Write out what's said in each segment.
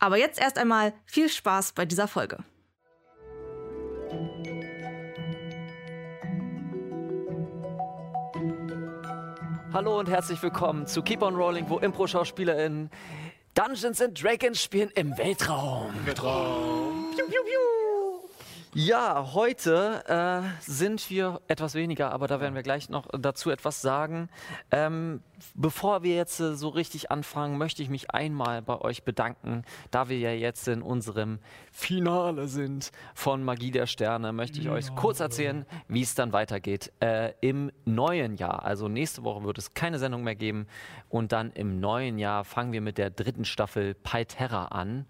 Aber jetzt erst einmal viel Spaß bei dieser Folge. Hallo und herzlich willkommen zu Keep on Rolling, wo Impro-SchauspielerInnen Dungeons and Dragons spielen im Weltraum. Weltraum. Piu, piu, piu. Ja, heute äh, sind wir etwas weniger, aber da werden wir gleich noch dazu etwas sagen. Ähm, bevor wir jetzt äh, so richtig anfangen, möchte ich mich einmal bei euch bedanken, da wir ja jetzt in unserem Finale sind von Magie der Sterne, möchte ich ja. euch kurz erzählen, wie es dann weitergeht. Äh, Im neuen Jahr, also nächste Woche wird es keine Sendung mehr geben und dann im neuen Jahr fangen wir mit der dritten Staffel Palterra an.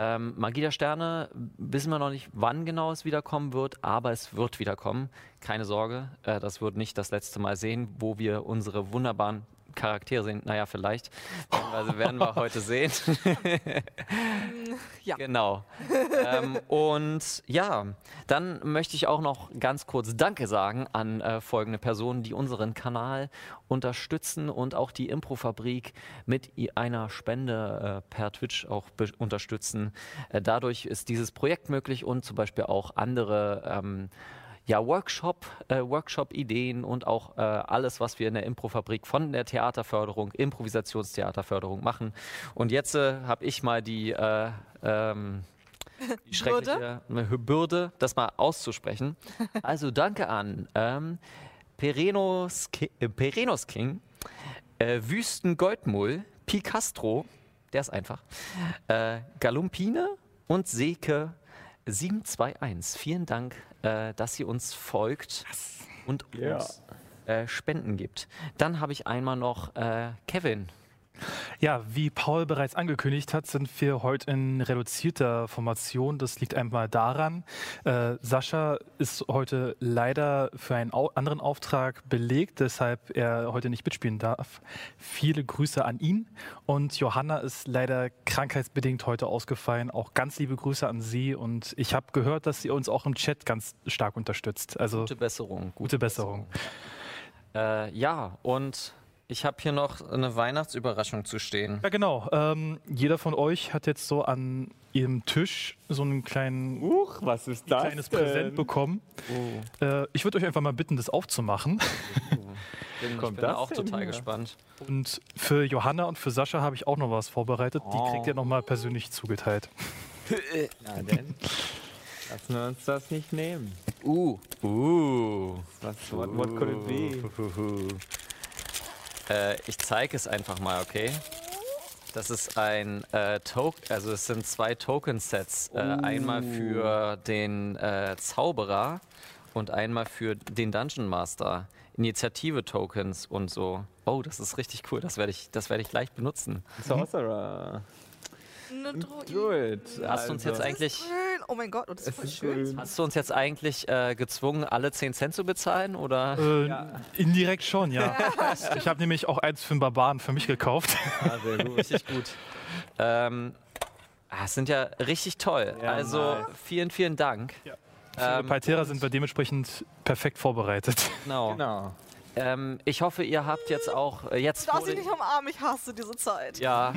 Ähm, Magie der Sterne wissen wir noch nicht, wann genau es wiederkommen wird, aber es wird wiederkommen. Keine Sorge, äh, das wird nicht das letzte Mal sehen, wo wir unsere wunderbaren Charaktere sehen. Naja, vielleicht. Also werden wir heute sehen. ja. Genau. ähm, und ja, dann möchte ich auch noch ganz kurz Danke sagen an äh, folgende Personen, die unseren Kanal unterstützen und auch die Improfabrik mit einer Spende äh, per Twitch auch unterstützen. Äh, dadurch ist dieses Projekt möglich und zum Beispiel auch andere ähm, ja, Workshop, äh, Workshop-Ideen und auch äh, alles, was wir in der Improfabrik von der Theaterförderung, Improvisationstheaterförderung machen. Und jetzt äh, habe ich mal die, äh, ähm, die schreckliche Bürde? Bürde, das mal auszusprechen. Also danke an ähm, Perenos, Ki äh, Perenos King, äh, Wüsten Goldmull, Picastro, der ist einfach, Galumpine und Seke 721. Vielen Dank, äh, dass ihr uns folgt und yeah. uns äh, Spenden gibt. Dann habe ich einmal noch äh, Kevin. Ja, wie Paul bereits angekündigt hat, sind wir heute in reduzierter Formation. Das liegt einmal daran, äh, Sascha ist heute leider für einen au anderen Auftrag belegt, deshalb er heute nicht mitspielen darf. Viele Grüße an ihn. Und Johanna ist leider krankheitsbedingt heute ausgefallen. Auch ganz liebe Grüße an sie. Und ich habe gehört, dass sie uns auch im Chat ganz stark unterstützt. Also gute Besserung. Gute, gute Besserung. Besserung. Äh, ja, und ich habe hier noch eine Weihnachtsüberraschung zu stehen. Ja, genau. Ähm, jeder von euch hat jetzt so an ihrem Tisch so einen kleinen, Uch, was ist das kleines denn? Präsent bekommen. Oh. Äh, ich würde euch einfach mal bitten, das aufzumachen. Oh. Bin, ich bin auch total hier? gespannt. Und für Johanna und für Sascha habe ich auch noch was vorbereitet. Oh. Die kriegt ihr nochmal persönlich zugeteilt. Na denn. Lassen wir uns das nicht nehmen. Uh. Uh. Was, what, what could it be? Äh, ich zeige es einfach mal, okay? Das ist ein äh, Token, also es sind zwei Token-Sets. Äh, uh. Einmal für den äh, Zauberer und einmal für den Dungeon Master. Initiative-Tokens und so. Oh, das ist richtig cool. Das werde ich, werd ich gleich benutzen. Sorcerer. Eine Druid. Hast du uns jetzt eigentlich. Oh mein Gott, oh, das ist voll schön. schön. Hast du uns jetzt eigentlich äh, gezwungen, alle 10 Cent zu bezahlen? Oder? Äh, ja. Indirekt schon, ja. ja ich habe nämlich auch eins für den Barbaren für mich gekauft. Ah, sehr gut. richtig gut. Ähm, ah, das sind ja richtig toll. Ja, also nice. vielen, vielen Dank. Ja. Ähm, Paltera sind wir dementsprechend perfekt vorbereitet. Genau. genau. Ähm, ich hoffe, ihr habt jetzt auch äh, jetzt. Du darfst dich nicht umarmen, ich hasse diese Zeit. Ja.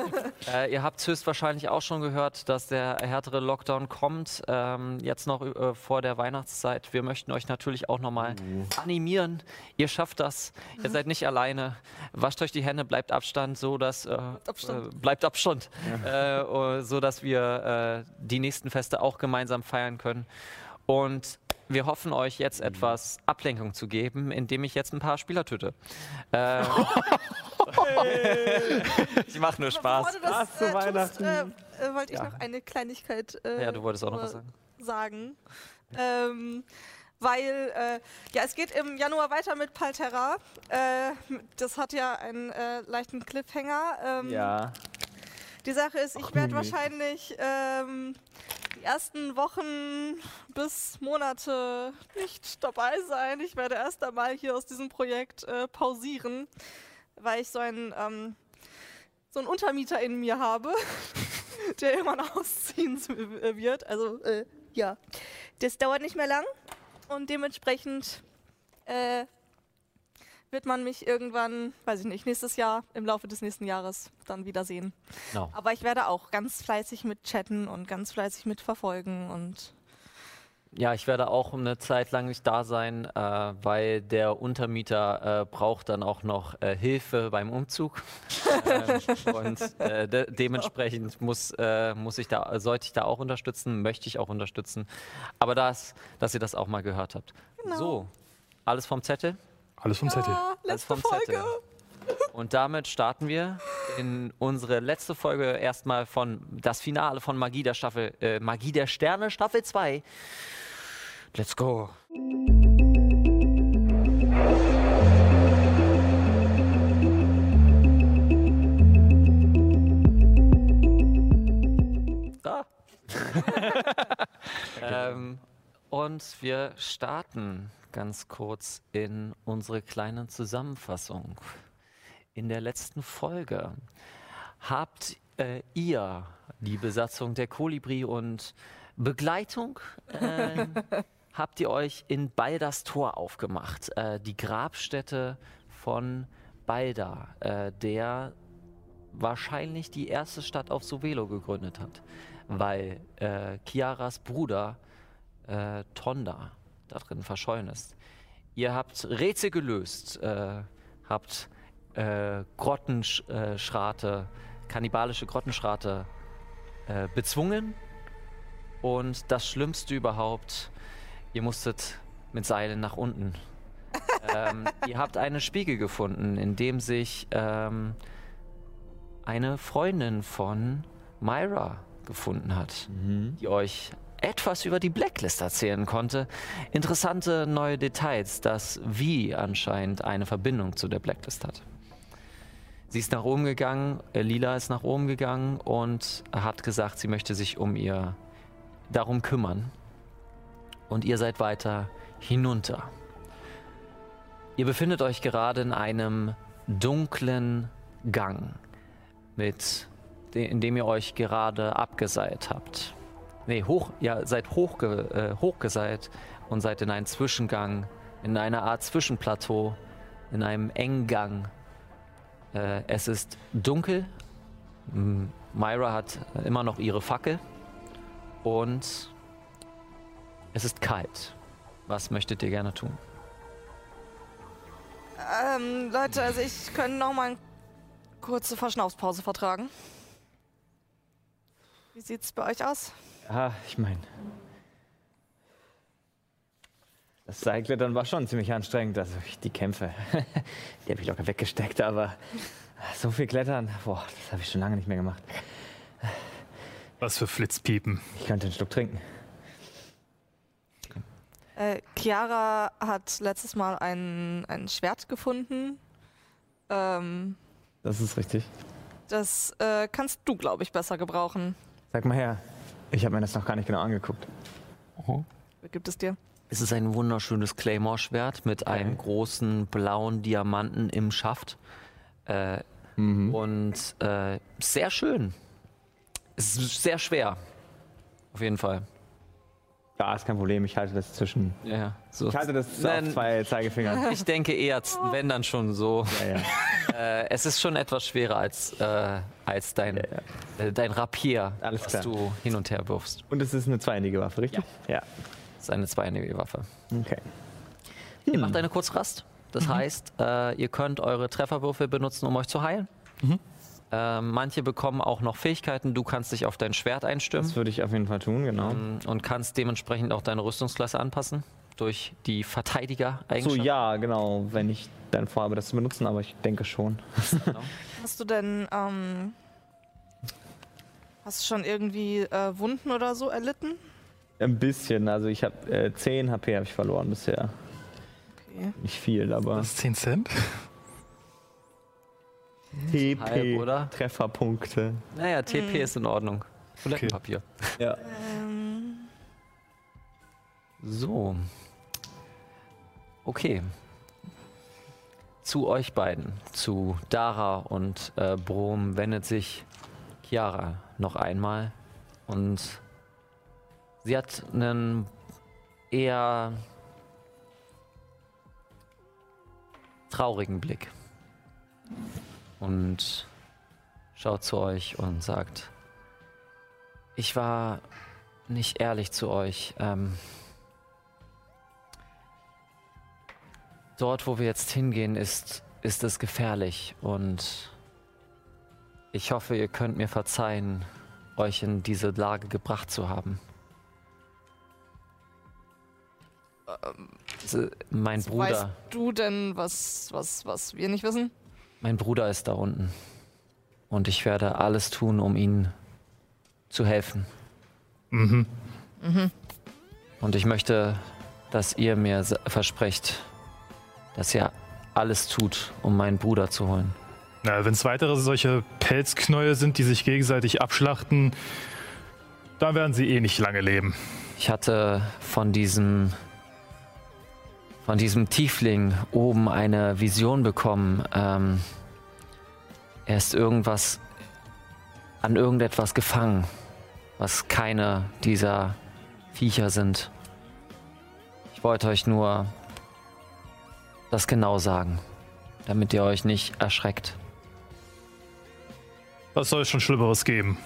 äh, ihr habt höchstwahrscheinlich auch schon gehört, dass der härtere Lockdown kommt. Ähm, jetzt noch äh, vor der Weihnachtszeit. Wir möchten euch natürlich auch nochmal mhm. animieren. Ihr schafft das. Mhm. Ihr seid nicht alleine. Wascht euch die Hände, bleibt Abstand, so dass äh, Abstand. Äh, bleibt Abstand, ja. Äh, so dass wir die nächsten Feste auch gemeinsam feiern können. Und wir hoffen euch jetzt etwas Ablenkung zu geben, indem ich jetzt ein paar Spieler töte. Äh, ich mache nur Spaß. Das, Spaß zu äh, Weihnachten. Äh, äh, wollte ich ja. noch eine Kleinigkeit äh, ja, du wolltest auch noch was sagen. sagen. Ähm, weil äh, ja, es geht im Januar weiter mit Palterra. Äh, das hat ja einen äh, leichten Cliffhanger. Ähm, ja. Die Sache ist, ich werde wahrscheinlich ähm, ersten Wochen bis Monate nicht dabei sein. Ich werde erst einmal hier aus diesem Projekt äh, pausieren, weil ich so einen, ähm, so einen Untermieter in mir habe, der irgendwann ausziehen äh, wird. Also äh, ja, das dauert nicht mehr lang und dementsprechend äh, wird man mich irgendwann, weiß ich nicht, nächstes Jahr, im Laufe des nächsten Jahres dann wiedersehen. Genau. Aber ich werde auch ganz fleißig mit chatten und ganz fleißig mit verfolgen und Ja, ich werde auch eine Zeit lang nicht da sein, äh, weil der Untermieter äh, braucht dann auch noch äh, Hilfe beim Umzug. ähm, und äh, de dementsprechend muss, äh, muss ich da, sollte ich da auch unterstützen, möchte ich auch unterstützen. Aber das, dass ihr das auch mal gehört habt. Genau. So, alles vom Zettel. Alles vom Zettel. Ah, Alles letzte vom Folge. Zettel. Und damit starten wir in unsere letzte Folge erstmal von das Finale von Magie der Staffel, äh, Magie der Sterne Staffel 2. Let's go. Da. ähm, und wir starten ganz kurz in unsere kleine Zusammenfassung. In der letzten Folge habt äh, ihr die Besatzung der Kolibri und Begleitung, äh, habt ihr euch in Balders Tor aufgemacht, äh, die Grabstätte von Balda, äh, der wahrscheinlich die erste Stadt auf Sovelo gegründet hat, weil äh, Chiaras Bruder äh, Tonda da drin verschollen ist. Ihr habt Rätsel gelöst, äh, habt äh, Grottenschrate, kannibalische Grottenschrate äh, bezwungen und das Schlimmste überhaupt, ihr musstet mit Seilen nach unten. ähm, ihr habt einen Spiegel gefunden, in dem sich ähm, eine Freundin von Myra gefunden hat, die euch etwas über die Blacklist erzählen konnte. Interessante neue Details, dass Vi anscheinend eine Verbindung zu der Blacklist hat. Sie ist nach oben gegangen, äh, Lila ist nach oben gegangen und hat gesagt, sie möchte sich um ihr darum kümmern. Und ihr seid weiter hinunter. Ihr befindet euch gerade in einem dunklen Gang, mit in dem ihr euch gerade abgeseilt habt. Nee, hoch, ja, seid hochge äh, hochgeseilt und seid in einen Zwischengang, in einer Art Zwischenplateau, in einem engen Gang. Äh, es ist dunkel. Myra hat immer noch ihre Fackel. Und es ist kalt. Was möchtet ihr gerne tun? Ähm, Leute, also ich könnte noch mal eine kurze Verschnaufspause vertragen. Wie sieht's bei euch aus? Ah, ich meine. Das Seilklettern war schon ziemlich anstrengend. Also ich- die Kämpfe, die habe ich locker weggesteckt, aber so viel Klettern, boah, das habe ich schon lange nicht mehr gemacht. Was für Flitzpiepen. Ich könnte einen Schluck trinken. Äh, Chiara hat letztes Mal ein, ein Schwert gefunden. Ähm, Das ist richtig. das äh, kannst du, glaube ich, besser gebrauchen. Sag mal her, ich habe mir das noch gar nicht genau angeguckt. Wer gibt es dir? Es ist ein wunderschönes Claymore-Schwert mit einem großen blauen Diamanten im Schaft. Äh, Und äh, sehr schön. Es ist sehr schwer. Auf jeden Fall. Ja, ist kein Problem, ich halte das zwischen. Ja, so. Ich halte das Nein. auf zwei Zeigefingern. Ich denke eher, wenn dann schon so. Ja, ja. Äh, es ist schon etwas schwerer als, äh, als dein, äh, dein Rapier, Alles was klar. du hin und her wirfst. Und es ist eine zweiendige Waffe, richtig? Ja. Das ist eine zweihändige Waffe. Okay. Ihr macht eine Kurzrast. Das heißt, äh, ihr könnt eure Trefferwürfel benutzen, um euch zu heilen. Äh, manche bekommen auch noch Fähigkeiten. Du kannst dich auf dein Schwert einstimmen Das würde ich auf jeden Fall tun, genau. ähm, und kannst dementsprechend auch deine Rüstungsklasse anpassen durch die So, Verteidiger-Eigenschaft. ja, genau, wenn ich dann vorhabe, das zu benutzen, aber ich denke schon. Hast du denn, ähm, hast du schon irgendwie äh, Wunden oder so erlitten? Ein bisschen, also ich habe äh, 10 HP habe ich verloren bisher. Okay. Nicht viel, aber Das ist 10 Cent. TP, halb, oder? Trefferpunkte. Naja, TP ist in Ordnung. Toilettenpapier. Ja. Ähm, So. Okay. Zu euch beiden, zu Dara und äh, Brom, wendet sich Chiara noch einmal und sie hat einen eher traurigen Blick und schaut zu euch und sagt, ich war nicht ehrlich zu euch. Ähm, dort, wo wir jetzt hingehen, ist, ist es gefährlich und ich hoffe, ihr könnt mir verzeihen, euch in diese Lage gebracht zu haben. Ähm, mein Was Bruder, Weißt du denn, was, was, was wir nicht wissen? Mein Bruder ist da unten und ich werde alles tun, um ihm zu helfen. Mhm. Und ich möchte, dass ihr mir versprecht, dass ihr alles tut, um meinen Bruder zu holen. Na, wenn es weitere solche Pelzknäuel sind, die sich gegenseitig abschlachten, dann werden sie eh nicht lange leben. Ich hatte von diesem von diesem Tiefling oben eine Vision bekommen. Ähm, er ist irgendwas an irgendetwas gefangen, was keine dieser Viecher sind. Ich wollte euch nur das genau sagen, damit ihr euch nicht erschreckt. Was soll es schon Schlimmeres geben?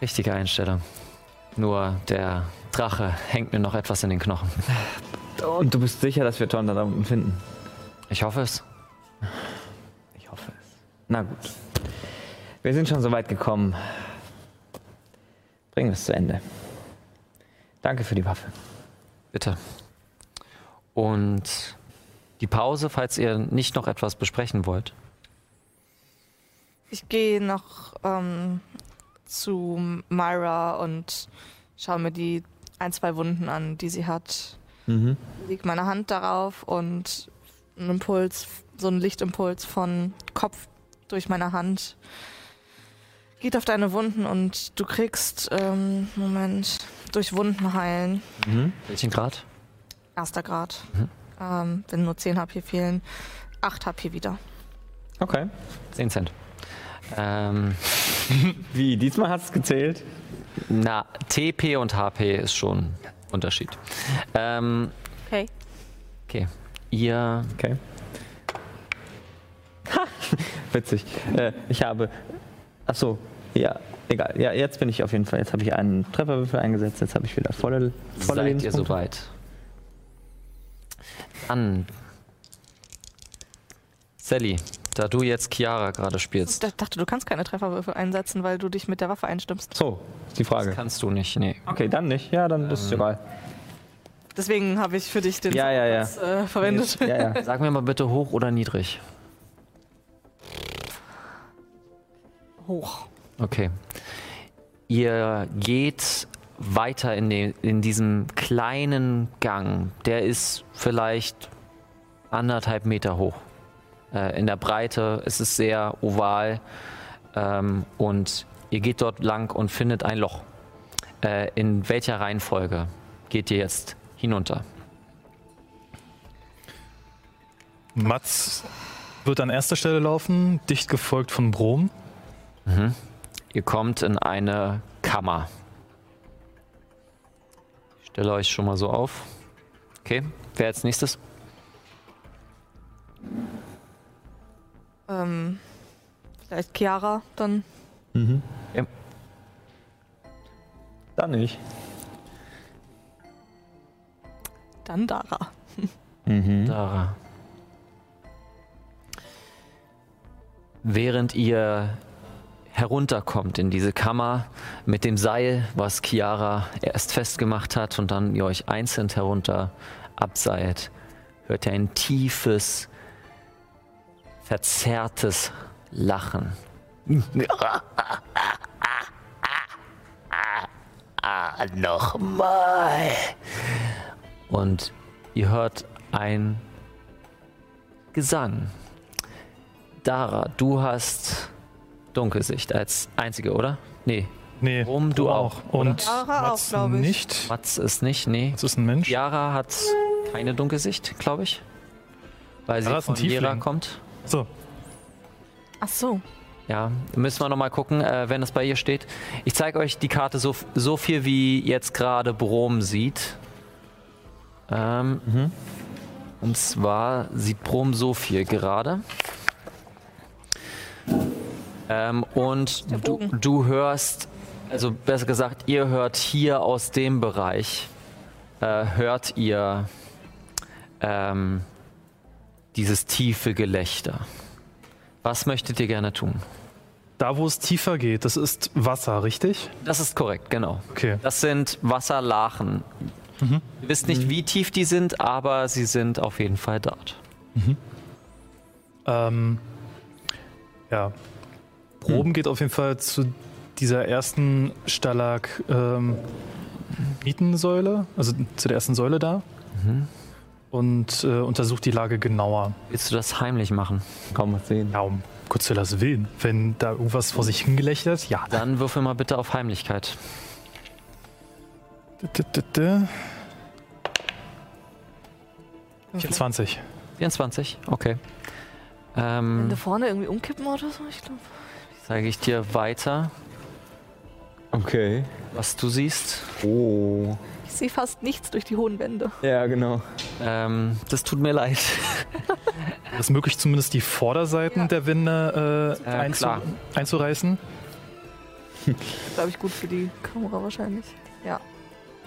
Richtige Einstellung. Nur der Drache hängt mir noch etwas in den Knochen. Und du bist sicher, dass wir Tonda da unten finden? Ich hoffe es. Ich hoffe es. Na gut. Wir sind schon so weit gekommen. Bringen wir es zu Ende. Danke für die Waffe. Bitte. Und die Pause, falls ihr nicht noch etwas besprechen wollt. Ich gehe noch ähm, zu Myra und schaue mir die ein, zwei Wunden an, die sie hat. Mhm. Leg meine Hand darauf und ein Impuls, so ein Lichtimpuls von Kopf durch meine Hand geht auf deine Wunden und du kriegst, ähm, Moment, durch Wunden heilen, Mhm. Welchen Grad? erster Grad. Mhm. Ähm, wenn nur 10 HP fehlen, 8 HP wieder. Okay. 10 Cent. Ähm, Wie? Diesmal hat es gezählt? Na, TP und HP ist schon Unterschied. Ähm, Okay. okay. Ihr. Okay. Ha! Witzig. Äh, ich habe. Ach so. Ja, egal. Ja, jetzt bin ich auf jeden Fall. Jetzt habe ich einen Trefferwürfel eingesetzt. Jetzt habe ich wieder volle, volle Seid ihr soweit? Dann. Sally, da du jetzt Chiara gerade Ich spielst, d- dachte, du kannst keine Trefferwürfel einsetzen, weil du dich mit der Waffe einstimmst. So, ist die Frage. kannst du nicht. Nee. Okay, dann nicht. Ja, dann ist es egal. Deswegen habe ich für dich den Ja, ja, ja. Satz, äh, verwendet. Ja, ja. Sag mir mal bitte hoch oder niedrig. Hoch. Okay. Ihr geht weiter in, den, in diesem kleinen Gang. Der ist vielleicht anderthalb Meter hoch. Äh, in der Breite ist es sehr oval. Ähm, und ihr geht dort lang und findet ein Loch. Äh, in welcher Reihenfolge geht ihr jetzt hinunter? Mats wird an erster Stelle laufen, dicht gefolgt von Brom. Ihr kommt in eine Kammer. Ich stelle euch schon mal so auf. Okay, wer als nächstes? Ähm, vielleicht Chiara dann. Mhm. Ja. Dann nicht. Dann Dara. Mhm. Dara. Während ihr herunterkommt in diese Kammer mit dem Seil, was Chiara erst festgemacht hat und dann ihr euch einzeln herunter abseilt, hört ihr ein tiefes, verzerrtes Lachen. Nochmal. Und ihr hört ein Gesang. Dara, du hast Dunkelsicht als einzige, oder? Nee, Nee, Rum, du auch, Und auch, Mats glaub ich. nicht. Mats ist nicht, nee. Das ist ein Mensch. Yara hat keine Dunkelsicht, glaube ich. Weil sie ein von Tiefling. kommt. So, Ach so. Ja, müssen wir nochmal gucken, äh, wenn es bei ihr steht. Ich zeige euch die Karte so, so viel, wie jetzt gerade Brom sieht. Ähm, Und zwar sieht Brom so viel gerade. Ähm, und du, du hörst, also besser gesagt, ihr hört hier aus dem Bereich, äh, hört ihr ähm, dieses tiefe Gelächter. Was möchtet ihr gerne tun? da wo es tiefer geht, das ist Wasser, richtig? Das ist korrekt, genau. Okay. Das sind Wasserlachen. Ihr wisst nicht, wie tief die sind, aber sie sind auf jeden Fall dort. Ähm, ja. Proben geht auf jeden Fall zu dieser ersten Stalag ähm, Mietensäule, also zu der ersten Säule da. Und äh, untersucht die Lage genauer. Willst du das heimlich machen? Kaum was sehen. Ja, um Godzillas Willen. Wenn da irgendwas vor sich hingelächelt, ja. Dann würfel mal bitte auf Heimlichkeit. D- d- d- 24. 24, okay. Ähm, Hände vorne irgendwie umkippen oder so, ich glaube. zeige ich dir weiter, Okay. was du siehst. Oh. Ich sehe fast nichts durch die hohen Wände. Ja, genau. Ähm, das tut mir leid. Es ist möglich, zumindest die Vorderseiten Ja. der Wände äh, Ja, einzu klar. einzureißen. Glaube ich gut für die Kamera wahrscheinlich. Ja.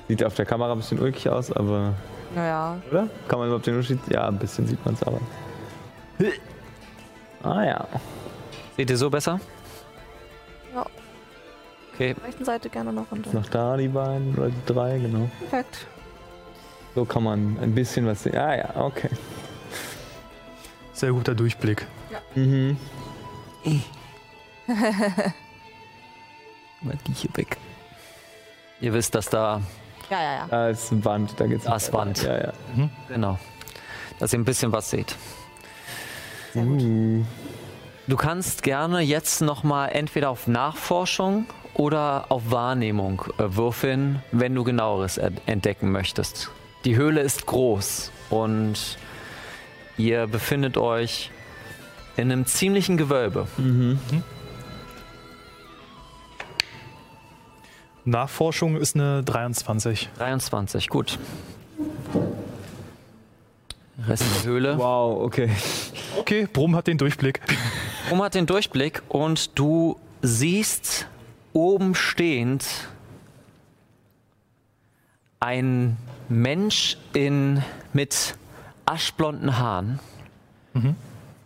Sieht auf der Kamera ein bisschen ulkig aus, aber. Naja. Oder? Kann man überhaupt den Unterschied? Ja, ein bisschen sieht man es aber. Ah ja. Seht ihr so besser? Ja. Okay, Rechten Seite gerne noch runter. Noch da die beiden oder die drei, genau. Perfekt. So kann man ein bisschen was sehen. Ah ja, okay. Sehr guter Durchblick. Mhm. mal die hier weg. Ihr wisst, dass da, Ja, ja, ja. Da ist eine Wand, da geht's. Da ist Wand. Ja, ja. genau, dass ihr ein bisschen was seht. Uh. Du kannst gerne jetzt nochmal entweder auf Nachforschung oder auf Wahrnehmung äh, würfeln, wenn du genaueres ent- entdecken möchtest. Die Höhle ist groß und ihr befindet euch in einem ziemlichen Gewölbe. Nachforschung ist eine 23. 23, gut. Rest der Höhle. Wow, okay. Okay, Brum hat den Durchblick. Rum hat den Durchblick und du siehst oben stehend ein Mensch in, mit aschblonden Haaren,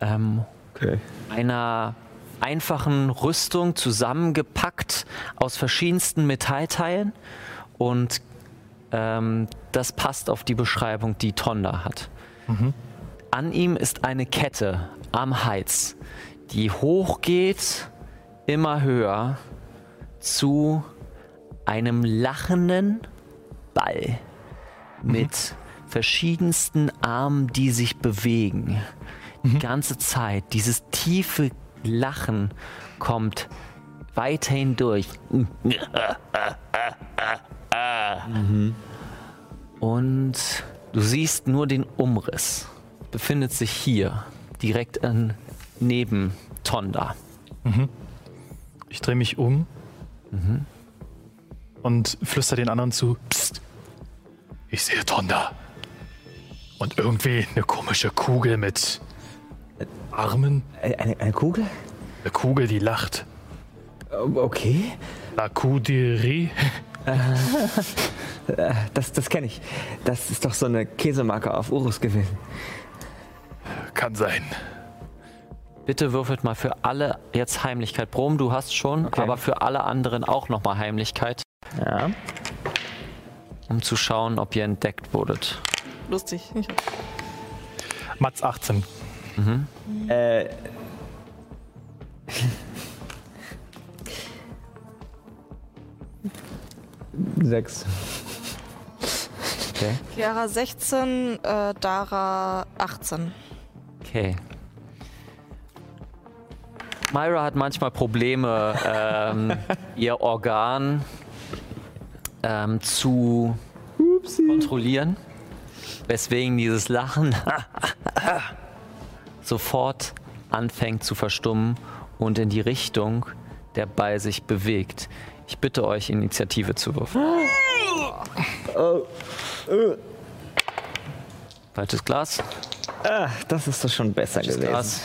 ähm, Okay. einer einfachen Rüstung zusammengepackt aus verschiedensten Metallteilen und ähm, das passt auf die Beschreibung, die Tonda hat. An ihm ist eine Kette am Hals, die hochgeht, immer höher zu einem lachenden Ball mit verschiedensten Armen, die sich bewegen. Die ganze Zeit. Dieses tiefe Lachen kommt weiterhin durch. Und du siehst nur den Umriss. Befindet sich hier, direkt an, neben Tonda. Ich drehe mich um und flüster den anderen zu. Psst. Ich sehe Tonda. Und irgendwie eine komische Kugel mit Armen. Äh, Eine, eine Kugel? Eine Kugel, die lacht. Okay. La Couderie. Das, das kenne ich. Das ist doch so eine Käsemarke auf Urus gewesen. Kann sein. Bitte würfelt mal für alle jetzt Heimlichkeit. Brom, du hast schon, Okay. aber für alle anderen auch nochmal Heimlichkeit, Ja. um zu schauen, ob ihr entdeckt wurdet. Lustig. Ich Mats 18. Äh. Sechs. Okay. Chiara 16, äh, Dara 18. Okay. Myra hat manchmal Probleme, ähm, ihr Organ ähm, zu kontrollieren, weswegen dieses Lachen sofort anfängt zu verstummen und in die Richtung der Ball sich bewegt. Ich bitte euch, Initiative zu würfeln. Falsches Glas. Ah, das ist doch schon besser Falsches gewesen. Glas.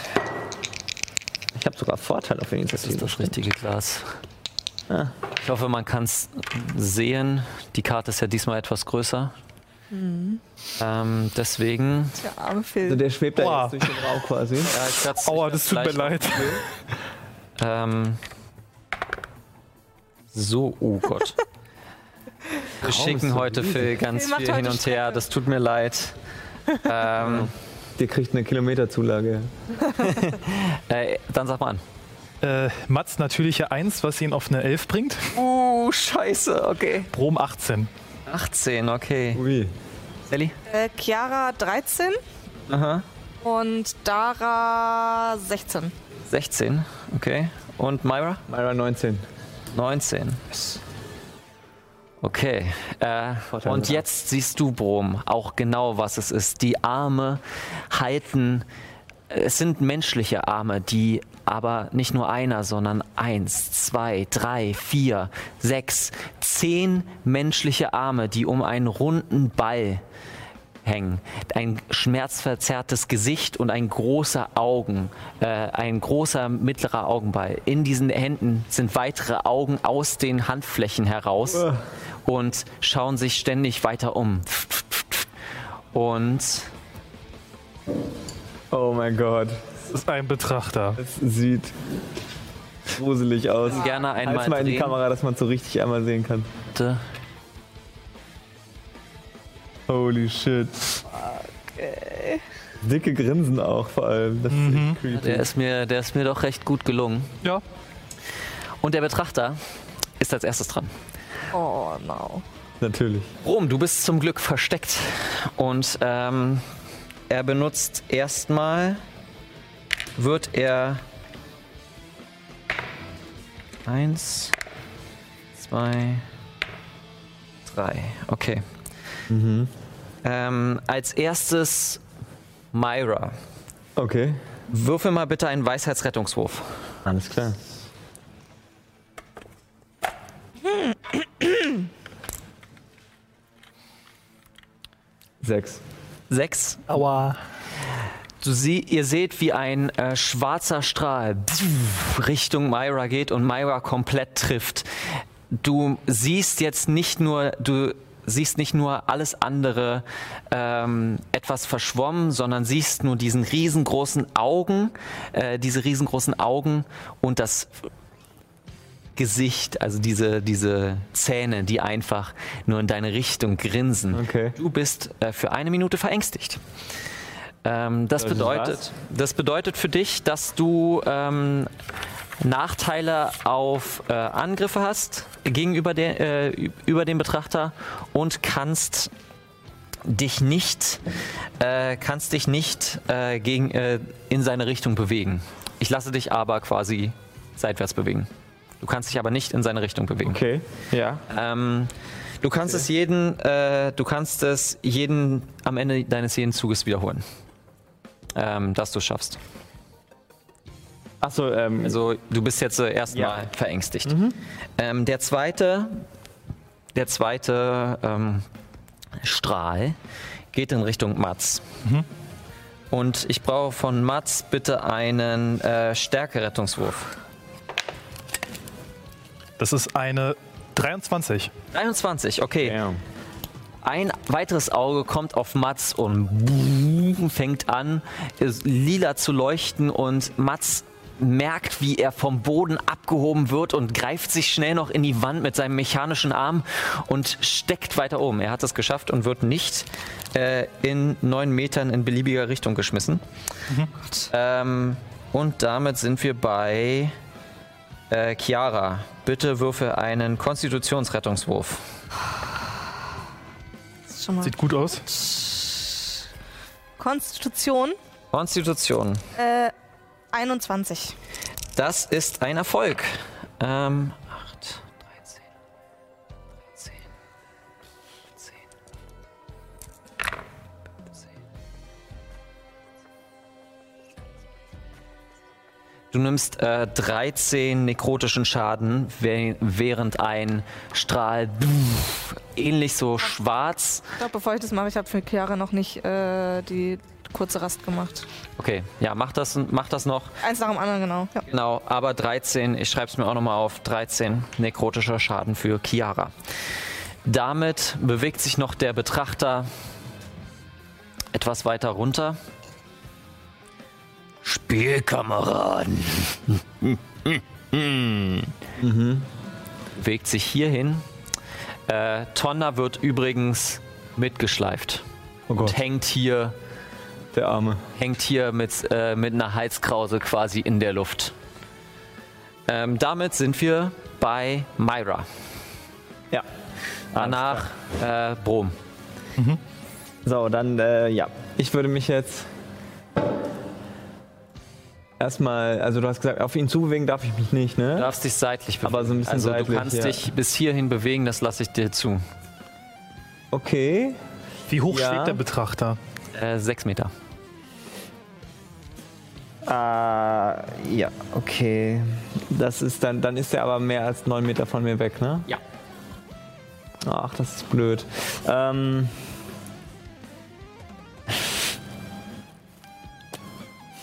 Ich habe sogar Vorteil auf Das ist Initiative. das richtige Glas. Ich hoffe, man kann es sehen. Die Karte ist ja diesmal etwas größer. Ähm, deswegen. Der arme Also Phil. der schwebt da Aua. jetzt durch den Raum quasi. Ja, Aua, das tut mir leid. Ähm, so, oh Gott. Wir schicken heute. Phil ganz viel hin und her. Das tut mir leid. ähm, Der kriegt eine Kilometerzulage. äh, dann sag mal an. Äh, Mats natürliche 1, was ihn auf eine 11 bringt. Uh, scheiße, okay. Brom 18. 18, okay. Ui. Sally? Äh, Chiara 13 Aha. und Dara 16. 16, okay. Und Myra? Myra 19. 19. Okay. Äh, und jetzt siehst du, Brom, auch genau, was es ist. Die Arme halten. Es sind menschliche Arme, die aber nicht nur einer, sondern eins, zwei, drei, vier, sechs, zehn menschliche Arme, die um einen runden Ball hängen. Ein schmerzverzerrtes Gesicht und ein großer Augen, äh, ein großer mittlerer Augenball. In diesen Händen sind weitere Augen aus den Handflächen heraus und schauen sich ständig weiter um. Und Oh mein Gott. Das ist ein Betrachter. Das sieht gruselig aus. gerne einmal Halt's mal in die drehen. Kamera, dass man so richtig einmal sehen kann. bitte. Holy shit. Dicke Grinsen auch vor allem. Das ist echt creepy. Der ist, mir, der ist mir doch recht gut gelungen. Ja. Und der Betrachter ist als erstes dran. Oh no. Natürlich. Rom, du bist zum Glück versteckt. Und ähm, er benutzt erstmal, wird er eins, zwei, drei. Okay. Ähm, als erstes Myra. Okay. Würfel mal bitte einen Weisheitsrettungswurf. Alles klar. Sechs. Sechs. Aua. Du sie, ihr seht, wie ein äh, schwarzer Strahl Richtung Myra geht und Myra komplett trifft. Du siehst jetzt nicht nur, du siehst nicht nur alles andere ähm, etwas verschwommen, sondern siehst nur diesen riesengroßen Augen, äh, diese riesengroßen Augen und das Gesicht, also diese, diese Zähne, die einfach nur in deine Richtung grinsen. Okay. Du bist äh, für eine Minute verängstigt. Ähm, das, bedeutet, das bedeutet für dich, dass du ähm, Nachteile auf äh, Angriffe hast gegenüber der, äh, über den Betrachter und kannst dich nicht, äh, kannst dich nicht äh, gegen, äh, in seine Richtung bewegen. Ich lasse dich aber quasi seitwärts bewegen. Du kannst dich aber nicht in seine Richtung bewegen. Okay. Ja. Ähm, du kannst es jeden, äh, du kannst es jeden am Ende deines jeden Zuges wiederholen, ähm, dass du es schaffst. Achso, ähm, Also du bist jetzt äh, erstmal Ja. verängstigt. Ähm, der zweite, der zweite ähm, Strahl geht in Richtung Mats. Und ich brauche von Mats bitte einen äh, Stärkerettungswurf. Das ist eine 23. 23, okay. ja. Ein weiteres Auge kommt auf Mats und fängt an, lila zu leuchten und Mats merkt, wie er vom Boden abgehoben wird und greift sich schnell noch in die Wand mit seinem mechanischen Arm und steckt weiter oben. Er hat es geschafft und wird nicht äh, in neun Metern in beliebiger Richtung geschmissen. Ähm, und damit sind wir bei äh, Chiara. Bitte würfe einen Konstitutionsrettungswurf. Sieht gut aus. Konstitution Konstitution. äh, 21. Das ist ein Erfolg. Ähm, 8, 13, 13, 10, 15. Du nimmst äh, 13 nekrotischen Schaden, wäh- während ein Strahl ähnlich so schwarz. Ich glaube, bevor ich das mache, ich habe für Chiara noch nicht äh, die kurze Rast gemacht. Okay, ja, mach das, mach das noch. Eins nach dem anderen, genau. Ja. Genau, aber 13, ich schreibe es mir auch nochmal auf, 13 nekrotischer Schaden für Chiara. Damit bewegt sich noch der Betrachter etwas weiter runter. Spielkameraden. Bewegt sich hierhin. Äh, Tonna wird übrigens mitgeschleift Oh Gott, und hängt hier der Arme. hängt hier mit, äh, mit einer Halskrause quasi in der Luft. Ähm, damit sind wir bei Myra. Ja. Danach äh, Brom. So, dann, äh, ja. Ich würde mich jetzt erstmal, also du hast gesagt, auf ihn zubewegen darf ich mich nicht, Du ne? darfst dich seitlich bewegen. Aber so ein bisschen also du seitlich, kannst ja. dich bis hierhin bewegen, das lasse ich dir zu. Okay. Wie hoch Ja. schwebt der Betrachter? Äh, sechs Meter. Äh, ja, okay. Das ist dann, dann ist er aber mehr als neun Meter von mir weg, ne? Ja. Ach, das ist blöd. Ähm,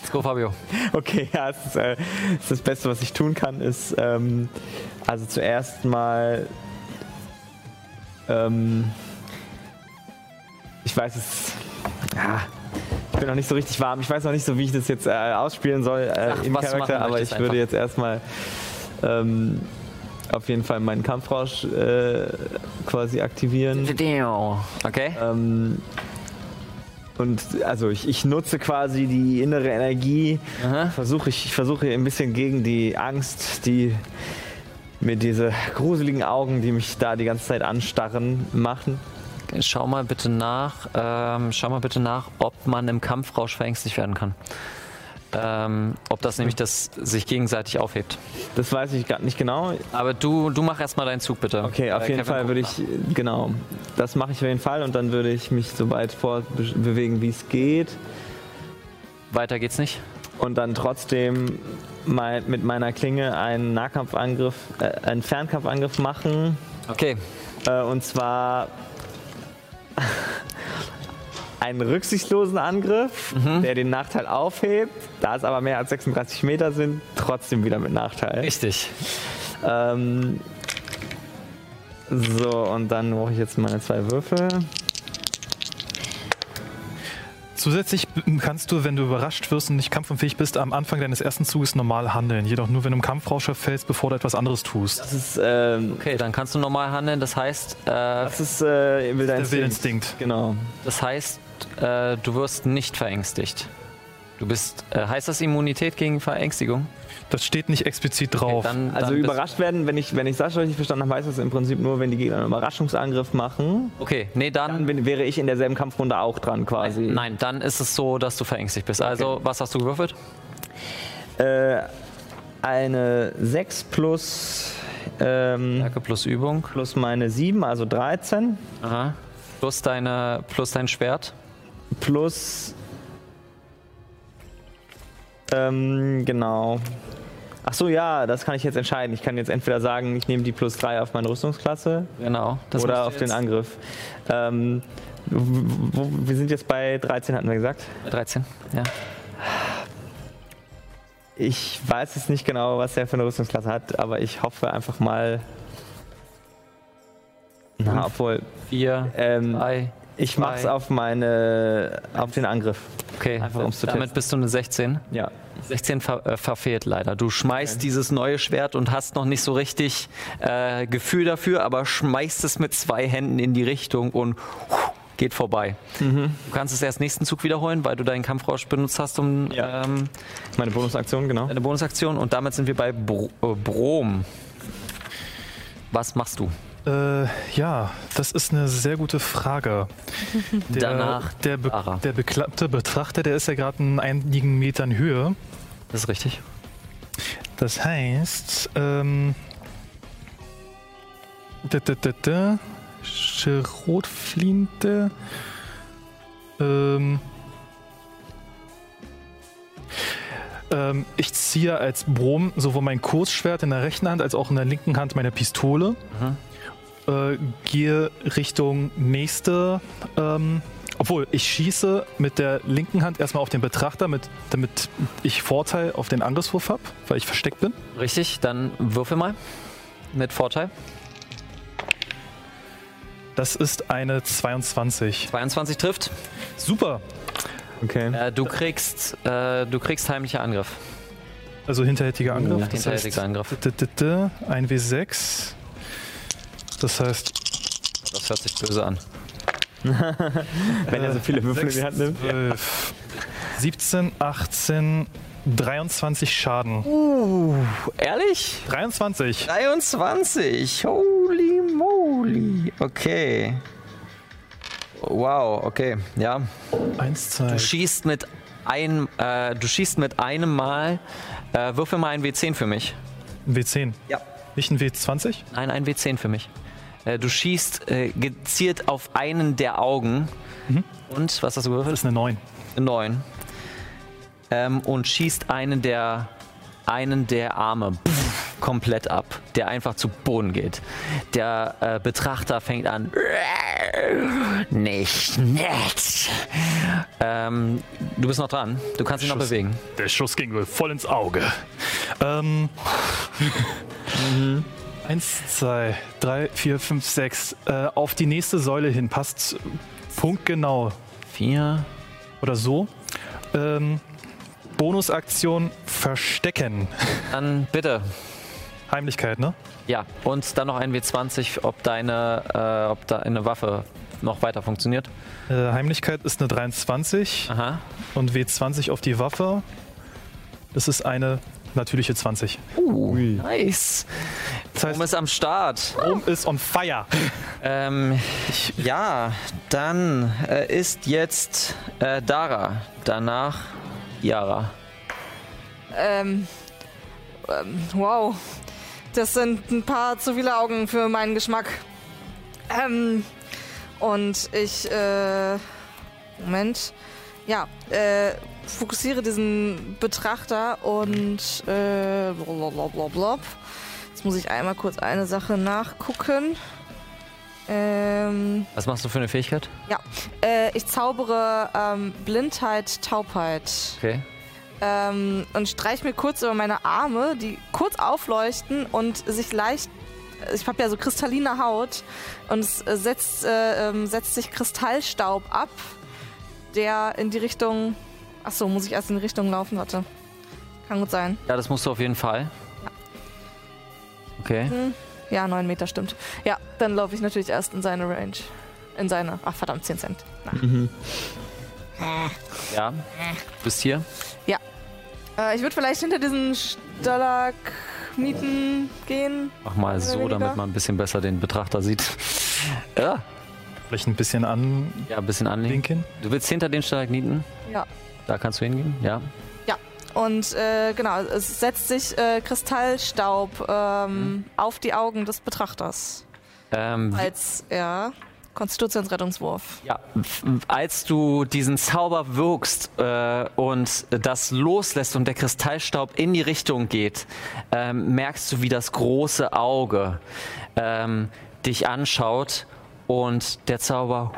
Let's go, Fabio. okay, ja, es ist, äh, ist das Beste, was ich tun kann, ist ähm, also zuerst mal ähm, ich weiß es ja, ich bin noch nicht so richtig warm. Ich weiß noch nicht so, wie ich das jetzt äh, ausspielen soll äh, Ach, im Charakter, aber ich möchtest würde einfach. jetzt erstmal ähm, auf jeden Fall meinen Kampfrausch äh, quasi aktivieren. Okay. Ähm, und also ich, ich nutze quasi die innere Energie, versuche ich, ich versuche ein bisschen gegen die Angst, die mir diese gruseligen Augen, die mich da die ganze Zeit anstarren, machen. Schau mal bitte nach, ähm, schau mal bitte nach, ob man im Kampfrausch verängstigt werden kann. Ähm, ob das nämlich das sich gegenseitig aufhebt. Das weiß ich gar nicht genau. Aber du, du mach erstmal deinen Zug bitte. Okay, auf Äh, jeden Kevin, Fall würde ich, genau, das mache ich auf jeden Fall und dann würde ich mich so weit fortbewegen, wie es geht Weiter geht's nicht. und dann trotzdem mein, mit meiner Klinge einen Nahkampfangriff, äh, einen Fernkampfangriff machen. Okay. Äh, und zwar einen rücksichtslosen Angriff, der den Nachteil aufhebt. Da es aber mehr als 36 Meter sind, trotzdem wieder mit Nachteil. Richtig. Ähm, so, und dann brauche ich jetzt meine zwei Würfel. Zusätzlich kannst du, wenn du überrascht wirst und nicht kampfunfähig bist, am Anfang deines ersten Zuges normal handeln. Jedoch nur, wenn du im Kampfrausch verfällst, bevor du etwas anderes tust. Das ist, ähm, Okay, dann kannst du normal handeln. Das heißt, äh, das ist äh, wilder Der Instinkt. Willinstinkt. Genau. das heißt, äh, du wirst nicht verängstigt. Du bist, äh, heißt das Immunität gegen Verängstigung? Das steht nicht explizit drauf. dann, Also dann überrascht werden, wenn ich, wenn ich Sascha richtig verstanden habe, heißt das im Prinzip nur, wenn die Gegner einen Überraschungsangriff machen, Okay, nee, dann, dann bin, wäre ich in derselben Kampfrunde auch dran quasi. nein, dann ist es so, dass du verängstigt bist. Also, was hast du gewürfelt? Äh, eine 6 plus, ähm, Stärke plus Übung. plus meine 7, also 13, Aha. Plus deine, plus dein Schwert. plus, ähm, genau. Ach so, ja, das kann ich jetzt entscheiden. Ich kann jetzt entweder sagen, ich nehme die plus 3 auf meine Rüstungsklasse Genau. Das oder auf den Angriff. Ähm, wo, wo, wir sind jetzt bei 13, hatten wir gesagt. 13, ja. Ich weiß jetzt nicht genau, was er für eine Rüstungsklasse hat, aber ich hoffe einfach mal. Na, obwohl, 4, ähm, 3. ich mach's auf meine, auf den Angriff. Okay, einfach um's zu damit testen. bist du eine 16. Ja. 16 ver äh, verfehlt leider. Du schmeißt dieses neue Schwert und hast noch nicht so richtig äh, Gefühl dafür, aber schmeißt es mit zwei Händen in die Richtung und geht vorbei. Mhm. Du kannst es erst nächsten Zug wiederholen, weil du deinen Kampfrausch benutzt hast, um Ja. ähm, Meine Bonusaktion, genau. deine Bonusaktion. Und damit sind wir bei Bro äh, Brom. Was machst du? Äh, ja, das ist eine sehr gute Frage. Der, Danach der, be Ara. der beklappte Betrachter, der ist ja gerade in einigen Metern Höhe. Das ist richtig. Das heißt, ähm, da, da, da, da, Schrotflinte, ähm, ähm, ich ziehe als Brom sowohl mein Kursschwert in der rechten Hand als auch in der linken Hand meine Pistole. Äh, gehe Richtung nächste. Ähm, obwohl, ich schieße mit der linken Hand erstmal auf den Betrachter, mit, damit ich Vorteil auf den Angriffswurf habe, weil ich versteckt bin. Richtig, dann würfel mal. Mit Vorteil. Das ist eine 22. 22 trifft. Super. Okay. Äh, du kriegst, äh, du kriegst heimlicher Angriff. Also hinterhältiger Angriff. Ja, das hinterhältiger Angriff. d- d- d- Ein W6. Das heißt, Das hört sich böse an. Wenn er so viele Würfel in die Hand nimmt. 12, 17, 18, 23 Schaden. Ehrlich? 23. 23. Holy moly. Okay. Wow, okay. Ja. Eins, zwei. Du schießt mit einem, äh, du schießt mit einem Mal. Äh, würfel mal ein W10 für mich. Ein W10. Ja. Nicht ein W20? Nein, ein W10 für mich. Äh, du schießt äh, gezielt auf einen der Augen. Und, was hast du Das gewürfelt? ist eine 9. Neun. Ähm, und schießt einen der, einen der Arme pff, komplett ab, der einfach zu Boden geht. Der äh, Betrachter fängt an. Nicht nett. Ähm, du bist noch dran. Du kannst dich noch Schuss. bewegen. Der Schuss ging wohl voll ins Auge. Ähm. Eins, zwei, drei, vier, fünf, sechs. Äh, auf die nächste Säule hin passt punktgenau Vier. oder so. Ähm, Bonusaktion Verstecken. Dann bitte. Heimlichkeit, ne? Ja, und dann noch ein W20, ob deine, äh, ob deine Waffe noch weiter funktioniert. Äh, Heimlichkeit ist eine 23 Aha. und W20 auf die Waffe. Das ist eine natürliche 20. Uh, nice. Das heißt, Rom ist am Start. Rom ist on fire. Ähm, ja, dann äh, ist jetzt äh, Dara, danach Yara. Ähm, ähm, wow. Das sind ein paar zu viele Augen für meinen Geschmack. Ähm, und ich, äh, Moment. Ja, äh, fokussiere diesen Betrachter und, äh, blablabla. Jetzt muss ich einmal kurz eine Sache nachgucken. Ähm, Was machst du für eine Fähigkeit? äh, ich zaubere ähm, Blindheit, Taubheit. Okay. ähm, und streich mir kurz über meine Arme, die kurz aufleuchten und sich leicht. Ich habe ja so kristalline Haut und es äh, setzt, äh, ähm, setzt sich Kristallstaub ab, der in die Richtung. Achso, muss ich erst in die Richtung laufen? Warte. Kann gut sein. Ja, das musst du auf jeden Fall. Okay. Ja, 9 Meter stimmt. Ja, dann laufe ich natürlich erst in seine Range. In seine. Ach, verdammt, 10 Cent. Ja. Bist hier. Äh, ich würde vielleicht hinter diesen Stalagmiten gehen. Mach mal so, weniger. damit man ein bisschen besser den Betrachter sieht. Ja, Vielleicht ein bisschen anwinken. ja ein bisschen anlegen. Du willst hinter den Stalagniten? Ja. Da kannst du hingehen? Ja. Und äh, genau, es setzt sich äh, Kristallstaub ähm, auf die Augen des Betrachters. Ähm, Als er Konstitutionsrettungswurf. Ja, als du diesen Zauber wirkst äh, und das loslässt und der Kristallstaub in die Richtung geht, ähm, merkst du, wie das große Auge ähm, dich anschaut und der Zauber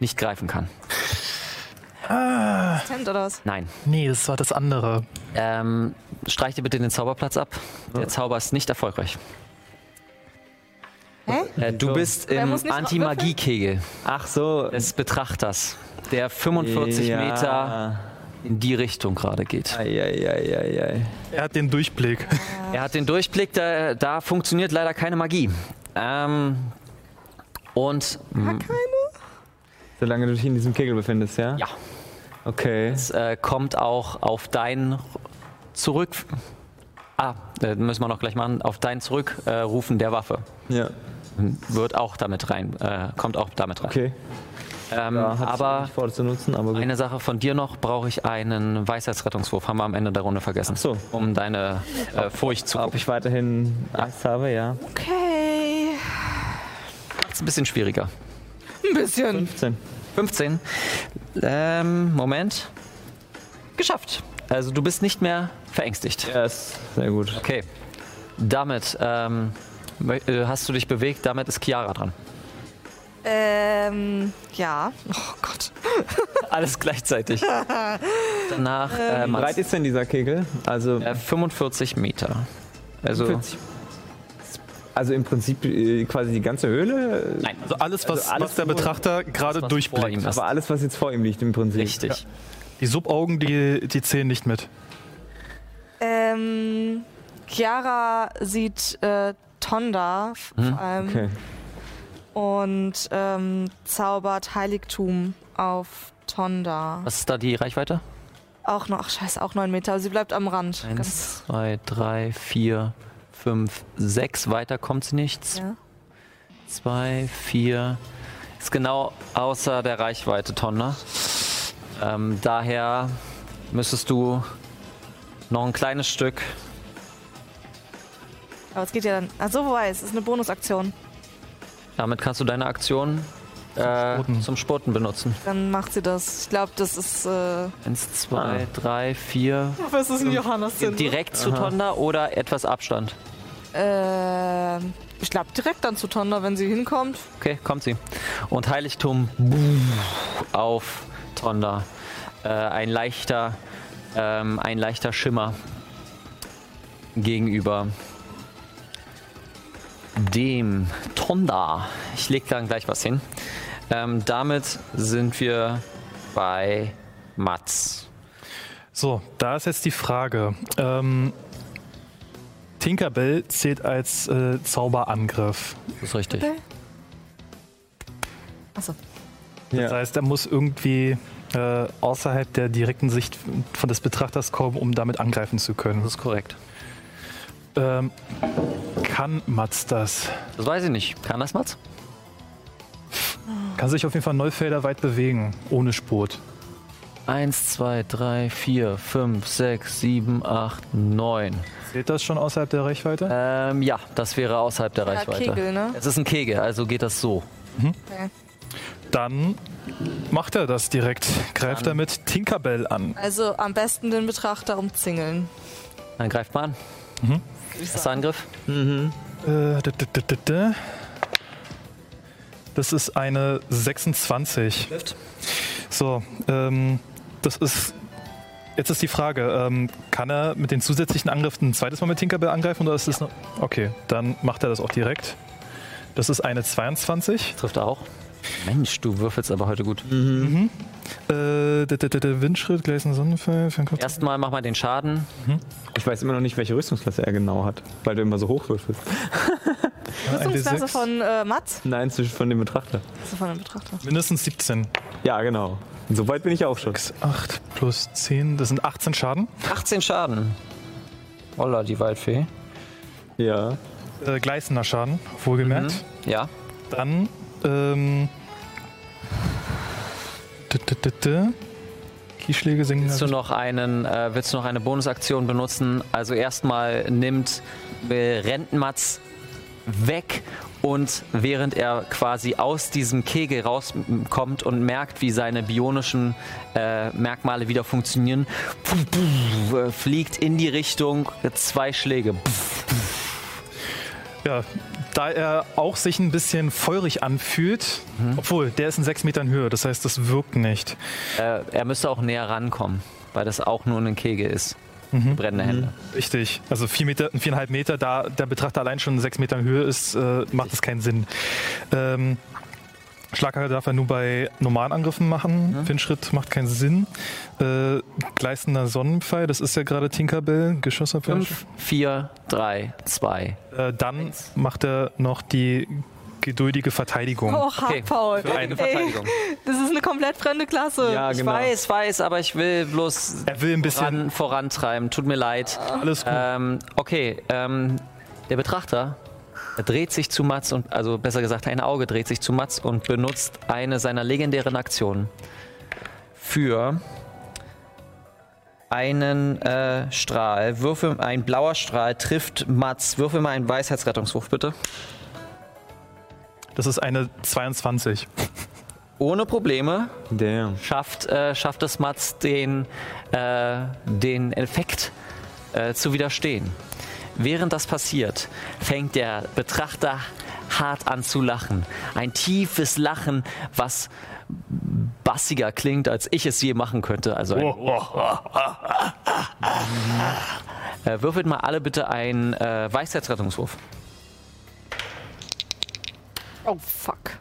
nicht greifen kann. Tent oder was? Nein. Nee, das war das andere. Ähm, streich dir bitte den Zauberplatz ab. Der Zauber ist nicht erfolgreich. Hä? Äh, du bist im Anti-Magie-Kegel Ach so. des Betrachters, der 45 ja. Meter in die Richtung gerade geht. Eieieiei. Er hat den Durchblick. Er hat den Durchblick, da, da funktioniert leider keine Magie. Ähm, und m, Solange du dich in diesem Kegel befindest, ja? ja, Okay. es äh, kommt auch auf dein Zurück. Ah, äh, müssen wir noch gleich machen. Auf dein Zurückrufen äh, Rufen der Waffe Ja. wird auch damit rein, äh, kommt auch damit rein. Okay. Ähm, Ja, aber nicht vor zu nutzen, aber eine Sache von dir noch, brauche ich einen Weisheitsrettungswurf. Haben wir am Ende der Runde vergessen. Ach so. Um deine äh, Furcht zu Ob ich weiterhin Angst habe, ja. Okay. Ist ein bisschen schwieriger. Ein bisschen. 15. 15. Ähm, Moment. Geschafft. Also du bist nicht mehr verängstigt. Ja, ist sehr gut. Okay. Damit ähm, äh, hast du dich bewegt, damit ist Chiara dran. Ähm, ja. Oh Gott. Alles gleichzeitig. Danach äh, Wie breit ist denn dieser Kegel? Also, Äh, 45 Meter. Also 40. also im Prinzip äh, quasi die ganze Höhle? Nein, Also alles, was, Also alles was der Betrachter gerade durchblickt. Aber alles, was jetzt vor ihm liegt im Prinzip. richtig. Die Subaugen, die, die zählen nicht mit. Ähm, Chiara sieht äh, Tonda Mhm, vor allem Okay. und ähm, zaubert Heiligtum auf Tonda. Was ist da die Reichweite? Auch noch, ach, scheiße, auch 9 Meter. Sie bleibt am Rand. Ganz, Eins, zwei, drei, vier, fünf, sechs. Weiter kommt nichts. ja. Zwei, vier. Ist genau außer der Reichweite, Tonne. Ähm, daher müsstest du noch ein kleines Stück. Aber es geht ja dann. Ach so, wobei, es ist eine Bonusaktion. Damit kannst du deine Aktion äh, Spurten. zum Spurten benutzen. Dann macht sie das. Ich glaube, das ist. Äh, Eins, zwei, drei, vier. was ist ein Johannes Direkt zu Tonda oder etwas Abstand? Äh, ich glaube direkt dann zu Tonda, wenn sie hinkommt. Okay, kommt sie. Und Heiligtum auf Tonda. Äh, ein leichter, ähm, ein leichter Schimmer gegenüber dem Tonda. Ich leg dann gleich was hin. Ähm, damit sind wir bei Mats. So, da ist jetzt die Frage. Ähm, Tinkerbell zählt als äh, Zauberangriff. Das ist richtig. Achso. Das Ja. heißt, er muss irgendwie äh, außerhalb der direkten Sicht von des Betrachters kommen, um damit angreifen zu können. Das ist korrekt. Ähm, kann Mats das? Das weiß ich nicht. Kann das Mats? Kann sich auf jeden Fall Neufelder weit bewegen, ohne Spurt. Eins, zwei, drei, vier, fünf, sechs, sieben, acht, neun. Zählt das schon außerhalb der Reichweite? Ähm, ja, das wäre außerhalb der Ja, Reichweite. Kegel, ne? Es ist ein Kegel, also geht das so. Okay. Dann macht er das direkt. Greift Dann- er mit Tinkerbell an. Also am besten den Betrachter umzingeln. Dann greift man an. Mhm. Erster Angriff. Äh, da, da. Das ist eine 26. Trifft. So, ähm, das ist. Jetzt ist die Frage, ähm, kann er mit den zusätzlichen Angriffen ein zweites Mal mit Tinkerbell angreifen oder ist das noch. Okay, dann macht er das auch direkt. Das ist eine 22. Trifft er auch. Mensch, du würfelst aber heute gut. Mhm. Äh, da, da, da, Windschritt, gleichen Sonnenfall. Erstmal mach mal den Schaden. Ich weiß immer noch nicht, welche Rüstungsklasse er genau hat, weil du immer so hoch würfelst. Rüstungsklasse D6. von äh, Mats? Nein, zwischen von dem Betrachter. Also von dem Betrachter. Mindestens 17. Ja, genau. So weit bin ich auch schon. 8 plus 10, das sind 18 Schaden. 18 Schaden. Holla, die Waldfee. Ja. Äh, gleißender Schaden, wohlgemerkt. Ja. Dann, ähm. Kieschläge sinken. Willst du noch einen, äh, willst du noch eine Bonusaktion benutzen? Also erstmal nimmt äh, Rentenmatz weg und während er quasi aus diesem Kegel rauskommt und merkt, wie seine bionischen äh, Merkmale wieder funktionieren, äh, fliegt in die Richtung zwei Schläge. Ja, da er auch sich ein bisschen feurig anfühlt, Mhm. obwohl der ist in 6 Metern Höhe, das heißt, das wirkt nicht. Äh, er müsste auch näher rankommen, weil das auch nur ein Kegel ist. Brennende Hände. Richtig. Also 4 Meter, 4,5 Meter, da der Betrachter allein schon in 6 Metern Höhe ist, äh, macht das keinen Sinn. Ähm, Schlaghagel darf er nur bei normalen Angriffen machen. Mhm. Windschritt macht keinen Sinn. Äh, gleißender Sonnenpfeil, das ist ja gerade Tinkerbell, Geschossabwehr. 5, 4, 3, 2. Äh, dann macht er noch die geduldige Verteidigung. Oh, Okay. Paul. Eine Verteidigung. Das ist eine komplett fremde Klasse. Ja, Ich genau. weiß, weiß, aber ich will bloß Er will ein bisschen voran, vorantreiben. Tut mir leid. alles gut. Ähm, okay, ähm, der Betrachter dreht sich zu Mats und, also besser gesagt, ein Auge dreht sich zu Mats und benutzt eine seiner legendären Aktionen für einen äh, Strahl. Würfel, ein blauer Strahl trifft Mats. Würfel mal einen Weisheitsrettungswurf, bitte. Das ist eine 22. Ohne Probleme Damn. schafft, äh, schafft es Mats, den, äh, den Effekt äh, zu widerstehen. Während das passiert, fängt der Betrachter hart an zu lachen. Ein tiefes Lachen, was bassiger klingt, als ich es je machen könnte. Also ein äh, würfelt mal alle bitte einen äh, Weisheitsrettungswurf. Oh, fuck.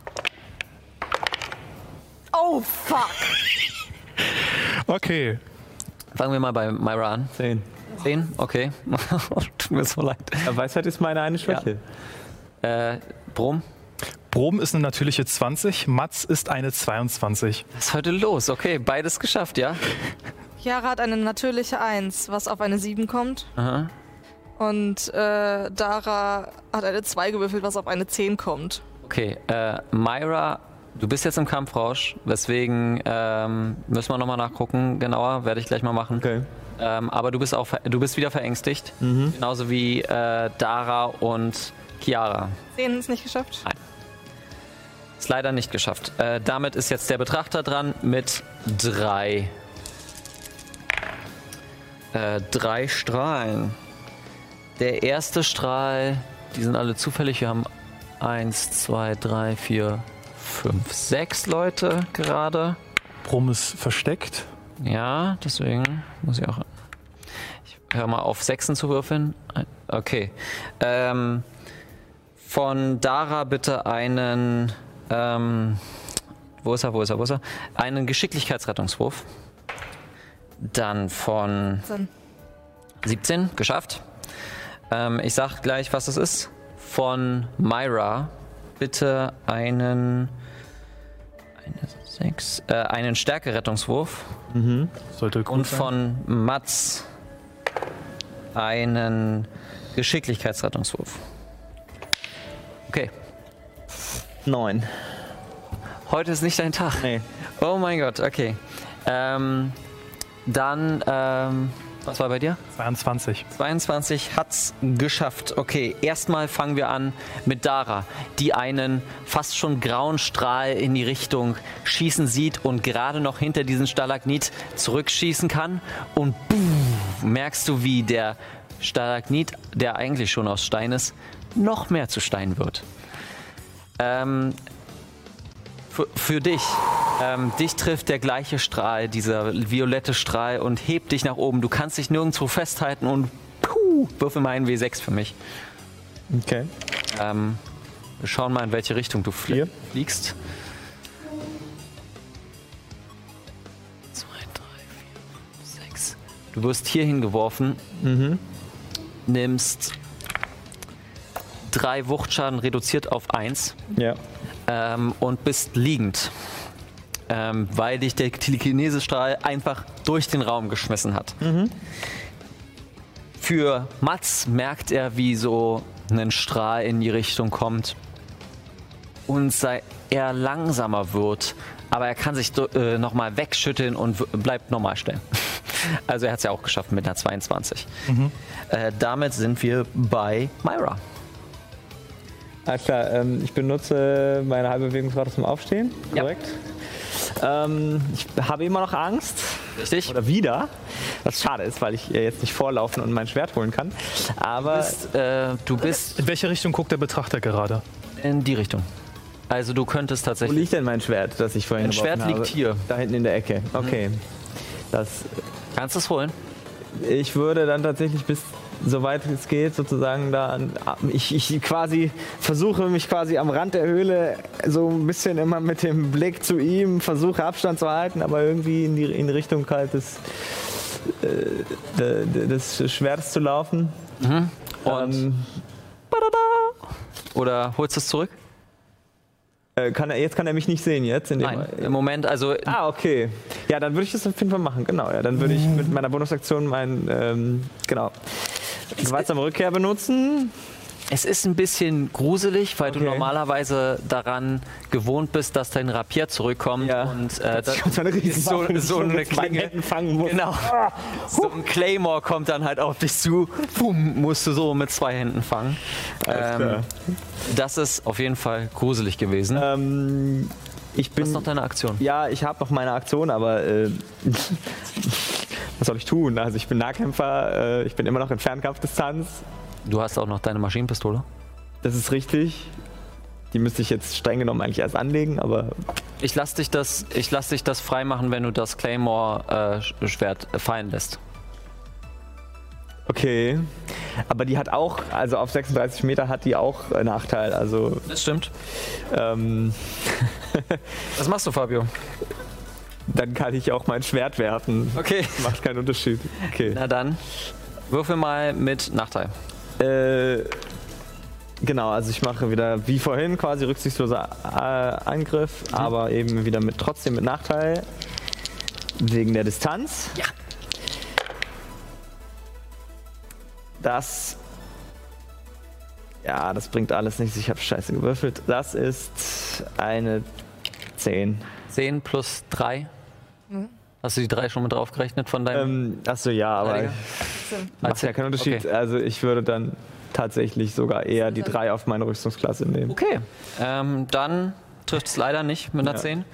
Oh, fuck. Okay. Fangen wir mal bei Myra an. Zehn. Zehn? Okay. Tut mir so leid. Weisheit ist meine eine Schwäche. Äh, Brom, Brom ist eine natürliche 20, Mats ist eine 22. was ist heute los? Okay, beides geschafft, ja? Chiara hat eine natürliche 1, was auf eine 7 kommt. Aha. Und äh, Dara hat eine 2 gewürfelt, was auf eine 10 kommt. Okay, äh, Myra, du bist jetzt im Kampfrausch, weswegen ähm, müssen wir nochmal nachgucken, genauer, werde ich gleich mal machen. Okay. Ähm, aber du bist auch, du bist wieder verängstigt, genauso wie äh, Dara und Chiara. 10 ist nicht geschafft. Ist leider nicht geschafft. Äh, damit ist jetzt der Betrachter dran mit drei. Äh, drei Strahlen. Der erste Strahl, die sind alle zufällig. Wir haben eins, zwei, drei, vier, fünf, sechs Leute gerade. Brom ist versteckt. Ja, deswegen muss ich auch. Ich höre mal auf, Sechsen zu würfeln. Okay. Ähm, von Dara bitte einen. Ähm, wo ist er, wo ist er, wo ist er? Einen Geschicklichkeitsrettungswurf. Dann von 17. 17, geschafft. Ähm, ich sag gleich, was es ist. Von Myra bitte einen. Eine sechs, äh, einen Stärkerettungswurf. Sollte gut Und sein. von Mats einen Geschicklichkeitsrettungswurf. Okay, Neun. heute ist nicht dein Tag. Nee. Oh mein Gott, okay. Ähm, dann, ähm, was war bei dir? 22. 22 hat's geschafft. Okay, erstmal fangen wir an mit Dara, die einen fast schon grauen Strahl in die Richtung schießen sieht und gerade noch hinter diesen Stalagnit zurückschießen kann. Und boom, merkst du, wie der Stalagnit, der eigentlich schon aus Stein ist, noch mehr zu Stein wird. Ähm, für, für dich. Ähm, dich trifft der gleiche Strahl, dieser violette Strahl und hebt dich nach oben. Du kannst dich nirgendwo festhalten und puh, würfel mal einen W6 für mich. Okay. Ähm, wir schauen mal, in welche Richtung du flie Vier. fliegst. Zwei, drei, vier, sechs. Du wirst hier hingeworfen, nimmst drei Wuchtschaden reduziert auf eins Ja. Ähm, und bist liegend, ähm, weil dich der Telekinesestrahl einfach durch den Raum geschmissen hat. Für Mats merkt er, wie so ein Strahl in die Richtung kommt und sei er langsamer wird, aber er kann sich äh, nochmal wegschütteln und bleibt normal stehen. Also er hat es ja auch geschafft mit einer 22. Äh, damit sind wir bei Myra. Alles klar, ähm, ich benutze meine halbe Bewegungsrate zum Aufstehen. Ja. Korrekt. Ähm, ich habe immer noch Angst. Richtig? Oder wieder. Was schade ist, weil ich äh, jetzt nicht vorlaufen und mein Schwert holen kann. Aber bist, äh, du bist In welche Richtung guckt der Betrachter gerade? in die Richtung. Also du könntest wo tatsächlich. liegt denn mein Schwert, das ich vorhin Dein Schwert geworfen liegt habe? hier. Mhm. Da hinten in der Ecke. Okay. Das, Kannst du es holen? ich würde dann tatsächlich bis soweit es geht sozusagen da ich, ich quasi versuche mich quasi am Rand der Höhle so ein bisschen immer mit dem Blick zu ihm versuche Abstand zu halten, aber irgendwie in die in Richtung halt des, äh, de- de- des Schwertes zu laufen. Und Ähm, oder holst du es zurück? äh, kann er, jetzt kann er mich nicht sehen jetzt. Nein, im Moment, also Ah, okay. Ja, dann würde ich das auf jeden Fall machen, genau. Ja, dann würde ich mit meiner Bonusaktion mein, ähm, genau, gewaltsame Rückkehr benutzen. es ist ein bisschen gruselig, weil du Okay. normalerweise daran gewohnt bist, dass dein Rapier zurückkommt Ja. und äh, so eine so, eine Klinge. Fangen muss. Genau. So ein Claymore kommt dann halt auf dich zu. Pum, musst du so mit zwei Händen fangen. Ähm, das ist auf jeden Fall gruselig gewesen. Ähm, ich Was bin ist noch deine Aktion? Ja, ich habe noch meine Aktion, aber äh, was soll ich tun? Also ich bin Nahkämpfer, äh, ich bin immer noch in Fernkampfdistanz. Du hast auch noch deine Maschinenpistole. Das ist richtig. Die müsste ich jetzt streng genommen eigentlich erst anlegen, aber Ich lass dich das, ich lass dich das freimachen, wenn du das Claymore-Schwert fallen lässt. okay. Aber die hat auch, also auf 36 Meter hat die auch einen Nachteil. Also Das stimmt. ähm, Was machst du, Fabio? Dann kann ich auch mein Schwert werfen. Okay. Macht keinen Unterschied. Okay. Na dann, würfel mal mit Nachteil. Äh, genau, also ich mache wieder wie vorhin quasi rücksichtsloser äh, Angriff, aber eben wieder mit trotzdem mit Nachteil. Wegen der Distanz. Ja. Das. Ja, das bringt alles nichts. Ich habe scheiße gewürfelt. Das ist eine 10. 10 plus 3. Hast du die 3 schon mit draufgerechnet von deinem Ähm, achso, ja, aber Verteidiger? macht ja keinen Unterschied. Okay. Also ich würde dann tatsächlich sogar eher die 3 auf meine Rüstungsklasse nehmen. Okay, ähm, dann trifft es leider nicht mit einer Ja. 10.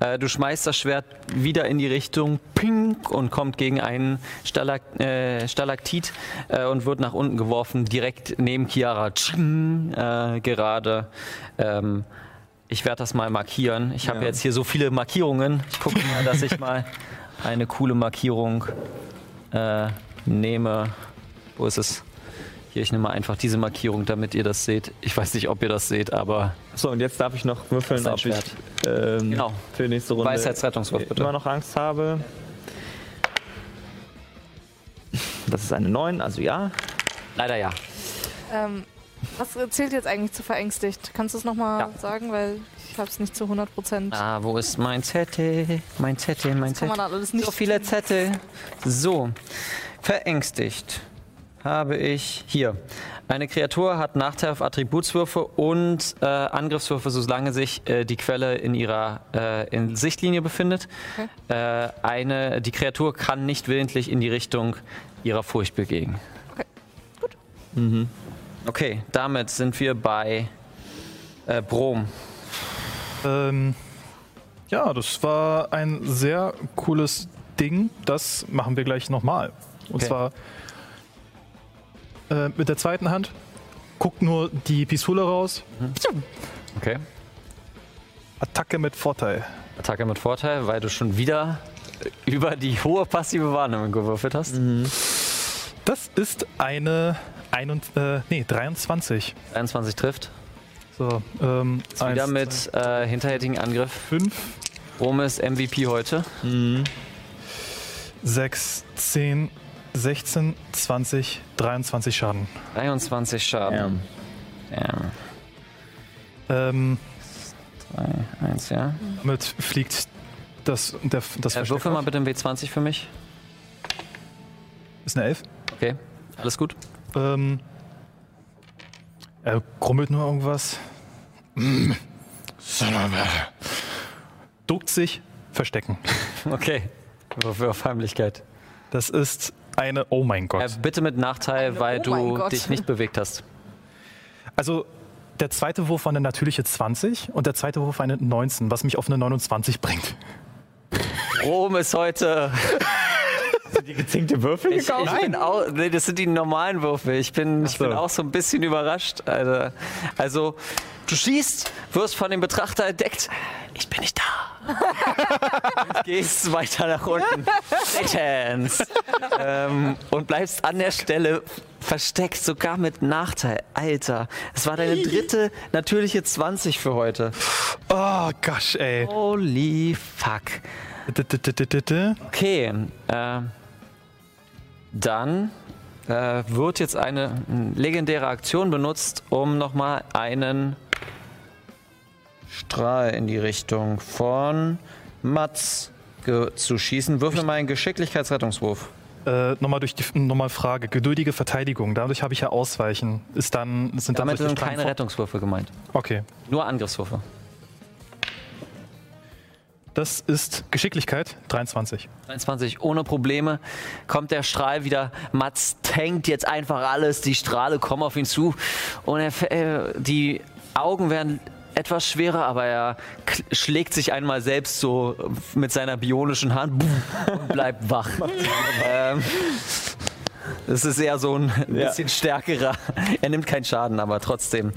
Äh, du schmeißt das Schwert wieder in die Richtung Ping und kommt gegen einen Stalak äh, Stalaktit äh, und wird nach unten geworfen, direkt neben Chiara. Tsching, äh, gerade. Ähm, ich werde das mal markieren. Ich habe Ja. jetzt hier so viele Markierungen. Ich gucke mal, dass ich mal eine coole Markierung äh, nehme. Wo ist es? Hier, ich nehme mal einfach diese Markierung, damit ihr das seht. Ich weiß nicht, ob ihr das seht, aber So, und jetzt darf ich noch würfeln, ob ist ich ähm, Genau. für die nächste Runde Weisheitsrettungswurf, bitte. immer noch Angst habe. Das ist eine 9, also ja. leider ja. Ähm, was zählt jetzt eigentlich zu verängstigt? Kannst du es nochmal Ja. sagen? Weil ich habe es nicht zu 100 Prozent. Ah, wo ist mein Zettel? Mein Zettel, mein Kann man Zettel. alles nicht. So viele Zettel. So, verängstigt habe ich hier. Eine Kreatur hat Nachteil auf Attributswürfe und äh, Angriffswürfe, solange sich äh, die Quelle in ihrer äh, in Sichtlinie befindet. Okay. Äh, eine, die Kreatur kann nicht willentlich in die Richtung ihrer Furcht bewegen. Okay, gut. Okay, damit sind wir bei äh, Brom. Ähm, ja, das war ein sehr cooles Ding. Das machen wir gleich nochmal. Und Okay. zwar äh, mit der zweiten Hand. Guckt nur die Pistole raus. Okay. Attacke mit Vorteil. Attacke mit Vorteil, weil du schon wieder über die hohe passive Wahrnehmung gewürfelt hast. Das ist eine, ein, äh, nee, 23. 21 trifft. So, ähm, Ist wieder mit äh, hinterhältigen Angriff. 5, Rom ist MVP heute. 6, 10, 16, 20, 23 Schaden. 23 Schaden. Ja. Ähm, 3, 1, ja. damit fliegt das, der, das Äh, würfel mal bitte ein W20 für mich. Ist eine 11. Okay, alles gut. Ähm, er grummelt nur irgendwas. Duckt sich, verstecken. Okay. Würfel auf Heimlichkeit. Das ist eine, oh mein Äh, Gott. bitte mit Nachteil, weil oh du Gott. dich nicht bewegt hast. Also der zweite Wurf war eine natürliche 20 und der zweite Wurf eine 19, was mich auf eine 29 bringt. Rom ist heute. Die gezinkte Würfel Ich, ich bin auch, nee, das sind die normalen Würfel. Ich bin, ich so. bin auch so ein bisschen überrascht. Alter. Also, du schießt, wirst von dem Betrachter entdeckt. Ich bin nicht da. und gehst weiter nach unten. Satans. ähm, und bleibst an der Stelle versteckt, sogar mit Nachteil. Alter, es war deine dritte natürliche 20 für heute. Oh, gosh, ey. Holy fuck. Okay, äh, dann äh, wird jetzt eine legendäre Aktion benutzt, um nochmal einen Strahl in die Richtung von Mats zu schießen. Würfel mal einen Geschicklichkeitsrettungswurf. Äh, nochmal durch die nochmal Frage. Geduldige Verteidigung. Dadurch habe ich ja Ausweichen. Ist dann, sind dann Damit solche sind keine Rettungswürfe gemeint. Okay. Nur Angriffswürfe. Das ist Geschicklichkeit 23. 23 ohne Probleme kommt der Strahl wieder. Mats tankt jetzt einfach alles. Die Strahle kommen auf ihn zu und er, äh, die Augen werden etwas schwerer, aber er schlägt sich einmal selbst so mit seiner bionischen Hand und bleibt wach. ähm, das ist eher so ein Ja. bisschen stärkerer. Er nimmt keinen Schaden, aber trotzdem.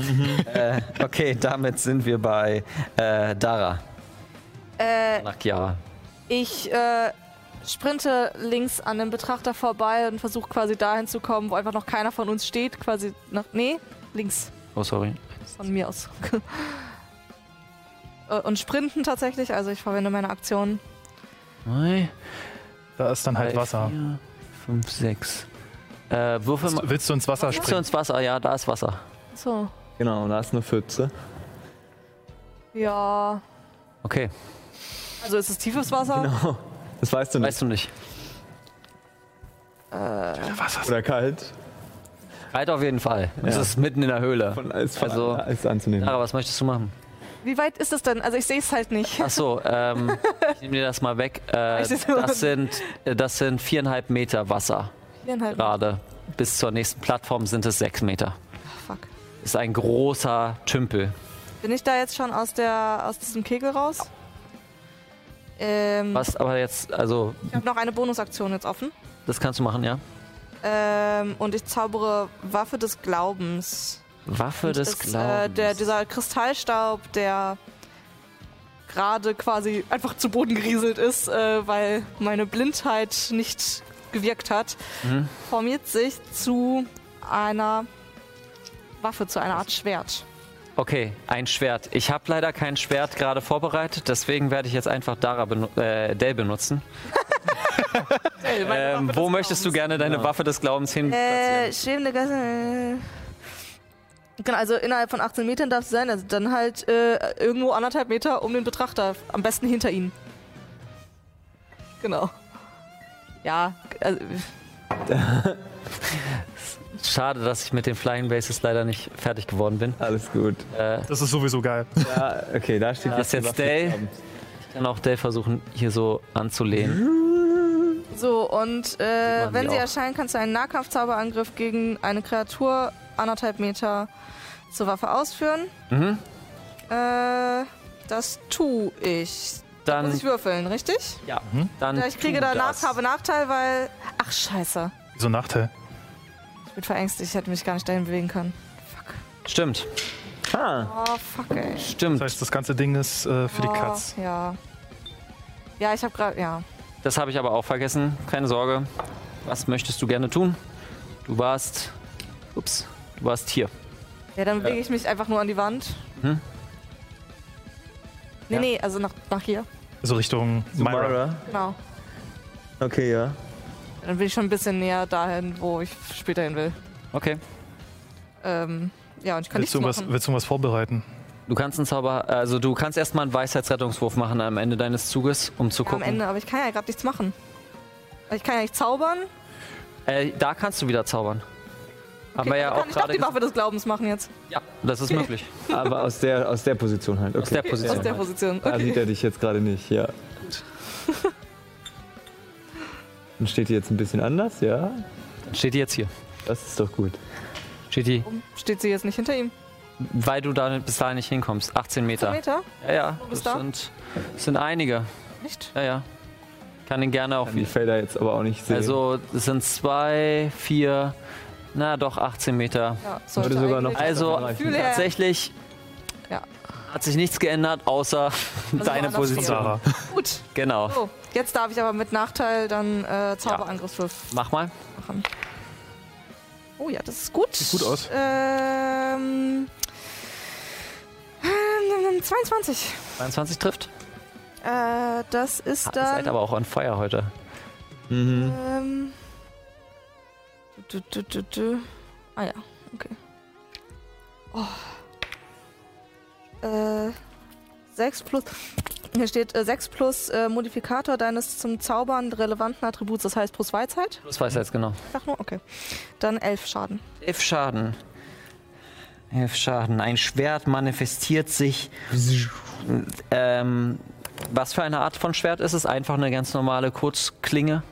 Äh, okay, damit sind wir bei äh, Dara. Äh, Nach Chiara. ich äh, sprinte links an dem Betrachter vorbei und versuche quasi dahin zu kommen, wo einfach noch keiner von uns steht. Quasi nach. Nee, links Oh, sorry. von mir aus. Äh, und sprinten tatsächlich, also ich verwende meine Aktion. Drei, Da ist dann halt drei, Wasser. Vier, fünf, sechs. Äh, würfel mal. Willst du ins Wasser Willst du springen? ins Wasser? Ja, da ist Wasser. So. Genau, und da ist eine Pfütze. Ja. Okay, Also ist es tiefes Wasser? Genau. Das weißt du nicht. weißt du nicht. Oder kalt. Kalt auf jeden Fall. Es Ja. ist mitten in der Höhle. Von, ist von Also- ist anzunehmen. Lara, was möchtest du machen? Wie weit ist es denn? Also ich sehe es halt nicht. Ach so, ähm, ich nehme dir das mal weg. Äh, Ich seh's nur. das, sind, äh, das sind viereinhalb Meter Wasser Viereinhalb. gerade. Bis zur nächsten Plattform sind es sechs Meter. Fuck. Ist ein großer Tümpel. Bin ich da jetzt schon aus der aus diesem Kegel raus? Ähm, Was aber jetzt, also, Ich habe noch eine Bonusaktion jetzt offen. das kannst du machen, ja? Ähm, und ich zaubere Waffe des Glaubens. Waffe Und des ist, Glaubens. Äh, der, dieser Kristallstaub, der gerade quasi einfach zu Boden gerieselt ist, äh, weil meine Blindheit nicht gewirkt hat, Mhm. formiert sich zu einer Waffe, zu einer Art Schwert. Okay, ein Schwert. Ich habe leider kein Schwert gerade vorbereitet, deswegen werde ich jetzt einfach Dara benu äh, Dell benutzen. Ähm, wo möchtest du gerne deine Waffe des Glaubens hin Äh, schwebende Gasse. Genau, also innerhalb von 18 Metern darf es sein, also dann halt äh, irgendwo anderthalb Meter um den Betrachter, am besten hinter ihn. Genau. Ja, also, Schade, dass ich mit den Flying Bases leider nicht fertig geworden bin. Alles gut. Äh, Das ist sowieso geil. Ja, okay, da steht Da ist die jetzt des Glaubens. ich kann auch Dale versuchen, hier so anzulehnen. so, und äh, wenn sie auch. erscheinen, kannst du einen Nahkampfzauberangriff gegen eine Kreatur anderthalb Meter zur Waffe ausführen. Mhm. Äh, das tue ich. Dann, Muss ich würfeln, richtig? ja, dann Ja, ich kriege das. habe Nachteil, weil. Ach, scheiße. So Nachteil. Ich bin verängstigt, ich hätte mich gar nicht dahin bewegen können. Fuck. Stimmt, Ah, Oh, fuck, ey. stimmt. Das heißt, das ganze Ding ist äh, für die oh, Katz. Ja. Ja, ich habe gerade. Ja. Das habe ich aber auch vergessen. Keine Sorge. Was möchtest du gerne tun? Du warst. Ups, du warst hier. Ja, dann bewege ich mich einfach nur an die Wand. Mhm. Nee, Ja. nee, also nach, nach hier. So Richtung Myra. Myra. Genau. Okay, ja. Dann bin ich schon ein bisschen näher dahin, wo ich später hin will. Okay. Ähm, ja, und ich kann Willst du, nichts was, machen. willst du was vorbereiten? Du kannst einen Zauber, also du kannst erstmal einen Weisheitsrettungswurf machen am Ende deines Zuges, um zu Ja, am gucken. Ende, aber ich kann ja gerade nichts machen. Ich kann ja nicht zaubern. Äh, da kannst du wieder zaubern. Okay, Aber ja auch kann ich doch gerade. die Waffe des Glaubens machen jetzt. Ja, das ist möglich. Aber aus der, aus der Position halt. Okay. Aus der Position. Aus der halt. Position. Da Okay. sieht er dich jetzt gerade nicht, ja. Dann steht die jetzt ein bisschen anders, ja. Dann steht die jetzt hier. Das ist doch gut. Steht die, Warum Steht sie jetzt nicht hinter ihm? weil du da bis dahin nicht hinkommst. 18 Meter. Meter? Ja, ja. Das du? sind, das sind einige. Nicht? Ja, ja. Kann den gerne auch Kann die. Felder jetzt aber auch nicht sehen. Also, es sind zwei, vier, na doch, 18 Meter. Ja, Würde sollte sogar noch- Also, tatsächlich Ja. hat sich nichts geändert, außer deine woanders Position. Gut. Genau. So, jetzt darf ich aber mit Nachteil dann äh, Zauberangriffswurf Mach mal. machen. Oh ja, das ist gut. Sieht gut aus. Ähm, ähm, 22. 22 trifft. Äh, das ist Ihr seid dann. aber auch on fire heute. Mhm. Ähm, du, du, du, du. Ah ja, okay. Oh. Äh, 6 plus. Hier steht äh, 6 plus äh, Modifikator deines zum Zaubern relevanten Attributs, das heißt plus Weisheit. Das weiß er jetzt genau. Sag nur, okay. Dann 11 Schaden. Elf Schaden. Elf Schaden. Ein Schwert manifestiert sich. Ähm, was für eine Art von Schwert ist es? Einfach eine ganz normale Kurzklinge.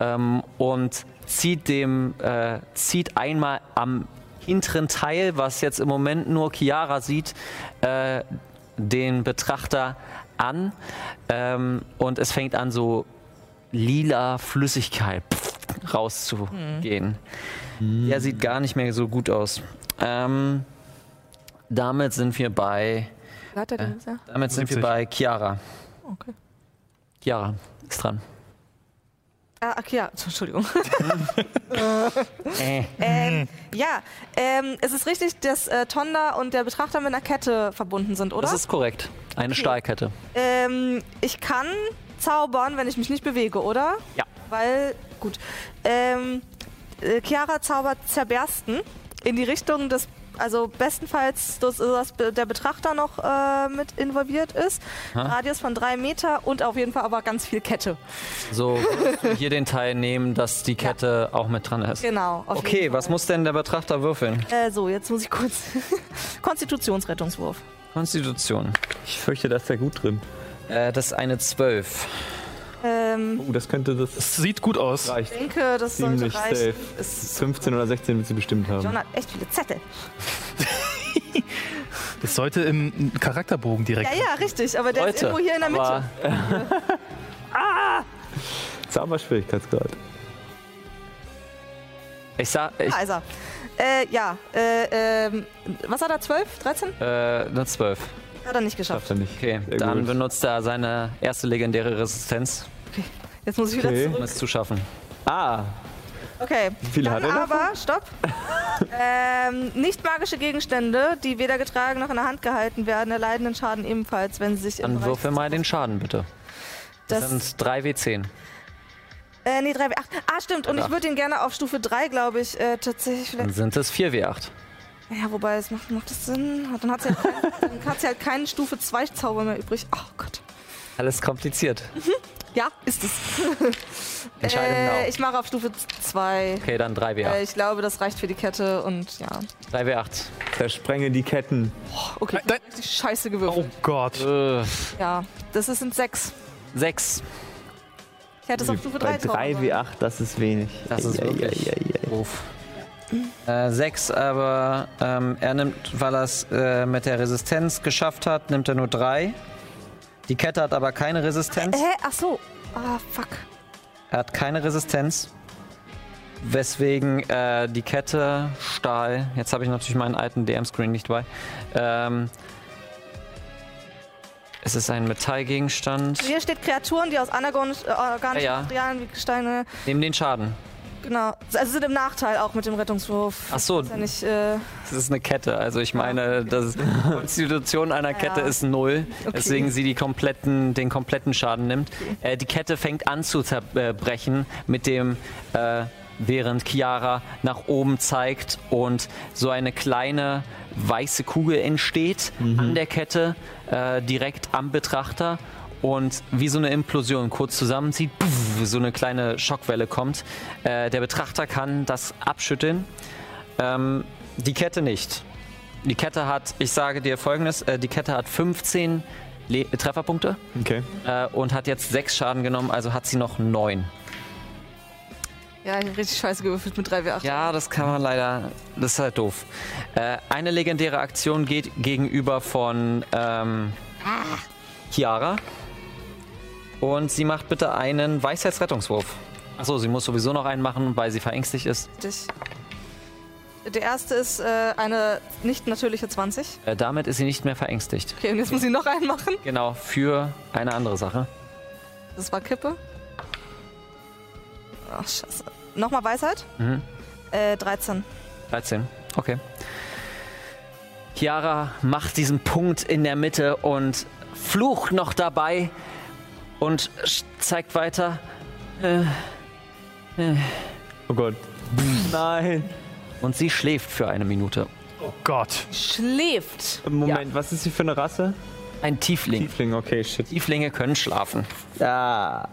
Ähm, und zieht dem, äh, zieht einmal am hinteren Teil, was jetzt im Moment nur Chiara sieht, äh, den Betrachter an. Ähm, und es fängt an, so lila Flüssigkeit rauszugehen. Der sieht gar nicht mehr so gut aus. Ähm, damit sind wir bei. Er denn gesagt? Damit sind wir 70. bei Chiara. Okay. Chiara ist dran. Ah, ach ja, Entschuldigung. Äh. ähm, ja, ähm, es ist richtig, dass äh, Tonda und der Betrachter mit einer Kette verbunden sind, oder? Das ist korrekt. Eine Stahlkette. Ähm, ich kann zaubern, wenn ich mich nicht bewege, oder? Ja. Weil, gut. Ähm, äh, Chiara zaubert zerbersten in die Richtung des, also bestenfalls, dass, dass der Betrachter noch äh, mit involviert ist. Ha? Radius von drei Meter und auf jeden Fall aber ganz viel Kette. So, hier den Teil nehmen, dass die Kette auch mit dran ist. Genau. auf Okay, jeden was muss denn der Betrachter würfeln? Äh, so, jetzt muss ich kurz. Konstitutionsrettungswurf. Konstitution. Ich fürchte, da ist der gut drin. Äh, das ist eine 12. Ähm, Oh, das könnte das Es sieht gut aus. ich denke, das sollte Ziemlich reichen. safe. Ist 15 oder 16 wird sie bestimmt haben. John hat echt viele Zettel. Das sollte im Charakterbogen direkt. Ja, ja, richtig, aber der ist Leute, irgendwo hier in der Mitte. aber Zauberschwierigkeitsgrad. ich sag, ich, Ah, ist er. Äh, ja, äh, ähm, was hat er, 12, 13? äh, eine 12. Hat er nicht geschafft. Schafft er nicht. Okay, Sehr dann gut. benutzt er seine erste legendäre Resistenz, Jetzt muss ich wieder Okay. um zurück. es zu schaffen. Ah, Okay, viel dann hat er davon? aber, stopp. ähm, nicht magische Gegenstände, die weder getragen noch in der Hand gehalten werden, erleiden den Schaden ebenfalls, wenn sie sich im Dann Bereich würfel mal den Schaden bitte. Das, Das, sind 3W10. äh, nee, 3 8 Ah, stimmt. Und ich würde ihn gerne auf Stufe 3, glaube ich, äh, tatsächlich Dann vielleicht. sind es 4W8. Ja, wobei, es macht, macht das Sinn? Dann hat sie halt, kein, dann hat sie halt keinen Stufe 2 Zauber mehr übrig. Oh Gott. Alles kompliziert. Ja, ist es. Entscheidung äh, ich mache auf Stufe 2. Okay, dann 3W8. Äh, ich glaube, das reicht für die Kette und ja. 3W8. Zersprenge die Ketten. Okay, Nein, nein. richtig scheiße Oh gewürfelt. Gott. Äh, Ja, das ist- sind 6. 6. Ich hätte es auf Stufe 3 Bei 3 wie 8, das ist wenig. Das ist wirklich ei, ei, ei. doof. Äh, 6, aber ähm, er nimmt, weil er es äh, mit der Resistenz geschafft hat, nimmt er nur 3. Die Kette hat aber keine Resistenz. Hä? Ach so. Ah, fuck. Er hat keine Resistenz. Weswegen äh, die Kette Stahl. Jetzt habe ich natürlich meinen alten DM-Screen nicht bei. Ähm, es ist ein Metallgegenstand. Hier steht Kreaturen, die aus anagonischen äh, organischen Ja, ja. Materialien wie Gesteine. Nehmen den Schaden. Genau. Also sind im Nachteil auch mit dem Rettungswurf. Ach so, Ist ja nicht, äh, das ist eine Kette. Also ich meine, das Konstitution einer Kette Ja. ist null, Okay. weswegen sie die kompletten, den kompletten Schaden nimmt. Äh, die Kette fängt an zu zerbrechen mit dem, äh, während Chiara nach oben zeigt und so eine kleine weiße Kugel entsteht an der Kette, äh, direkt am Betrachter. Und wie so eine Implosion kurz zusammenzieht, puff, so eine kleine Schockwelle kommt. Äh, der Betrachter kann das abschütteln. Ähm, die Kette nicht. Die Kette hat, ich sage dir folgendes, äh, die Kette hat 15 Le Trefferpunkte Okay. äh, und hat jetzt 6 Schaden genommen, also hat sie noch 9. ja, ich hab richtig scheiße gewürfelt mit 3W8. Ja, das kann man leider, das ist halt doof. Äh, eine legendäre Aktion geht gegenüber von ähm, Chiara und sie macht bitte einen Weisheitsrettungswurf. Achso, sie muss sowieso noch einen machen, weil sie verängstigt ist. Richtig. Der erste ist äh, eine nicht natürliche 20. Äh, damit ist sie nicht mehr verängstigt. Okay, und jetzt muss ich noch einen machen. Genau, für eine andere Sache. Das war Kippe. Ach, scheiße. Nochmal Weisheit? Mhm. Äh, 13. 13. Okay. Chiara macht diesen Punkt in der Mitte und flucht noch dabei und zeigt weiter. Oh Gott. Nein. Und sie schläft für eine Minute. Oh Gott. Schläft. Moment, was ist sie für eine Rasse? Ein Tiefling. Tiefling, okay, shit. Tieflinge können schlafen. Ja.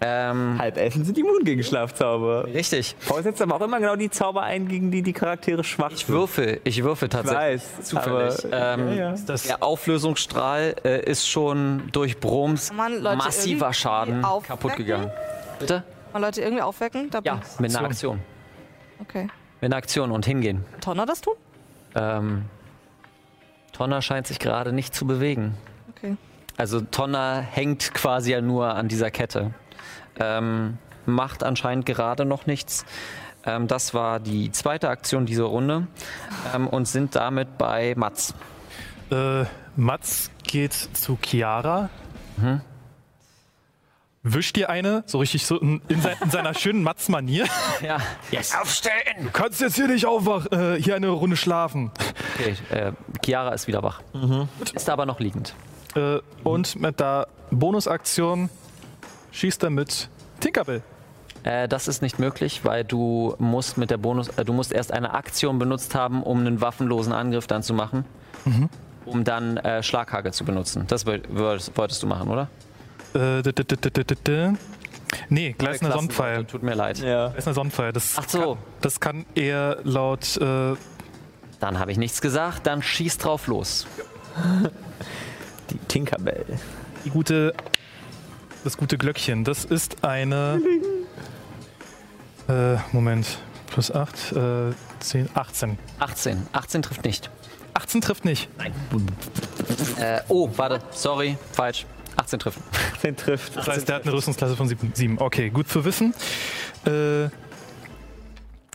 Ähm, Halbelfen sind immun gegen Schlafzauber. richtig. Paul setzt aber auch immer genau die Zauber ein, gegen die die Charaktere schwach Ich würfel, ich würfel tatsächlich. weiß, Zufällig. aber- ähm, Ja, ja. Das, Der Auflösungsstrahl äh, ist schon durch Broms Kann man Leute massiver Schaden aufwecken? kaputt gegangen. Bitte? Mal Leute irgendwie aufwecken? Da Ja, mit einer Aktion. Okay. Mit einer Aktion und hingehen. Kann Tonner das tun? Ähm, Tonner scheint sich gerade nicht zu bewegen. Okay. Also Tonner hängt quasi ja nur an dieser Kette. Ähm, macht anscheinend gerade noch nichts. Ähm, das war die zweite Aktion dieser Runde ähm, und sind damit bei Mats. äh, Mats geht zu Chiara. Mhm. Wischt dir eine, so richtig so in, in, sein, in seiner schönen Mats-Manier. Ja. Aufstellen! Du kannst jetzt hier nicht aufwachen, äh, hier eine Runde schlafen. Okay, äh, Chiara ist wieder wach. Ist aber noch liegend. Äh, und mit der Bonusaktion schießt er mit Tinkerbell. Äh, das ist nicht möglich, weil du musst mit der Bonus, äh, du musst erst eine Aktion benutzt haben, um einen waffenlosen Angriff dann zu machen, um dann äh, Schlaghagel zu benutzen. Das woll- wolltest, du machen, oder? Äh, d- d- d- nee, gleich eine Sonnenpfeil. Tut mir leid. Ja. Gleich eine Sonnenpfeil. Das, Ach so. kann, das kann er laut äh, Dann habe ich nichts gesagt, dann schieß drauf los. Die Tinkerbell. die gute, das gute Glöckchen. Das ist eine. Äh, Moment. Plus 8, äh, 10, 18. 18. 18 trifft nicht. 18 trifft nicht. Äh, oh, warte, sorry, falsch. 18 trifft. Den trifft. Das heißt, der hat eine Rüstungsklasse von 7. Okay, gut zu wissen. Äh,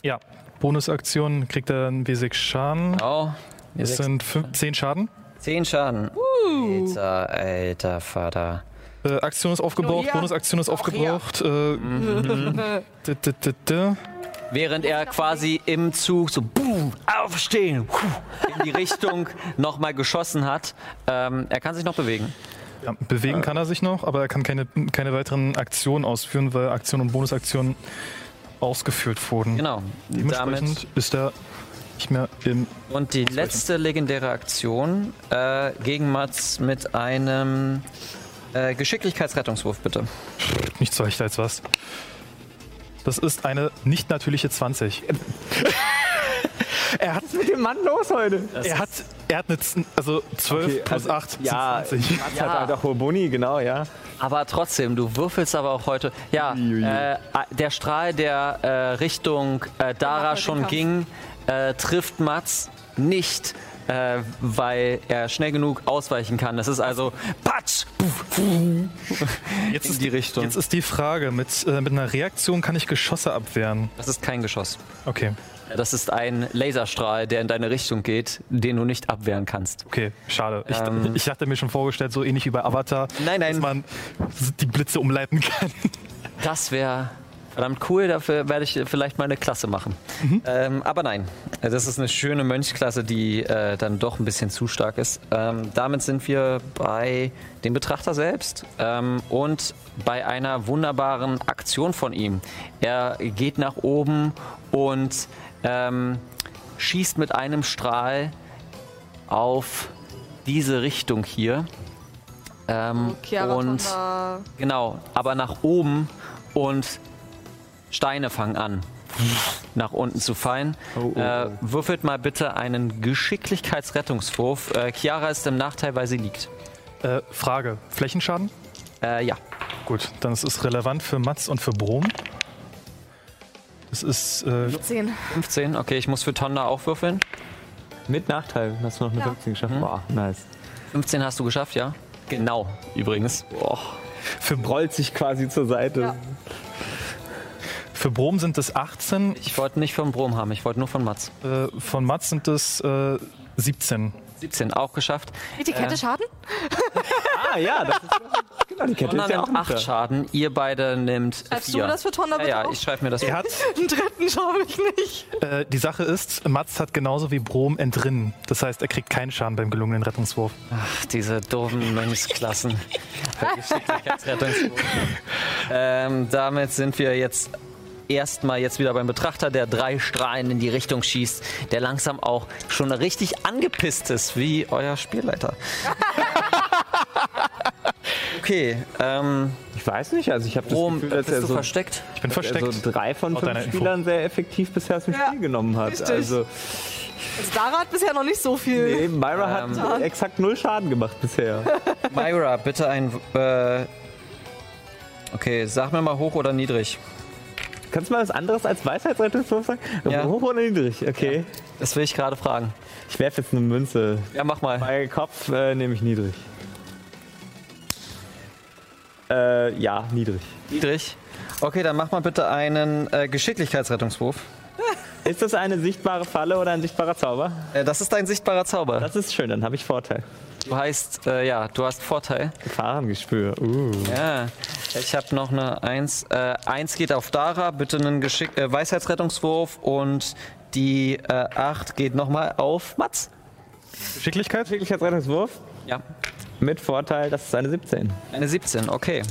ja, Bonusaktion kriegt er einen W6 Schaden. Oh, Das sind sind 10 Schaden. 10 Schaden. Alter, alter Vater. Äh, Aktion ist aufgebraucht, ja. Bonusaktion ist aufgebraucht. Äh, d- d- d- d- Während er quasi im Zug so boom, aufstehen, in die Richtung nochmal geschossen hat. Ähm, er kann sich noch bewegen. Ja, bewegen kann er sich noch, aber er kann keine, keine weiteren Aktionen ausführen, weil Aktion und Bonusaktionen ausgeführt wurden. Genau. Dementsprechend Damit. ist er nicht mehr im. Und die letzte legendäre Aktion äh, gegen Mats mit einem äh, Geschicklichkeitsrettungswurf, bitte. Nicht so echt als was. Das ist eine nicht natürliche 20. er hat, Was ist mit dem Mann los heute? er hat, er hat eine, Z- also 12 Okay, plus also, 8 Ja, sind 20. Mats Ja. hat halt auch hohe Boni, genau, ja. Aber trotzdem, du würfelst aber auch heute. Ja, Uiuiui. äh, der Strahl, der äh, Richtung äh, Dara schon ging, äh, trifft Mats nicht, äh, weil er schnell genug ausweichen kann. Das ist also Patsch! Jetzt in ist die Richtung. Jetzt ist die Frage, mit, äh, mit einer Reaktion kann ich Geschosse abwehren. Das ist kein Geschoss. Okay, Das ist ein Laserstrahl, der in deine Richtung geht, den du nicht abwehren kannst. okay, schade. Ich, Ähm. ich hatte mir schon vorgestellt, so ähnlich wie bei Avatar, Nein, nein. dass man die Blitze umleiten kann. Das wäre verdammt cool, dafür werde ich vielleicht mal eine Klasse machen. Ähm, aber nein, das ist eine schöne Mönchklasse, die äh, dann doch ein bisschen zu stark ist. Ähm, damit sind wir bei dem Betrachter selbst ähm, und bei einer wunderbaren Aktion von ihm. Er geht nach oben und ähm, schießt mit einem Strahl auf diese Richtung hier. Ähm, Chiara und. Genau, aber nach oben und Steine fangen an, nach unten zu fallen. Oh, oh, Äh, oh. würfelt mal bitte einen Geschicklichkeitsrettungswurf. Äh, Chiara ist im Nachteil, weil sie liegt. Äh, Frage, Flächenschaden? Äh, ja, Gut, dann ist es relevant für Mats und für Brom. Das ist äh, 10. 15. Okay, ich muss für Tonda auch würfeln. Mit Nachteil hast du noch eine Ja. 15 geschafft. Boah, nice. 15 hast du geschafft, ja? Genau, übrigens. Boah. für, Rollt sich quasi zur Seite. Ja. Für Brom sind es 18, Ich wollte nicht von Brom haben, ich wollte nur von Mats. äh, von Mats sind es äh, 17. 17 auch geschafft. Wie die Kette Schaden? Ah, ja, das ist genau, die Kette Tonda ist ja auch nimmt 8 mit da. Schaden, ihr beide nimmt Schreibst 4. du das für Tonda Ja, bitte ja, auf? ich schreibe mir das. Er hat, Den dritten schaffe ich nicht. äh, die Sache ist, Mats hat genauso wie Brom entrinnen. Das heißt, er kriegt keinen Schaden beim gelungenen Rettungswurf. Ach, diese doofen Mönchsklassen. Geschicklichkeitsrettungswurf. ähm, damit sind wir jetzt erstmal jetzt wieder beim Betrachter, der drei Strahlen in die Richtung schießt, der langsam auch schon richtig angepisst ist, wie euer Spielleiter. Okay, ähm, Ich weiß nicht, also ich habe das wo Gefühl, dass bist er du so, versteckt? Ich bin er versteckt. so drei von fünf Info. Spielern sehr effektiv bisher aus dem Ja, Spiel genommen hat. richtig. Also Also Dara hat bisher noch nicht so viel. nee, Myra Ähm. hat exakt null Schaden gemacht bisher. Myra, bitte ein. Äh, okay, sag mir mal hoch oder niedrig. Kannst du mal was anderes als Weisheitsrettungswurf sagen? Ja. Hoch oder niedrig? Okay. Das will ich gerade fragen. Ich werfe jetzt eine Münze. Ja, mach mal. Bei Kopf äh, nehme ich niedrig. Äh, ja, niedrig. Niedrig. Okay, dann mach mal bitte einen äh, Geschicklichkeitsrettungswurf. Ist das eine sichtbare Falle oder ein sichtbarer Zauber? Äh, das ist dein sichtbarer Zauber. Das ist schön, dann habe ich Vorteil. Du heißt, äh, ja, du hast Vorteil. Gefahrengespür. Uh. Ja. Ich habe noch eine 1. Äh, 1 geht auf Dara, bitte einen Geschick äh, Weisheitsrettungswurf und die äh, 8 geht nochmal auf Mats. Geschicklichkeit? Geschicklichkeitsrettungswurf Ja. mit Vorteil, das ist eine 17. Eine 17, okay.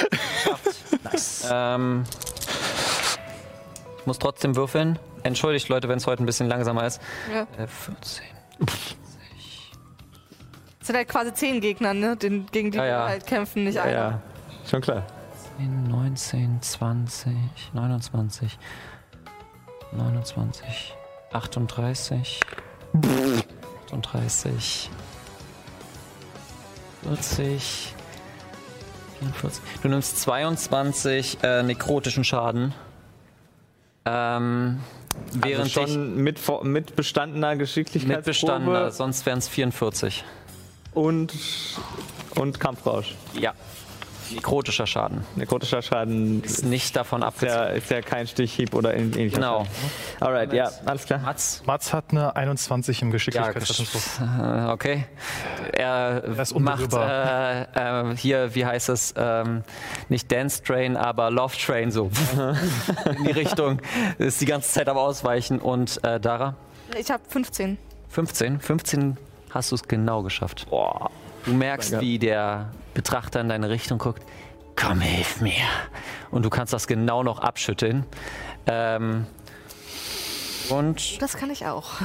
nice. Ähm, ich muss trotzdem würfeln. Entschuldigt Leute, wenn es heute ein bisschen langsamer ist. Ja. Äh, 14. Das sind halt quasi zehn Gegner, ne? Den, gegen die Ja, ja. wir halt kämpfen, nicht Ja, einer. ja, schon klar. 19, 20, 29, 29, 38, 38, 40, 44. Du nimmst 22 äh, nekrotischen Schaden. Ähm, während also schon mit, vor- mit bestandener Geschicklichkeitsprobe mitbestanden, sonst wären es 44. und, und Kampfrausch. Ja. Nekrotischer Schaden. Nekrotischer Schaden Ist ist nicht davon ja, abgezogen. ist ja kein Stichhieb oder ähn- ähnlicher Genau. Alright, ja, alles klar. Mats? Mats hat eine 21 im Ja, Geschicklichkeitsrettungswurf. äh, okay. Er ist macht äh, äh, hier, wie heißt es, ähm, nicht Dance Train, aber Love Train so in die Richtung. Ist die ganze Zeit am Ausweichen. Und äh, Dara, Ich habe 15. 15. 15 hast du es genau geschafft. Boah. Du merkst, Danke. wie der Betrachter in deine Richtung guckt. Komm, hilf mir. Und du kannst das genau noch abschütteln. Ähm, und Das kann ich auch.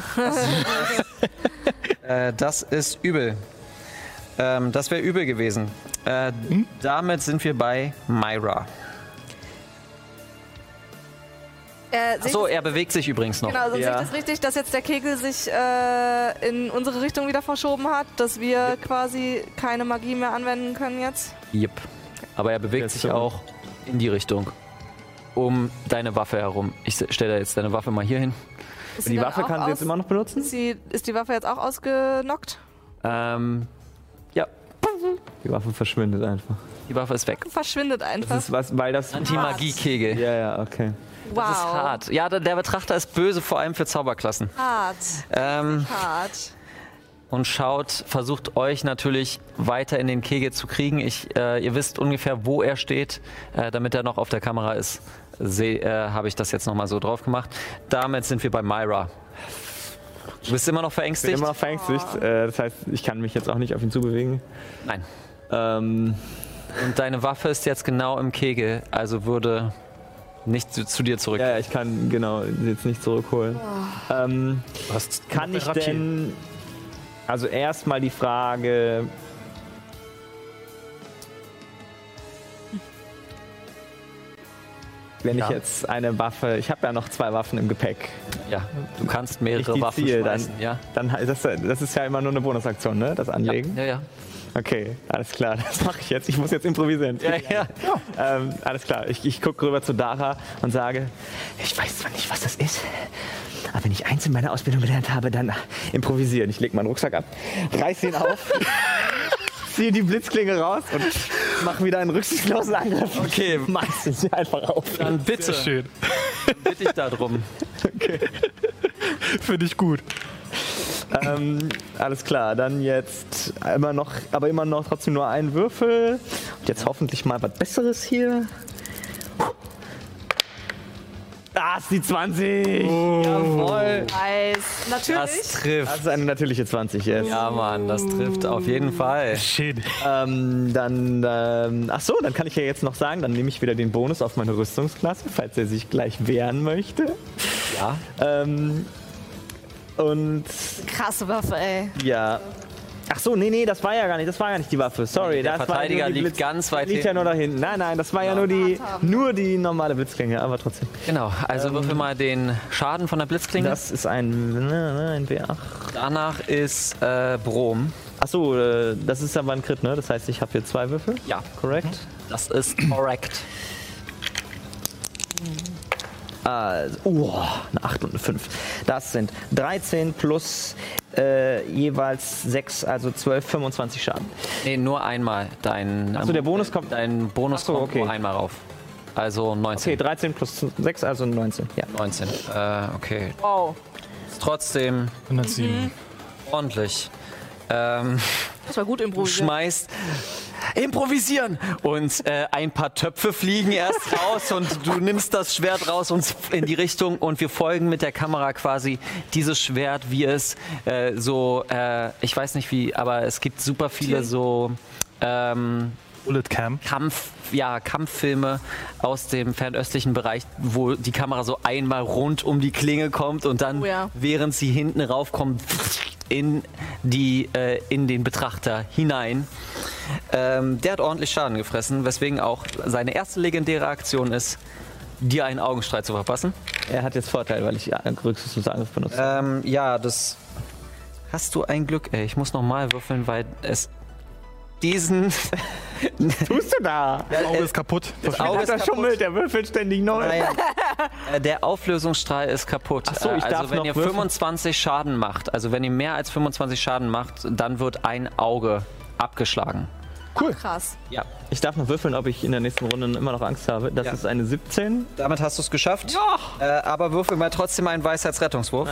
Äh, das ist übel. Ähm, das wäre übel gewesen. Äh, Damit sind wir bei Myra. Äh, Achso, er bewegt sich übrigens noch. genau, sonst Ja. sehe ich das richtig, dass jetzt der Kegel sich äh, in unsere Richtung wieder verschoben hat, dass wir quasi keine Magie mehr anwenden können jetzt. Yep. Aber er bewegt Jetzt sich so. auch in die Richtung. Um deine Waffe herum. Ich stelle jetzt deine Waffe mal hier hin. Ist Die Waffe kann sie jetzt immer noch benutzen? Ist, sie, ist die Waffe jetzt auch ausgenockt? Ähm, ja, Die Waffe verschwindet einfach. die Waffe ist weg. Verschwindet einfach. Das ist was, weil das. Anti-Magie-Kegel. Ja, ja, okay. Wow. Das ist hart. Ja, der, der Betrachter ist böse, vor allem für Zauberklassen. Hart. Ähm, Hart. und schaut, versucht euch natürlich weiter in den Kegel zu kriegen. Ich, äh, ihr wisst ungefähr, wo er steht, äh, damit er noch auf der Kamera ist. Äh, Habe ich das jetzt nochmal so drauf gemacht. Damit sind wir bei Myra. Du bist immer noch Ich bin verängstigt? immer noch verängstigt. Äh, das heißt, ich kann mich jetzt auch nicht auf ihn zubewegen. Nein. Ähm, Und deine Waffe ist jetzt genau im Kegel, also würde nicht zu, zu dir zurück. ja, ja, ich kann genau jetzt nicht zurückholen. Ähm, Du hast kann ich ein Rapier. denn. Also erstmal die Frage. Wenn ich Ja. jetzt eine Waffe, ich habe ja noch zwei Waffen im Gepäck, Ja, du kannst ich mehrere die Waffen ziehe, dann, schmeißen. Ja. dann ist das, das ist ja immer nur eine Bonusaktion, ne? Das Ja, Anlegen. ja, ja. Okay, alles klar, das mache ich jetzt. Ich muss jetzt improvisieren. ja, ja. Ähm, alles klar, ich, ich gucke rüber zu Dara und sage, ich weiß zwar nicht, was das ist, aber wenn ich eins in meiner Ausbildung gelernt habe, dann improvisieren. Ich lege meinen Rucksack ab, reiß ihn auf, ziehe die Blitzklinge raus und mache wieder einen rücksichtslosen Angriff. Okay. Sie einfach auf. Dann bitte, Sehr schön. bitte ich darum. Finde ich gut. Ähm, alles klar, dann jetzt immer noch, aber immer noch trotzdem nur einen Würfel. Und jetzt hoffentlich mal was Besseres hier. Ah, ist die 20! Jawohl! Nice. Natürlich. Das trifft. Das ist eine natürliche 20 jetzt. Ja, Mann, das trifft auf jeden Fall. Schön. Ähm, dann, ähm, ach so, dann kann ich ja jetzt noch sagen, dann nehme ich wieder den Bonus auf meine Rüstungsklasse, falls er sich gleich wehren möchte. Ja. Ähm, und Krasse Waffe, ey. ja, Ach so, nee, nee, das war ja gar nicht, das war ja nicht die Waffe. Sorry, Der das Verteidiger war die liegt ganz weit liegt ja hinten. nur da hinten. Nein, nein, das war ja nur die, nur die normale Blitzklinge, aber trotzdem. Genau, also würfel mal den Schaden von der Blitzklinge. Das ist ein, ne, ne, ein W8. Danach ist äh, Brom. Ach so, äh, das ist aber ein Crit, ne? Das heißt, ich habe hier zwei Würfel. Ja, Korrekt. das ist korrekt. Also, oh, eine 8 und eine 5. Das sind 13 plus äh, jeweils 6, also 12, 25 Schaden. Nee, nur einmal. Dein, Ach so, der Bonus kommt- Dein Bonus so, kommt okay. nur einmal rauf. Also 19. Okay, 13 plus 6, also 19. Ja. 19. Äh, okay. Wow. Ist trotzdem 107. ordentlich. Ähm, Das war gut du improvisiert. schmeißt improvisieren. Und äh, ein paar Töpfe fliegen erst raus und du nimmst das Schwert raus und in die Richtung und wir folgen mit der Kamera quasi dieses Schwert, wie es äh, so, äh, ich weiß nicht wie, aber es gibt super viele so ähm, Bullet Cam. Kampf, ja, Kampffilme aus dem fernöstlichen Bereich, wo die Kamera so einmal rund um die Klinge kommt und dann, Oh ja. während sie hinten raufkommt, in, die, äh, in den Betrachter hinein. Ähm, der hat ordentlich Schaden gefressen, weswegen auch seine erste legendäre Aktion ist, dir einen Augenstreit zu verpassen. Er hat jetzt Vorteil, weil ich ja, rücksichtslosen Angriff benutze. Ähm, ja, das hast du ein Glück, ey. Ich muss nochmal würfeln, weil es diesen tust du da? Das Auge ist kaputt. das Auge Hat ist kaputt. schummelt, der würfelt ständig neu. Nein. Äh, Der Auflösungsstrahl ist kaputt. Ach so, ich Äh, darf also wenn noch ihr würfeln. 25 Schaden macht, also wenn ihr mehr als 25 Schaden macht, dann wird ein Auge abgeschlagen. Krass. Ja. Ich darf noch würfeln, ob ich in der nächsten Runde immer noch Angst habe. Das Ja. ist eine 17. Damit hast du es geschafft. Ja. Äh, aber würfel mal trotzdem einen Weisheitsrettungswurf.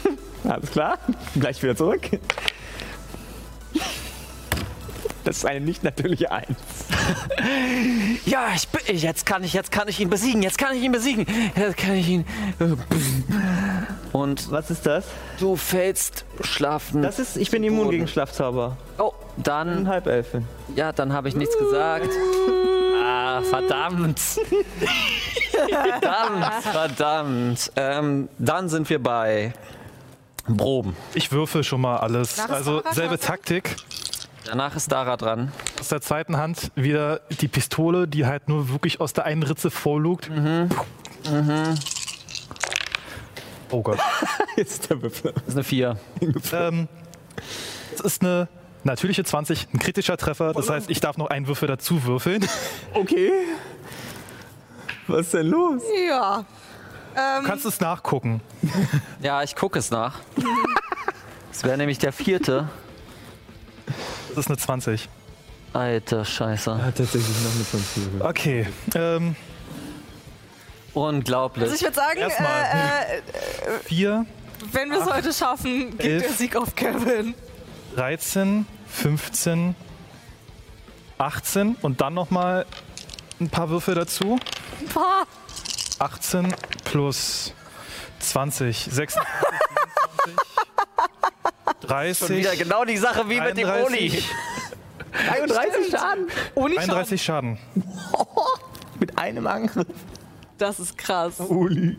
Alles klar. Gleich wieder zurück. Das ist eine nicht natürliche Eins. Ja, ich, bin- jetzt kann ich, jetzt kann ich ihn besiegen. Jetzt kann ich ihn besiegen. Jetzt kann ich ihn. Und Was ist das? du fällst schlafen. Das ist, ich bin immun Boden. gegen Schlafzauber. Oh, dann, Halbelfe. ja, dann habe ich nichts gesagt. Ah, verdammt. verdammt, verdammt. Ähm, dann sind wir bei Proben. Ich würfel schon mal alles. Also selbe? Taktik. Danach ist Dara dran. Aus der zweiten Hand wieder die Pistole, die halt nur wirklich aus der einen Ritze vorlugt. Oh Gott. Jetzt ist der Würfel. Das ist eine 4. ähm, das ist eine natürliche 20, ein kritischer Treffer. Das heißt, ich darf noch einen Würfel dazu würfeln. Okay. Was ist denn los? Ja. Du kannst es nachgucken. Ja, ich gucke es nach. Das wäre nämlich der vierte. Das ist eine 20. Alter Scheiße. Hat tatsächlich noch eine 5 Okay. Ähm, Unglaublich. Also ich würde sagen, Erstmal. äh, äh, vier, wenn wir es heute schaffen, elf. der Sieg auf Kevin. 13, 15, 18 und dann noch mal ein paar Würfel dazu. Pah. 18 plus 20, 26, 30, Wieder genau die Sache wie mit dem 31. Oli. 31 Schaden. Schaden. 31 Schaden. Mit einem Angriff. Das ist krass. Uli.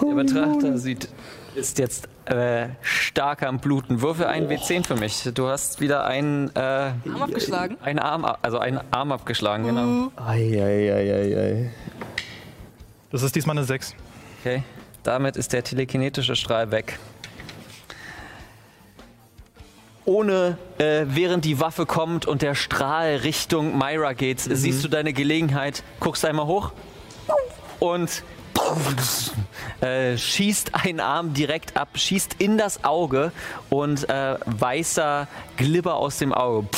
Der Betrachter sieht, ist jetzt äh, stark am Bluten. Würfel einen W10 für mich. Du hast wieder einen, äh, Arm abgeschlagen. einen Arm, also einen Arm abgeschlagen, genau. Eieieiei. Das ist diesmal eine 6. Okay. Damit ist der telekinetische Strahl weg. Ohne, äh, während die Waffe kommt und der Strahl Richtung Myra geht, siehst du deine Gelegenheit, guckst einmal hoch und äh, schießt einen Arm direkt ab, schießt in das Auge und äh, weißer Glibber aus dem Auge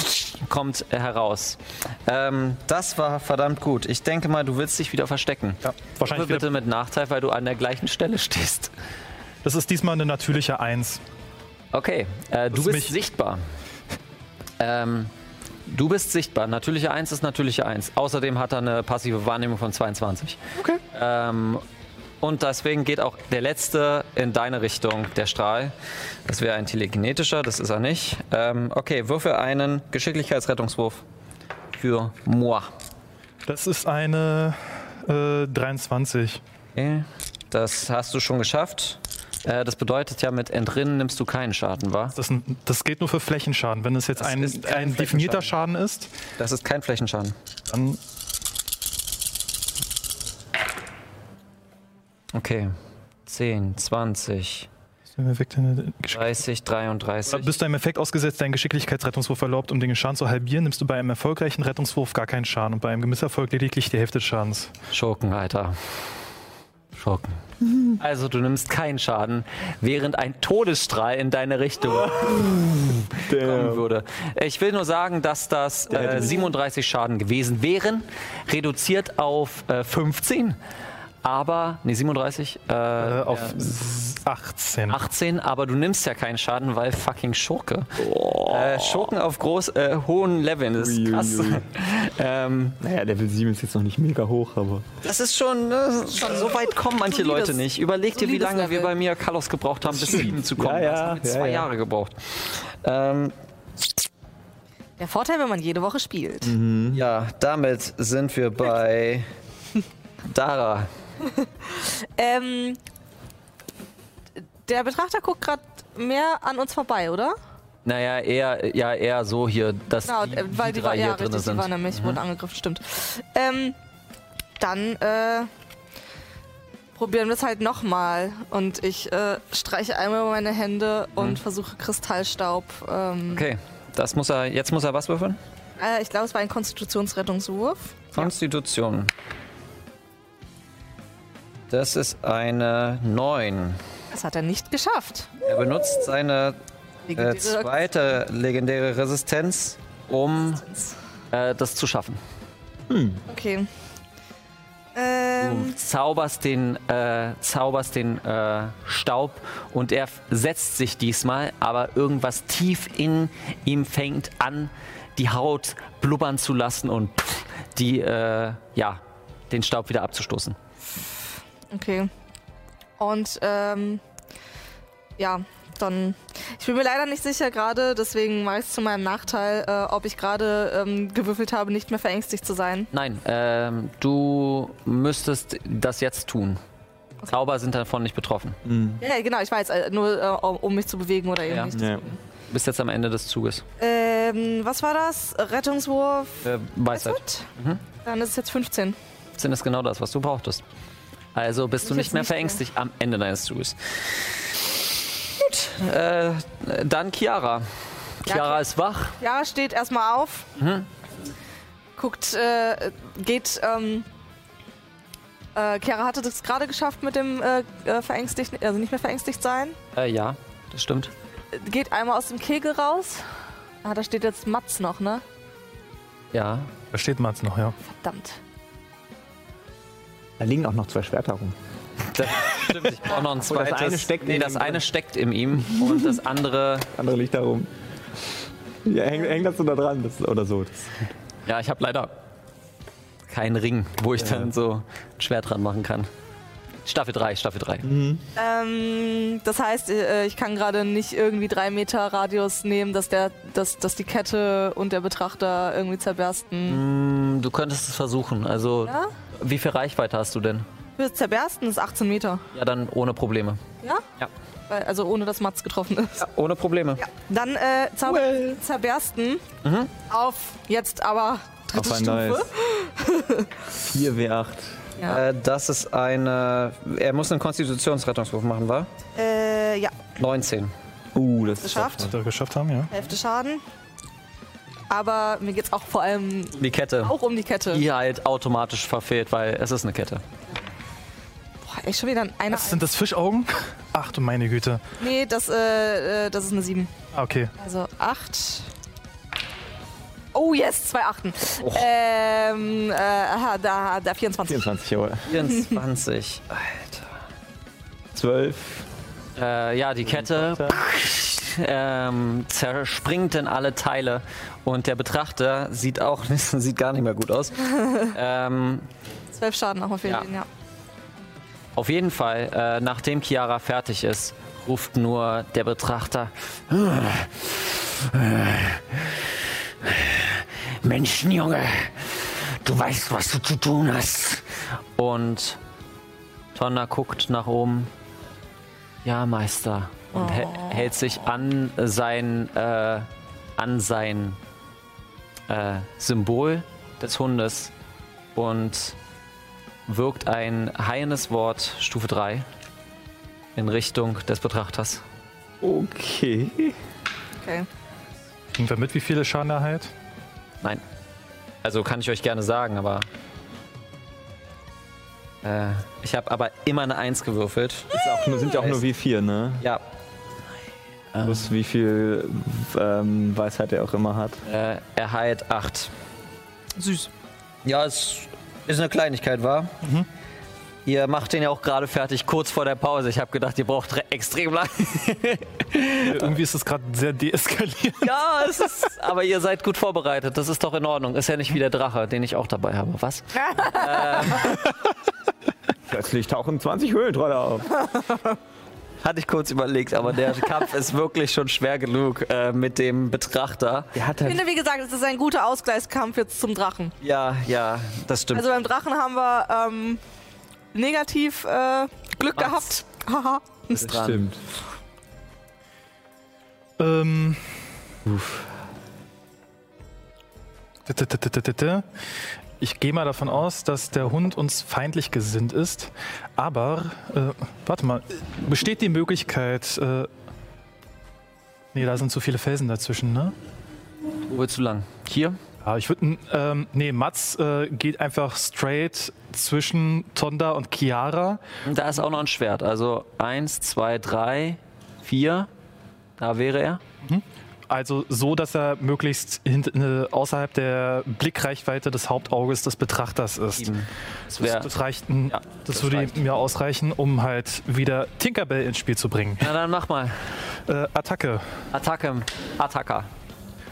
kommt heraus. Ähm, das war verdammt gut. Ich denke mal, du willst dich wieder verstecken. Ja, wahrscheinlich Bitte mit Nachteil, weil du an der gleichen Stelle stehst. Das ist diesmal eine natürliche 1. Okay, äh, du ist bist mich- sichtbar. Ähm, du bist sichtbar. Natürliche 1 ist natürliche 1. Außerdem hat er eine passive Wahrnehmung von 22. Okay. Ähm, und deswegen geht auch der letzte in deine Richtung, der Strahl. Das wäre ein telekinetischer, das ist er nicht. Ähm, okay, würfe einen Geschicklichkeitsrettungswurf für moi. Das ist eine äh, 23. Okay, das hast du schon geschafft. Äh, das bedeutet ja, mit Entrinnen nimmst du keinen Schaden, wa? Das, ist ein, das geht nur für Flächenschaden. Wenn es jetzt Das ein, ein definierter. Schaden ist, Das ist kein Flächenschaden. dann Okay. 10, 20, wirkt deine Geschick 30, 33. Bist du einem Effekt ausgesetzt, deinen Geschicklichkeitsrettungswurf erlaubt, um den Schaden zu halbieren, nimmst du bei einem erfolgreichen Rettungswurf gar keinen Schaden und bei einem Misserfolg lediglich die Hälfte des Schadens. Schurken, Alter. Schurken. Also du nimmst keinen Schaden, während ein Todesstrahl in deine Richtung kommen würde. Ich will nur sagen, dass das äh, 37 Schaden gewesen wären, reduziert auf äh, 15, aber, nee, 37, äh, Äh, auf äh, 18. 18, aber du nimmst ja keinen Schaden, weil fucking Schurke. Äh, Schurken auf groß, äh, hohen Leveln, das ist krass. ähm, Naja, Level 7 ist jetzt noch nicht mega hoch, aber. das ist schon, äh, so weit kommen manche Leute nicht. Überleg dir, wie lange wir Level. bei mir Kalos gebraucht haben, bis sieben zu kommen. Ja, ja, das haben wir ja, zwei ja. Jahre gebraucht. Ähm, Der Vorteil, wenn man jede Woche spielt. ja, damit sind wir bei Dara. Ähm, der Betrachter guckt gerade mehr an uns vorbei, oder? Naja, eher, ja, eher so hier, dass Genau, die, äh, weil die, drei war, ja, hier drin richtig, die sind. Mhm. war nämlich, wurden angegriffen, stimmt. Ähm, dann äh, probieren wir es halt nochmal. Und ich äh, streiche einmal meine Hände und versuche Kristallstaub. Ähm, Mhm. Okay, das muss er, jetzt muss er was würfeln? äh, ich glaube, es war ein Konstitutionsrettungswurf. Konstitution. Das ist eine 9. Das hat er nicht geschafft. Er benutzt seine äh, Legendäre- zweite legendäre Resistenz, um äh, das zu schaffen. Okay. Du Ähm, zauberst den, äh, zauberst den äh, Staub und er setzt sich diesmal, aber irgendwas tief in ihm fängt an, die Haut blubbern zu lassen und pff, die, äh, ja, den Staub wieder abzustoßen. Okay. Und ähm, ja, dann. Ich bin mir leider nicht sicher gerade, deswegen mache ich es zu meinem Nachteil, äh, ob ich gerade ähm, gewürfelt habe, nicht mehr verängstigt zu sein. Nein, ähm, du müsstest das jetzt tun. Zauber sind davon nicht betroffen. Ja, ja, genau, ich weiß, äh, nur äh, um mich zu bewegen oder eben Ja. nicht. Ja. Du bist jetzt am Ende des Zuges. Ähm, was war das? Rettungswurf? Äh, Weisheit. Weisheit? Mhm. Dann ist es jetzt 15. 15 ist genau das, was du brauchtest. Also bist du Ich nicht mehr nicht verängstigt am Ende deines Zuges. Gut, äh, dann Chiara. Ja, Chiara Ki- ist wach. Ja, steht erstmal auf. Mhm. Guckt, äh, geht, ähm, äh, Chiara hatte das gerade geschafft mit dem äh, äh, verängstigt, also nicht mehr verängstigt sein. Äh, ja, das stimmt. Geht einmal aus dem Kegel raus. Ah, da steht jetzt Mats noch, ne? Ja. Da steht Mats noch, ja. Verdammt. Da liegen auch noch zwei Schwerter rum. Das stimmt, ich brauche noch ein Obwohl, das zweites. eine steckt nee, in das ihm eine drin. steckt in ihm und das andere. Das andere liegt da rum. Ja, hängt, hängt das so da dran das, oder so. Das, Ja, ich habe leider keinen Ring, wo ich dann so ein Schwert dran machen kann. Staffel 3, Staffel 3. Ähm, das heißt, äh, ich kann gerade nicht irgendwie drei Meter Radius nehmen, dass, der, dass, dass die Kette und der Betrachter irgendwie zerbersten. Mm, Du könntest es versuchen. Also, Ja? Wie viel Reichweite hast du denn? Für zerbersten ist 18 Meter. Ja, dann ohne Probleme. Ja? Ja. Weil, also ohne dass Mats getroffen ist. Ohne Probleme. Dann äh, Zauber zerbersten auf jetzt aber dritte auf ein Stufe. neues. 4W8. Ja. Äh, das ist eine. Er muss einen Konstitutionsrettungswurf machen, war? Äh, ja, 19. Uh, das ist geschafft. Hat er geschafft haben, ja. Hälfte Schaden. Aber mir geht's auch vor allem Die Kette. auch um die Kette. Die halt automatisch verfehlt, weil es ist eine Kette. Boah, echt schon wieder ein einer. Was sind das Fischaugen? Ach du meine Güte. Nee, das, äh, äh, das ist eine 7. Ah, okay. Also 8. Oh yes, zwei Achten. Oh. Ähm, äh, aha, da, da 24. 24, jawohl. 24. Alter. 12. Äh, ja, die Kette ähm, zerspringt in alle Teile und der Betrachter sieht auch sieht gar nicht mehr gut aus. ähm, 12 Schaden auch auf jeden Ja. Fall, ja. auf jeden Fall, äh, nachdem Chiara fertig ist, ruft nur der Betrachter. Menschenjunge, du weißt, was du zu tun hast. Und Tonna guckt nach oben. Ja, Meister. Und hä- hält sich an sein, äh, an sein äh, Symbol des Hundes und wirkt ein heilendes Wort Stufe 3 in Richtung des Betrachters. Okay. Okay. Kriegen wir mit, wie viele Schaden er heilt? Nein. Also kann ich euch gerne sagen, aber. Äh, ich habe aber immer eine 1 gewürfelt. Ist auch nur, sind ja auch nur wie vier, ne? Ja. Plus wie viel ähm, Weisheit er auch immer hat. Äh, er heilt 8. Süß. Ja, es ist eine Kleinigkeit, war. Ihr macht den ja auch gerade fertig, kurz vor der Pause. Ich habe gedacht, ihr braucht re- extrem lang. Irgendwie ist es gerade sehr deeskaliert. ja, es ist. Aber ihr seid gut vorbereitet. Das ist doch in Ordnung. Ist ja nicht wie der Drache, den ich auch dabei habe. Was? Plötzlich tauchen 20 Höhlentrolle auf. Hatte ich kurz überlegt, aber der Kampf ist wirklich schon schwer genug äh, mit dem Betrachter. Der hat Ich halt. finde, wie gesagt, es ist ein guter Ausgleichskampf jetzt zum Drachen. Ja, ja, das stimmt. Also beim Drachen haben wir ähm, negativ äh, Glück Macht's. gehabt. Haha. ist dran. Stimmt. Ähm. Tütütütütütü. Ich gehe mal davon aus, dass der Hund uns feindlich gesinnt ist. Aber, äh, warte mal, besteht die Möglichkeit. Äh, nee, da sind zu viele Felsen dazwischen, ne? Wo willst du lang? Hier? Ja, ich würde. Ähm, nee, Mats äh, geht einfach straight zwischen Tonda und Chiara. Und Da ist auch noch ein Schwert. Also eins, zwei, drei, vier. Da wäre er. Also so, dass er möglichst äh, außerhalb der Blickreichweite des Hauptauges des Betrachters ist. Das wäre. das reicht, Ja, das, das würde reicht. mir ausreichen, um halt wieder Tinkerbell ins Spiel zu bringen. Na dann mach mal. Äh, Attacke. Attacke. Attacker.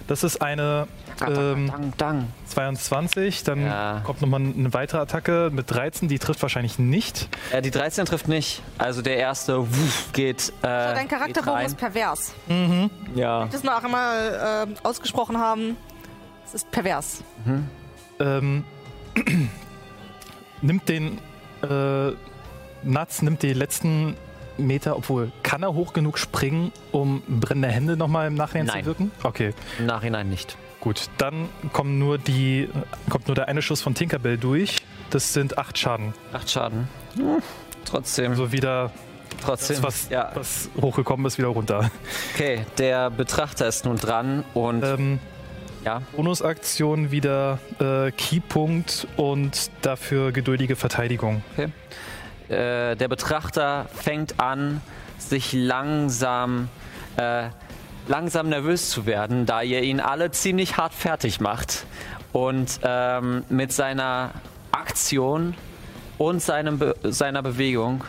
Das ist eine ähm, Dang, dang. 22, dann Ja. kommt nochmal eine weitere Attacke mit 13, die trifft wahrscheinlich nicht. Äh, die 13 trifft nicht. Also der erste wuff, geht. Äh, Dein geht Charakterbogen ist pervers. Ja. Das noch einmal äh, ausgesprochen haben. Es ist pervers. Ähm, nimmt den äh, Nuts, nimmt die letzten Meter, obwohl kann er hoch genug springen, um brennende Hände nochmal im Nachhinein Nein. zu wirken? Okay, Im Nachhinein nicht. gut. Dann kommen nur die, kommt nur der eine Schuss von Tinkerbell durch. Das sind acht Schaden. Acht Schaden. Hm, Trotzdem. Also wieder trotzdem. das, was, ja. was hochgekommen ist, wieder runter. Okay, der Betrachter ist nun dran und Ähm, ja. Bonusaktion wieder äh, Keypunkt und dafür geduldige Verteidigung. Äh, der Betrachter fängt an, sich langsam, äh, langsam nervös zu werden, da ihr ihn alle ziemlich hart fertig macht. Und ähm, mit seiner Aktion und seinem Be seiner Bewegung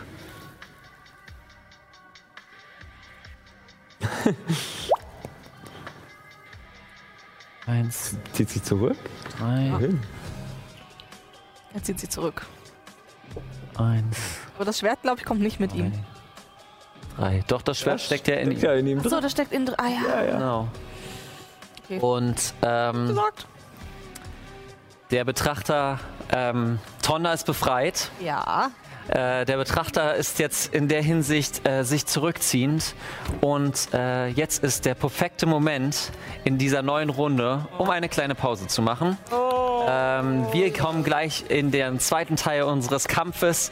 Eins, Zieht sich zurück. drei, Wohin? Er zieht sie zurück. Eins, Aber das Schwert, glaube ich, kommt nicht mit ihm. drei. Doch, das Schwert steckt ja in ihm. Ja, in ihm Achso, das steckt in. Ah ja. Ja, ja. Genau. Okay. Und ähm, Gesagt. der Betrachter, ähm, Tonda ist befreit. Ja. Äh, der Betrachter ist jetzt in der Hinsicht äh, sich zurückziehend. Und äh, jetzt ist der perfekte Moment in dieser neuen Runde, um eine kleine Pause zu machen. Ähm, wir kommen gleich in den zweiten Teil unseres Kampfes,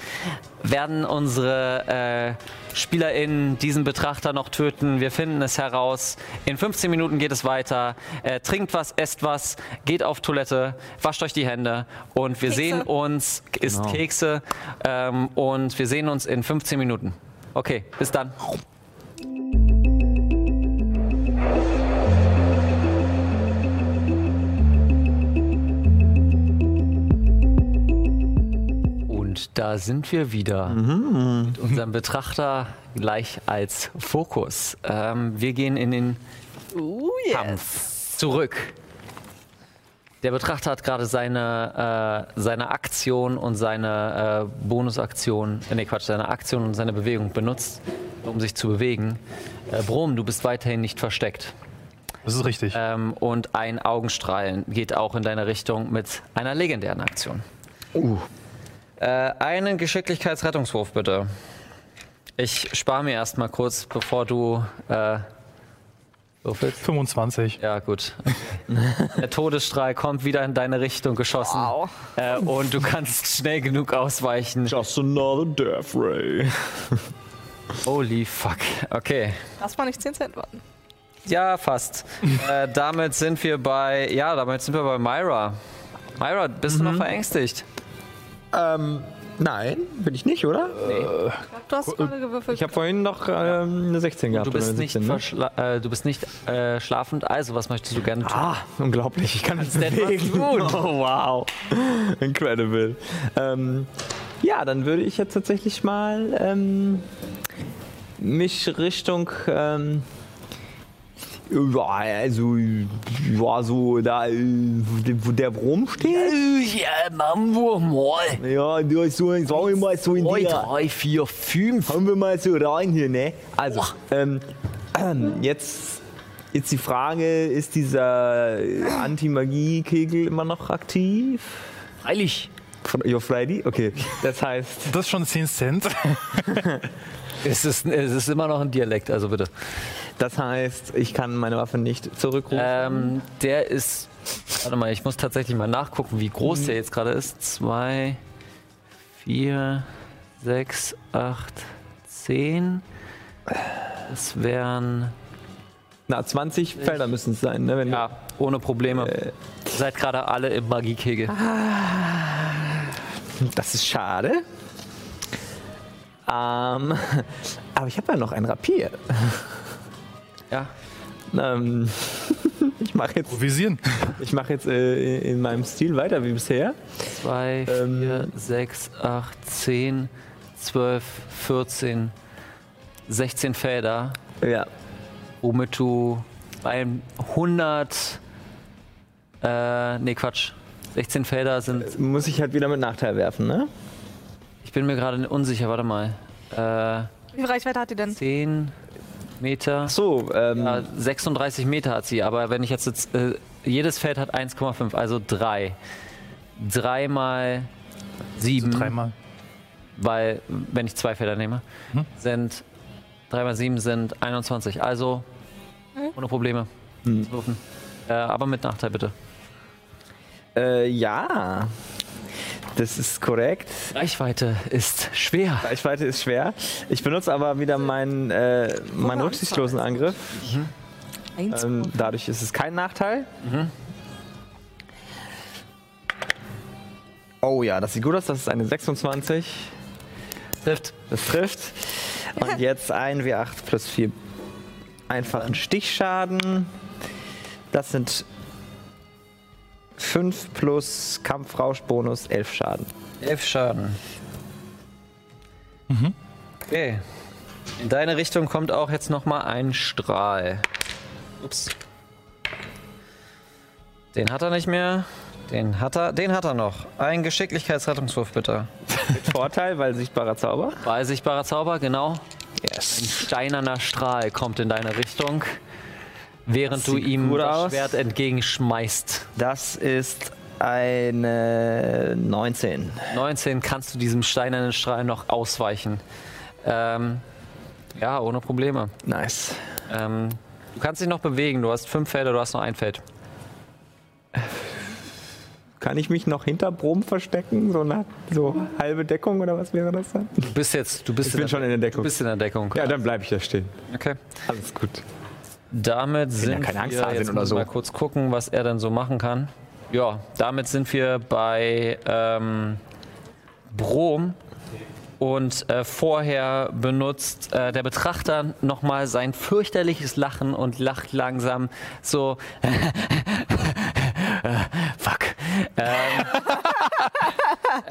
werden unsere äh, SpielerInnen diesen Betrachter noch töten. Wir finden es heraus. In 15 Minuten geht es weiter. Äh, trinkt was, esst was, geht auf Toilette, wascht euch die Hände und wir Kekse. sehen uns, isst Genau. Kekse ähm, und wir sehen uns in 15 Minuten. Okay, bis dann. Und da sind wir wieder mit unserem Betrachter gleich als Fokus. Ähm, wir gehen in den Oh Kampf zurück. Der Betrachter hat gerade seine, äh, seine Aktion und seine äh, Bonusaktion, äh, nee Quatsch, seine Aktion und seine Bewegung benutzt, um sich zu bewegen. Äh, Brom, du bist weiterhin nicht versteckt. Das ist richtig. Ähm, und ein Augenstrahlen geht auch in deine Richtung mit einer legendären Aktion. Äh, einen Geschicklichkeitsrettungswurf bitte. Ich spare mir erstmal kurz, bevor du äh, würfelst. 25. Ja, gut. Der Todesstrahl kommt wieder in deine Richtung geschossen. Äh, und du kannst schnell genug ausweichen. Just another death ray. Holy fuck. Okay. Das war nicht 10 Cent warten. Ja, fast. äh, damit sind wir bei. Ja, damit sind wir bei Myra. Myra, bist du noch verängstigt? Ähm, nein, bin ich nicht, oder? Du hast gerade gewürfelt. Ich habe vorhin noch ähm, eine 16 gehabt. Du bist oder eine nicht, 17, ne? verschla- äh, du bist nicht äh, schlafend, also was möchtest du gerne tun? Ah, unglaublich. Ich kann das denn was bewegen. tun? Oh, wow. Incredible. Ähm, ja, dann würde ich jetzt tatsächlich mal ähm, mich Richtung. Ähm, ja, also, ja, so da, äh, wo der Brom steht. Ja, machen wir mal. Ja, du hast so, sagen wir mal so in der. drei, vier, fünf. Hauen wir mal so rein hier, ne? Also, ähm, jetzt, jetzt die Frage, ist dieser Anti-Magie-Kegel immer noch aktiv? Freilich. Your Friday? Okay. Das heißt, Das ist schon 10 Cent. Es ist, es ist immer noch ein Dialekt, also bitte. das heißt, ich kann meine Waffe nicht zurückrufen. Ähm, der ist. Warte mal, ich muss tatsächlich mal nachgucken, wie groß der jetzt gerade ist. Zwei, vier, sechs, acht, zehn. Das wären. Na, 20 Felder müssen es sein, ne? Wenn Ja, ohne Probleme. Äh. Ihr seid gerade alle im Magiekegel. Das ist schade. Ähm, aber ich habe ja noch ein Rapier. Ja. Ähm, ich mache jetzt, Improvisieren. ich mach jetzt äh, in meinem Stil weiter wie bisher. Zwei, Ähm. vier, sechs, acht, zehn, zwölf, 14, 16 Felder, Ja. womit du bei 100. Äh, nee, Quatsch. 16 Felder sind. Muss ich halt wieder mit Nachteil werfen, ne? Ich bin mir gerade unsicher, warte mal. Äh, Wie viel Reichweite hat die denn? 10 Meter. So, ähm, Ja, 36 Meter hat sie, aber wenn ich jetzt, jetzt äh, jedes Feld hat 1,5, also 3. 3 mal 7, Dreimal. weil, wenn ich zwei Felder nehme, sind 3 mal 7 sind 21. Also ohne Probleme. würfen. Äh, aber mit Nachteil bitte. äh, ja. Das ist korrekt. Reichweite ist schwer. Reichweite ist schwer. Ich benutze aber wieder meinen, äh, meinen rücksichtslosen Angriff. Eins. Ähm, dadurch ist es kein Nachteil. Oh ja, das sieht gut aus. Das ist eine 26. Trifft. Das trifft. Und jetzt ein W8 plus 4 einfachen Stichschaden. Das sind 5 plus Kampfrauschbonus 11 Schaden. 11 Schaden. Okay. In deine Richtung kommt auch jetzt noch mal ein Strahl. Ups. Den hat er nicht mehr. Den hat er, den hat er noch. Ein Geschicklichkeitsrettungswurf bitte. Mit Vorteil, weil sichtbarer Zauber. Bei sichtbarer Zauber, genau. Yes. Steinerner Strahl kommt in deine Richtung, während du ihm das aus. Schwert entgegenschmeißt. Das ist eine 19. 19 kannst du diesem steinernen Strahl noch ausweichen. Ähm, ja, ohne Probleme. Nice. Ähm, du kannst dich noch bewegen. Du hast fünf Felder, du hast noch ein Feld. Kann ich mich noch hinter Brom verstecken? So, nach, so halbe Deckung oder was wäre das dann? Du bist jetzt, du bist Ich bin der, schon in der Du Deckung. bist in der Deckung. Ja, dann bleibe ich da stehen. Okay. Alles gut. Damit sind keine Angst wir, jetzt oder so. mal kurz gucken, was er dann so machen kann. Ja, damit sind wir bei ähm, Brom. Und äh, vorher benutzt äh, der Betrachter nochmal sein fürchterliches Lachen und lacht langsam so. Äh, Fuck. Ähm,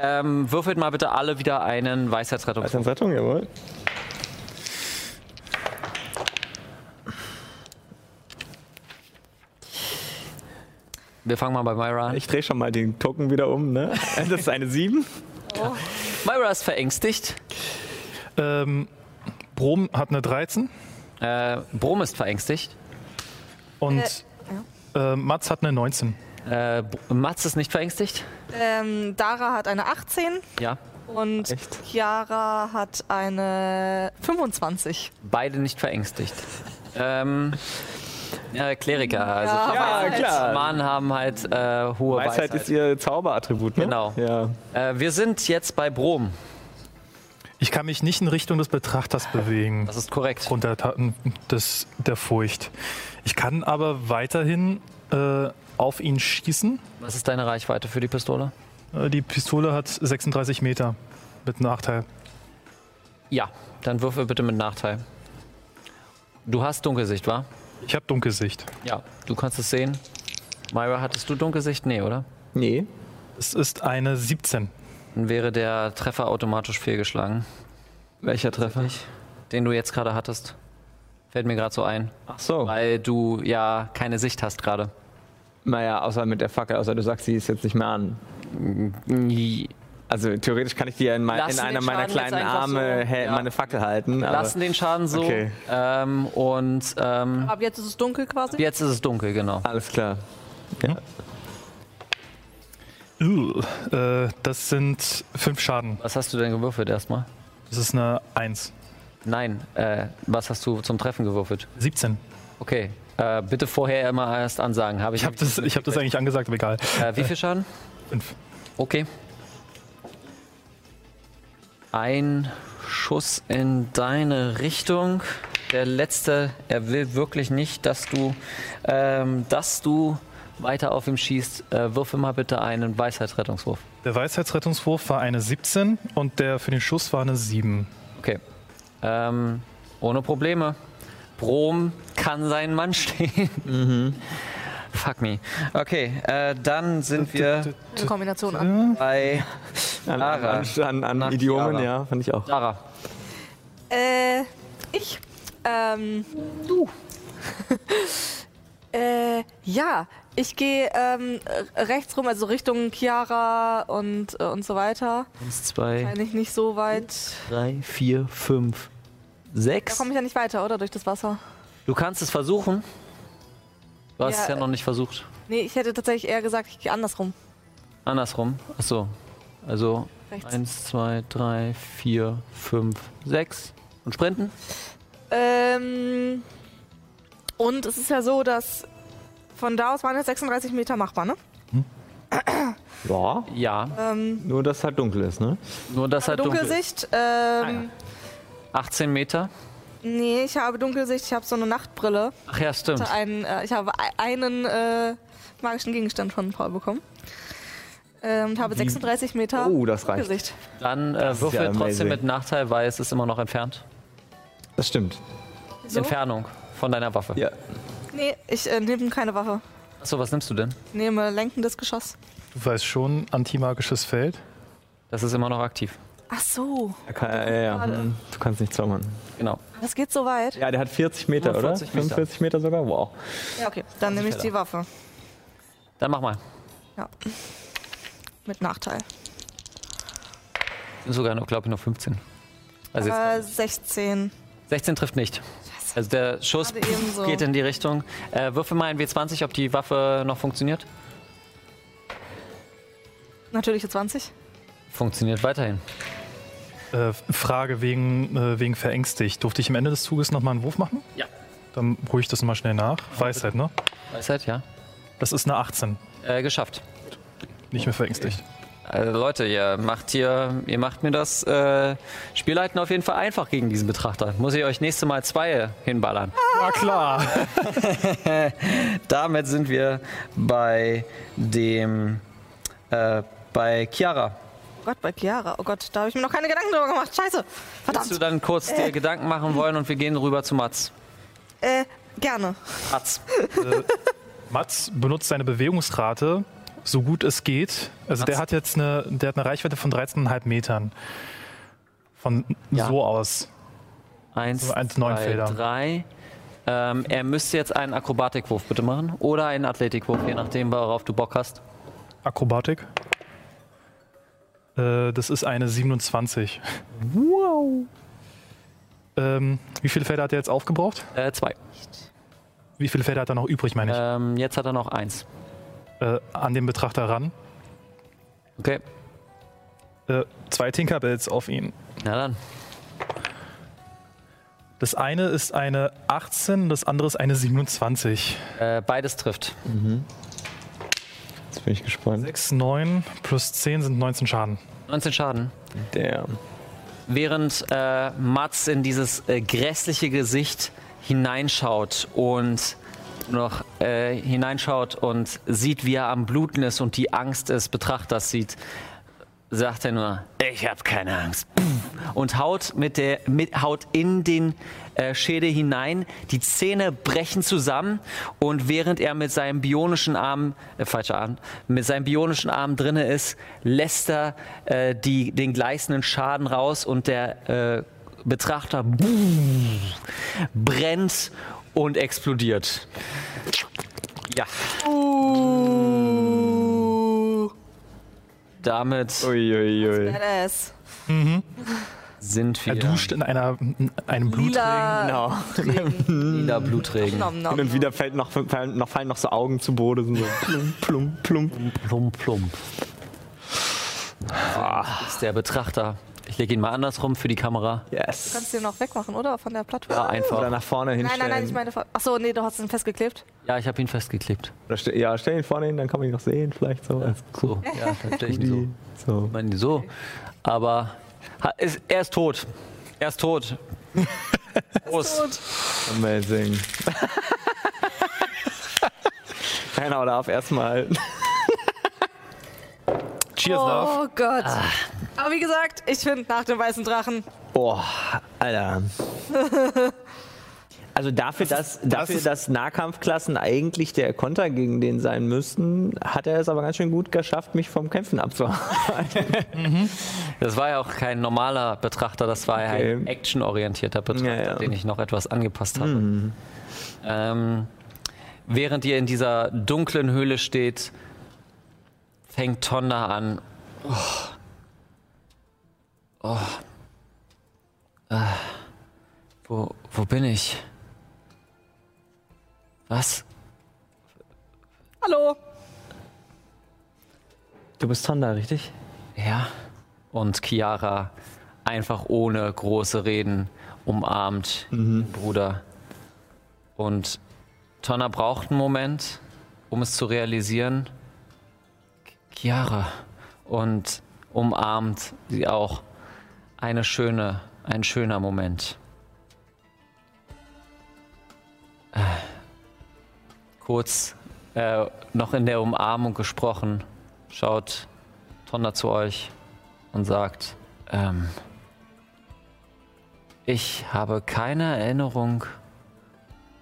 ähm, würfelt mal bitte alle wieder einen Weisheitsrettung. Rettung, jawohl. Wir fangen mal bei Myra an. Ich drehe schon mal den Token wieder um, ne? Das ist eine 7. Myra ist verängstigt. Ähm, Brom hat eine 13 Äh, Brom ist verängstigt. und Äh, äh, Mats hat eine 19. Äh, Mats ist nicht verängstigt. Ähm, Dara hat eine 18. Ja. Und Echt? Chiara hat eine 25. Beide nicht verängstigt. ähm, ja, Kleriker, also Ja, klar. Schamanen haben halt äh, hohe Weisheit. Weisheit ist ihr Zauberattribut, ne? Genau. Ja. Äh, wir sind jetzt bei Brom. Ich kann mich nicht in Richtung des Betrachters bewegen. Das ist korrekt. Aufgrund der, des, der Furcht. Ich kann aber weiterhin äh, auf ihn schießen. Was ist deine Reichweite für die Pistole? Äh, die Pistole hat 36 Meter mit Nachteil. Ja, dann würfel bitte mit Nachteil. Du hast Dunkelsicht, wa? Ich habe Dunkelsicht. Ja, du kannst es sehen. Myra, hattest du Dunkelsicht? Nee, oder? Nee. Es ist eine 17. Dann wäre der Treffer automatisch fehlgeschlagen. Welcher Treffer? Den du jetzt gerade hattest. Fällt mir gerade so ein. Ach so. Weil du ja keine Sicht hast gerade. Naja, außer mit der Fackel, außer du sagst, sie ist jetzt nicht mehr an. Also theoretisch kann ich die ja in, mein, in einer meiner kleinen Arme so, ja. meine Fackel halten. Aber Lassen den Schaden so. Okay. Ähm, und ähm, Ab jetzt ist es dunkel quasi. jetzt ist es dunkel, genau. alles klar. Ja. Uh, äh, das sind fünf Schaden. Was hast du denn gewürfelt erstmal? Das ist eine 1. Nein, äh, was hast du zum Treffen gewürfelt? 17. Okay. Äh, bitte vorher immer erst ansagen. Habe ich, Ich habe das, ich hab das eigentlich angesagt, aber egal. Äh, wie viel Schaden? 5. Okay. Ein Schuss in deine Richtung. Der letzte, er will wirklich nicht, dass du, ähm, dass du weiter auf ihm schießt. Äh, würfel mal bitte einen Weisheitsrettungswurf. Der Weisheitsrettungswurf war eine 17 und der für den Schuss war eine 7. Okay. Ähm, ohne Probleme. Brom kann seinen Mann stehen. Fuck me. Okay, äh, dann sind wir Eine Kombination an. bei An, Lara. an, an, an Idiomen, Chiara. ja, fand ich auch. Sarah. Äh, ich. Ähm, du. äh, ja, ich gehe ähm, äh, rechts rum, also Richtung Chiara und, äh, und so weiter. Eins, zwei, Eigentlich nicht so weit. drei, vier, fünf, Da sechs. komme ich ja nicht weiter, oder? Durch das Wasser. Du kannst es versuchen. Du hast Ja, es ja noch nicht versucht. Nee, ich hätte tatsächlich eher gesagt, ich gehe andersrum. Andersrum. Achso. Also Rechts. eins, zwei, drei, vier, fünf, sechs. Und sprinten? Ähm, und es ist ja so, dass von da aus waren jetzt 36 Meter machbar, ne? Ja, Ja. Ähm, nur dass es halt dunkel ist, ne? Nur das halt dunkel. ist. Dunkelsicht. Ähm, 18 Meter. Nee, ich habe Dunkelsicht, ich habe so eine Nachtbrille. Ach ja, stimmt. hatte einen, äh, ich habe ei- einen äh, magischen Gegenstand von Paul bekommen. Ähm, und habe 36 Meter Oh, das reicht. Dunkelsicht. Dann äh, würfel ja trotzdem mit Nachteil, weil es ist immer noch entfernt. Das stimmt. So? Entfernung von deiner Waffe. Ja. Nee, ich äh, nehme keine Waffe. Achso, was nimmst du denn? Ich nehme lenkendes Geschoss. Du weißt schon, antimagisches Feld. Das ist immer noch aktiv. Ach so, Er kann, ja, ja, ja. Schade. Hm, Du kannst nicht zaubern. Genau. das geht so weit. Ja, der hat 40 Meter, 45 oder? Meter. 45 Meter sogar? Wow. Ja, okay. Dann nehme ich die Waffe. Dann mach mal. Mit Nachteil. Sind sogar, noch, glaube ich, noch 15. Also jetzt Äh, 16. 16 trifft nicht. Also der Schuss geht in die Richtung. Äh, würfel mal ein W20, ob die Waffe noch funktioniert. Natürliche 20. Funktioniert weiterhin. Äh, Frage wegen, äh, wegen verängstigt. Durfte ich am Ende des Zuges nochmal einen Wurf machen? Ja. Dann ruhe ich das mal schnell nach. Weisheit, ne? Weisheit, ja. Das ist eine 18. Äh, geschafft. Nicht mehr verängstigt. Also Leute, ihr macht hier, ihr macht mir das äh, Spielleiten auf jeden Fall einfach gegen diesen Betrachter. Muss ich euch nächste Mal zwei hinballern. Ja, klar. Damit sind wir bei dem äh, bei Chiara. Oh Gott, bei Chiara. Oh Gott, da habe ich mir noch keine Gedanken drüber gemacht. Scheiße. Willst du Verdammt. dann kurz dir Gedanken machen wollen und wir gehen rüber zu Mats. Äh, gerne. Mats. Mats benutzt seine Bewegungsrate so gut es geht. Also der hat jetzt eine, der hat eine Reichweite von 13,5 Metern. Von Ja. so aus. Eins, So eins, neun zwei, Felder. drei. Ähm, er müsste jetzt einen Akrobatikwurf bitte machen oder einen Athletikwurf, je nachdem, worauf du Bock hast. Akrobatik. Äh, das ist eine 27. Wow. Ähm, wie viele Felder hat er jetzt aufgebraucht? Äh, zwei. Wie viele Felder hat er noch übrig, meine ich? Ähm, jetzt hat er noch eins. Äh, an den Betrachter ran. Okay. äh, zwei Tinkerbells auf ihn. Na dann. Das eine ist eine 18, das andere ist eine 27. Äh, beides trifft. Jetzt bin ich gespannt. 6, 9 plus 10 sind 19 Schaden. 19 Schaden. Der. Während äh, Mats in dieses äh, grässliche Gesicht hineinschaut und noch äh, hineinschaut und sieht, wie er am Bluten ist und die Angst des Betrachters sieht, sagt er nur, ich habe keine Angst. Und haut, mit der, mit, haut in den äh, Schädel hinein. Die Zähne brechen zusammen und während er mit seinem bionischen Arm, äh, falscher Arm, mit seinem bionischen Arm drinne ist, lässt er äh, die, den gleißenden Schaden raus und der äh, Betrachter brennt und explodiert. Ja. Damit Uiuiui. Badass. sind wir Er duscht in einer, in einem Blutregen. Lila. Genau. lila Blutregen. Nom, nom, Hin und nom. wieder fällt noch, fallen, noch, fallen noch so Augen zu Boden. So plump, plump, plump. Plump, plump. Ist der Betrachter. Ich lege ihn mal andersrum für die Kamera. Du kannst Yes. den noch wegmachen, oder? Von der Plattform? Ja, Oder einfach. nach vorne Nein, hinstellen. nein, nein, ich meine. Achso, nee, du hast ihn festgeklebt. Ja, ich habe ihn festgeklebt. Oder ste ja, stell ihn vorne hin, dann kann man ihn noch sehen, vielleicht so. als So, ja, tatsächlich so. so. Ich meine so. Aber ha- ist, er ist tot. Er ist tot. Prost. Amazing. Keiner darf erstmal. Cheers, Love. Oh Gott. Aber wie gesagt, ich finde nach dem weißen Drachen. Boah, Alter. Also dafür, dass, dafür, ist- dass Nahkampfklassen eigentlich der Konter gegen den sein müssten, hat er es aber ganz schön gut geschafft, mich vom Kämpfen abzuhalten. Das war ja auch kein normaler Betrachter, das war ja Okay. ein actionorientierter Betrachter, Ja, ja. den ich noch etwas angepasst habe. Ähm, während ihr in dieser dunklen Höhle steht, fängt Tonda an. Oh. Oh. Ah. Wo, wo bin ich? Was? Hallo. Du bist Tonda, richtig? Ja. Und Chiara einfach ohne große Reden umarmt den Bruder. Und Tonna braucht einen Moment, um es zu realisieren. Chiara. Und umarmt sie auch. Eine schöne, ein schöner Moment. Äh, Kurz äh, noch in der Umarmung gesprochen, schaut Tonna zu euch und sagt, ähm, ich habe keine Erinnerung,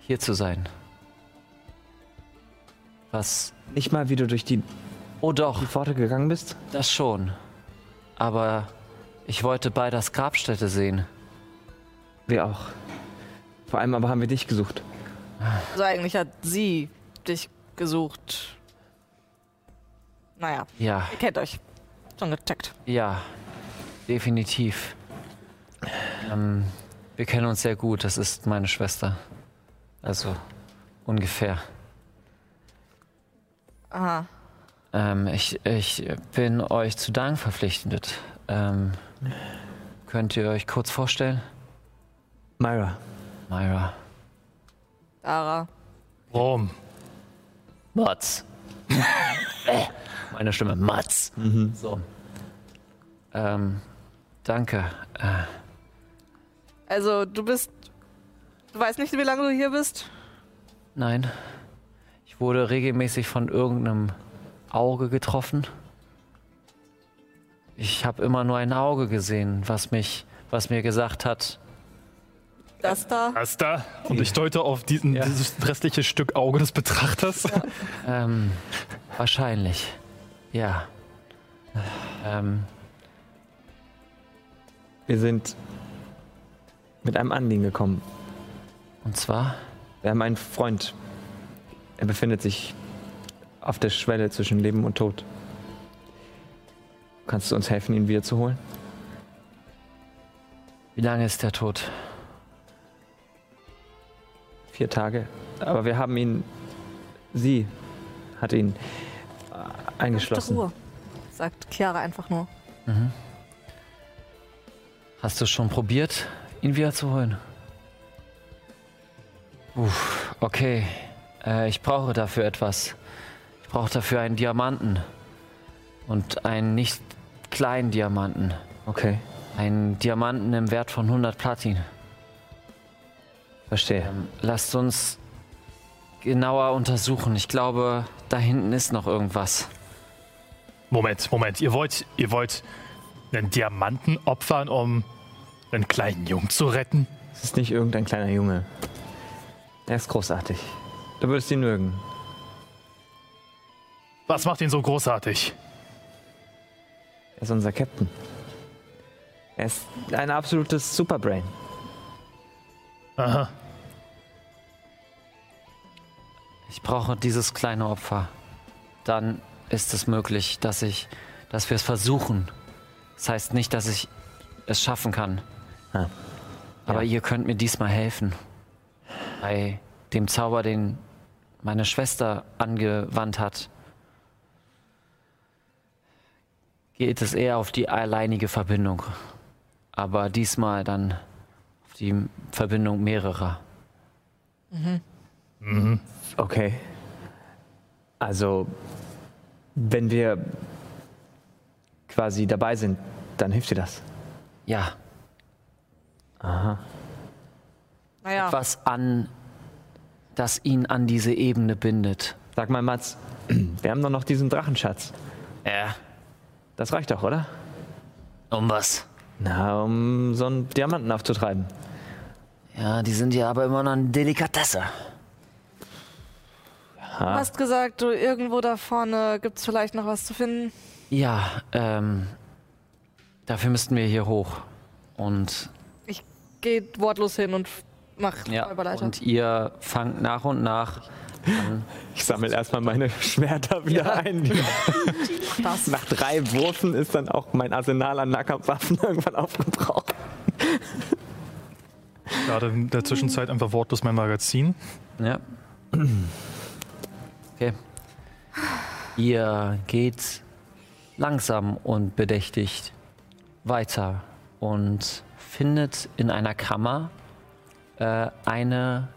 hier zu sein. Was? Nicht mal, wie du durch die, Oh doch, die Pforte gegangen bist? das schon. Aber ich wollte Beiders Grabstätte sehen. Wir auch. Vor allem aber haben wir dich gesucht. Also eigentlich hat sie dich gesucht. Naja, Ja, ihr kennt euch. Schon gecheckt. ja, definitiv. Ähm, wir kennen uns sehr gut, das ist meine Schwester. Also, ungefähr. Aha. Ähm, ich, ich bin euch zu Dank verpflichtet. Ähm, könnt ihr euch kurz vorstellen? Myra. Myra. Dara. Rom. Mats. Äh, Meine Stimme, Mats. So. Ähm, danke. Äh, Also, du bist. Du weißt nicht, wie lange du hier bist? nein. Ich wurde regelmäßig von irgendeinem Auge getroffen. Ich habe immer nur ein Auge gesehen, was mich, was mir gesagt hat, Das da? Das da. Und ich deute auf diesen, dieses restliche Stück Auge des Betrachters. Ähm, wahrscheinlich. Ja. Ähm, Wir sind mit einem Anliegen gekommen. und zwar? Wir haben einen Freund. Er befindet sich auf der Schwelle zwischen Leben und Tod. Kannst du uns helfen, ihn wiederzuholen? Wie lange ist der tot? Vier Tage. Aber wir haben ihn. Sie hat ihn äh, eingeschlossen. Ruhe, sagt Chiara einfach nur. Hast du schon probiert, ihn wiederzuholen? Uff, okay. Äh, ich brauche dafür etwas. Ich brauche dafür einen Diamanten. Und einen nicht kleinen Diamanten. Okay, Einen Diamanten im Wert von 100 Platin. verstehe. Ähm, lasst uns genauer untersuchen. Ich glaube, da hinten ist noch irgendwas. Moment, Moment. Ihr wollt, ihr wollt einen Diamanten opfern, um einen kleinen Jungen zu retten? Es ist nicht irgendein kleiner Junge. Er ist großartig. Du würdest ihn mögen. Was macht ihn so großartig? Er ist unser Captain. Er ist ein absolutes Superbrain. Aha. Ich brauche dieses kleine Opfer. Dann ist es möglich, dass ich, dass wir es versuchen. Das heißt nicht, dass ich es schaffen kann. Ah. Aber Ja. ihr könnt mir diesmal helfen. Bei dem Zauber, den meine Schwester angewandt hat, geht es eher auf die alleinige Verbindung. Aber diesmal dann auf die Verbindung mehrerer. Okay. Also, wenn wir quasi dabei sind, dann hilft dir das. Ja, Naja, was an, das ihn an diese Ebene bindet. Sag mal, Mats, wir haben doch noch diesen Drachenschatz. Ja. Das reicht doch, oder? Um was? Na, um so einen Diamanten aufzutreiben. Ja, die sind ja aber immer noch eine Delikatesse. du hast gesagt, du irgendwo da vorne gibt es vielleicht noch was zu finden. Ja, ähm, dafür müssten wir hier hoch. Und, Ich gehe wortlos hin und mach ja, Räuberleiter. und ihr fangt nach und nach an. Ich sammle erstmal meine Schwerter wieder ein. das. Nach drei Wurfen ist dann auch mein Arsenal an Nahkampfwaffen irgendwann aufgebraucht. Gerade in der Zwischenzeit einfach wortlos mein Magazin. Ja. Okay. Ihr geht langsam und bedächtig weiter und findet in einer Kammer äh, eine,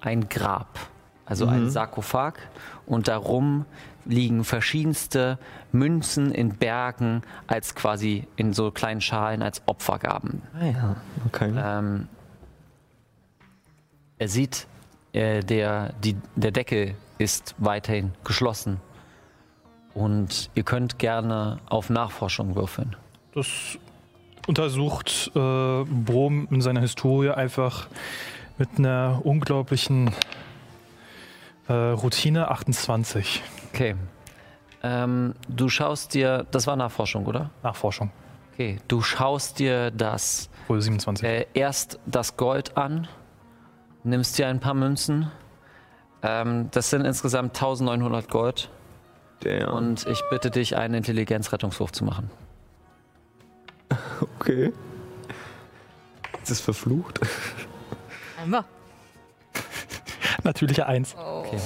ein Grab, also ein Sarkophag. Und darum liegen verschiedenste Münzen in Bergen als quasi in so kleinen Schalen als Opfergaben. Ah ja, okay. Ähm, er sieht, äh, der, die, der Deckel ist weiterhin geschlossen. Und ihr könnt gerne auf Nachforschung würfeln. Das untersucht äh, Brom in seiner Historie einfach mit einer unglaublichen äh, Routine 28. Okay. Ähm, du schaust dir, das war Nachforschung, oder? Nachforschung. Okay. Du schaust dir das Wohl 27. äh, erst das Gold an, nimmst dir ein paar Münzen. Ähm, das sind insgesamt 1900 Gold. Der, Und ich bitte dich, einen Intelligenzrettungswurf zu machen. okay. Ist das verflucht? Einmal. Natürliche Eins. Okay.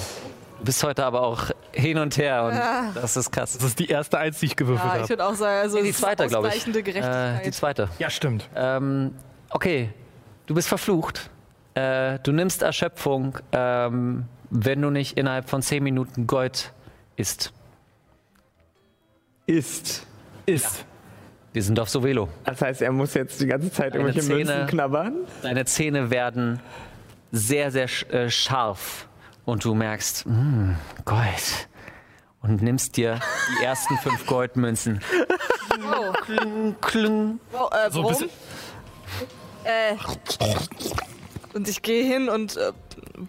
Du bist heute aber auch hin und her und das ist krass. Das ist die erste Eins, die ich gewürfelt Ja, ich habe. würde auch sagen, also Nee, die zweite, glaube ich. Gerechtigkeit. Äh, die zweite. Ja, stimmt. Ähm, okay, du bist verflucht. Äh, du nimmst Erschöpfung, ähm, wenn du nicht innerhalb von 10 Minuten Gold isst. Ist. Ist. Wir sind auf Sovelo. Das heißt, er muss jetzt die ganze Zeit Deine irgendwelche Zähne- Münzen knabbern? Deine Zähne werden sehr, sehr äh, scharf und du merkst, "Mm, Gold. Und nimmst dir die ersten fünf Goldmünzen. Oh, Klung, klung. oh, äh, So ein bisschen. Äh, und ich gehe hin und äh,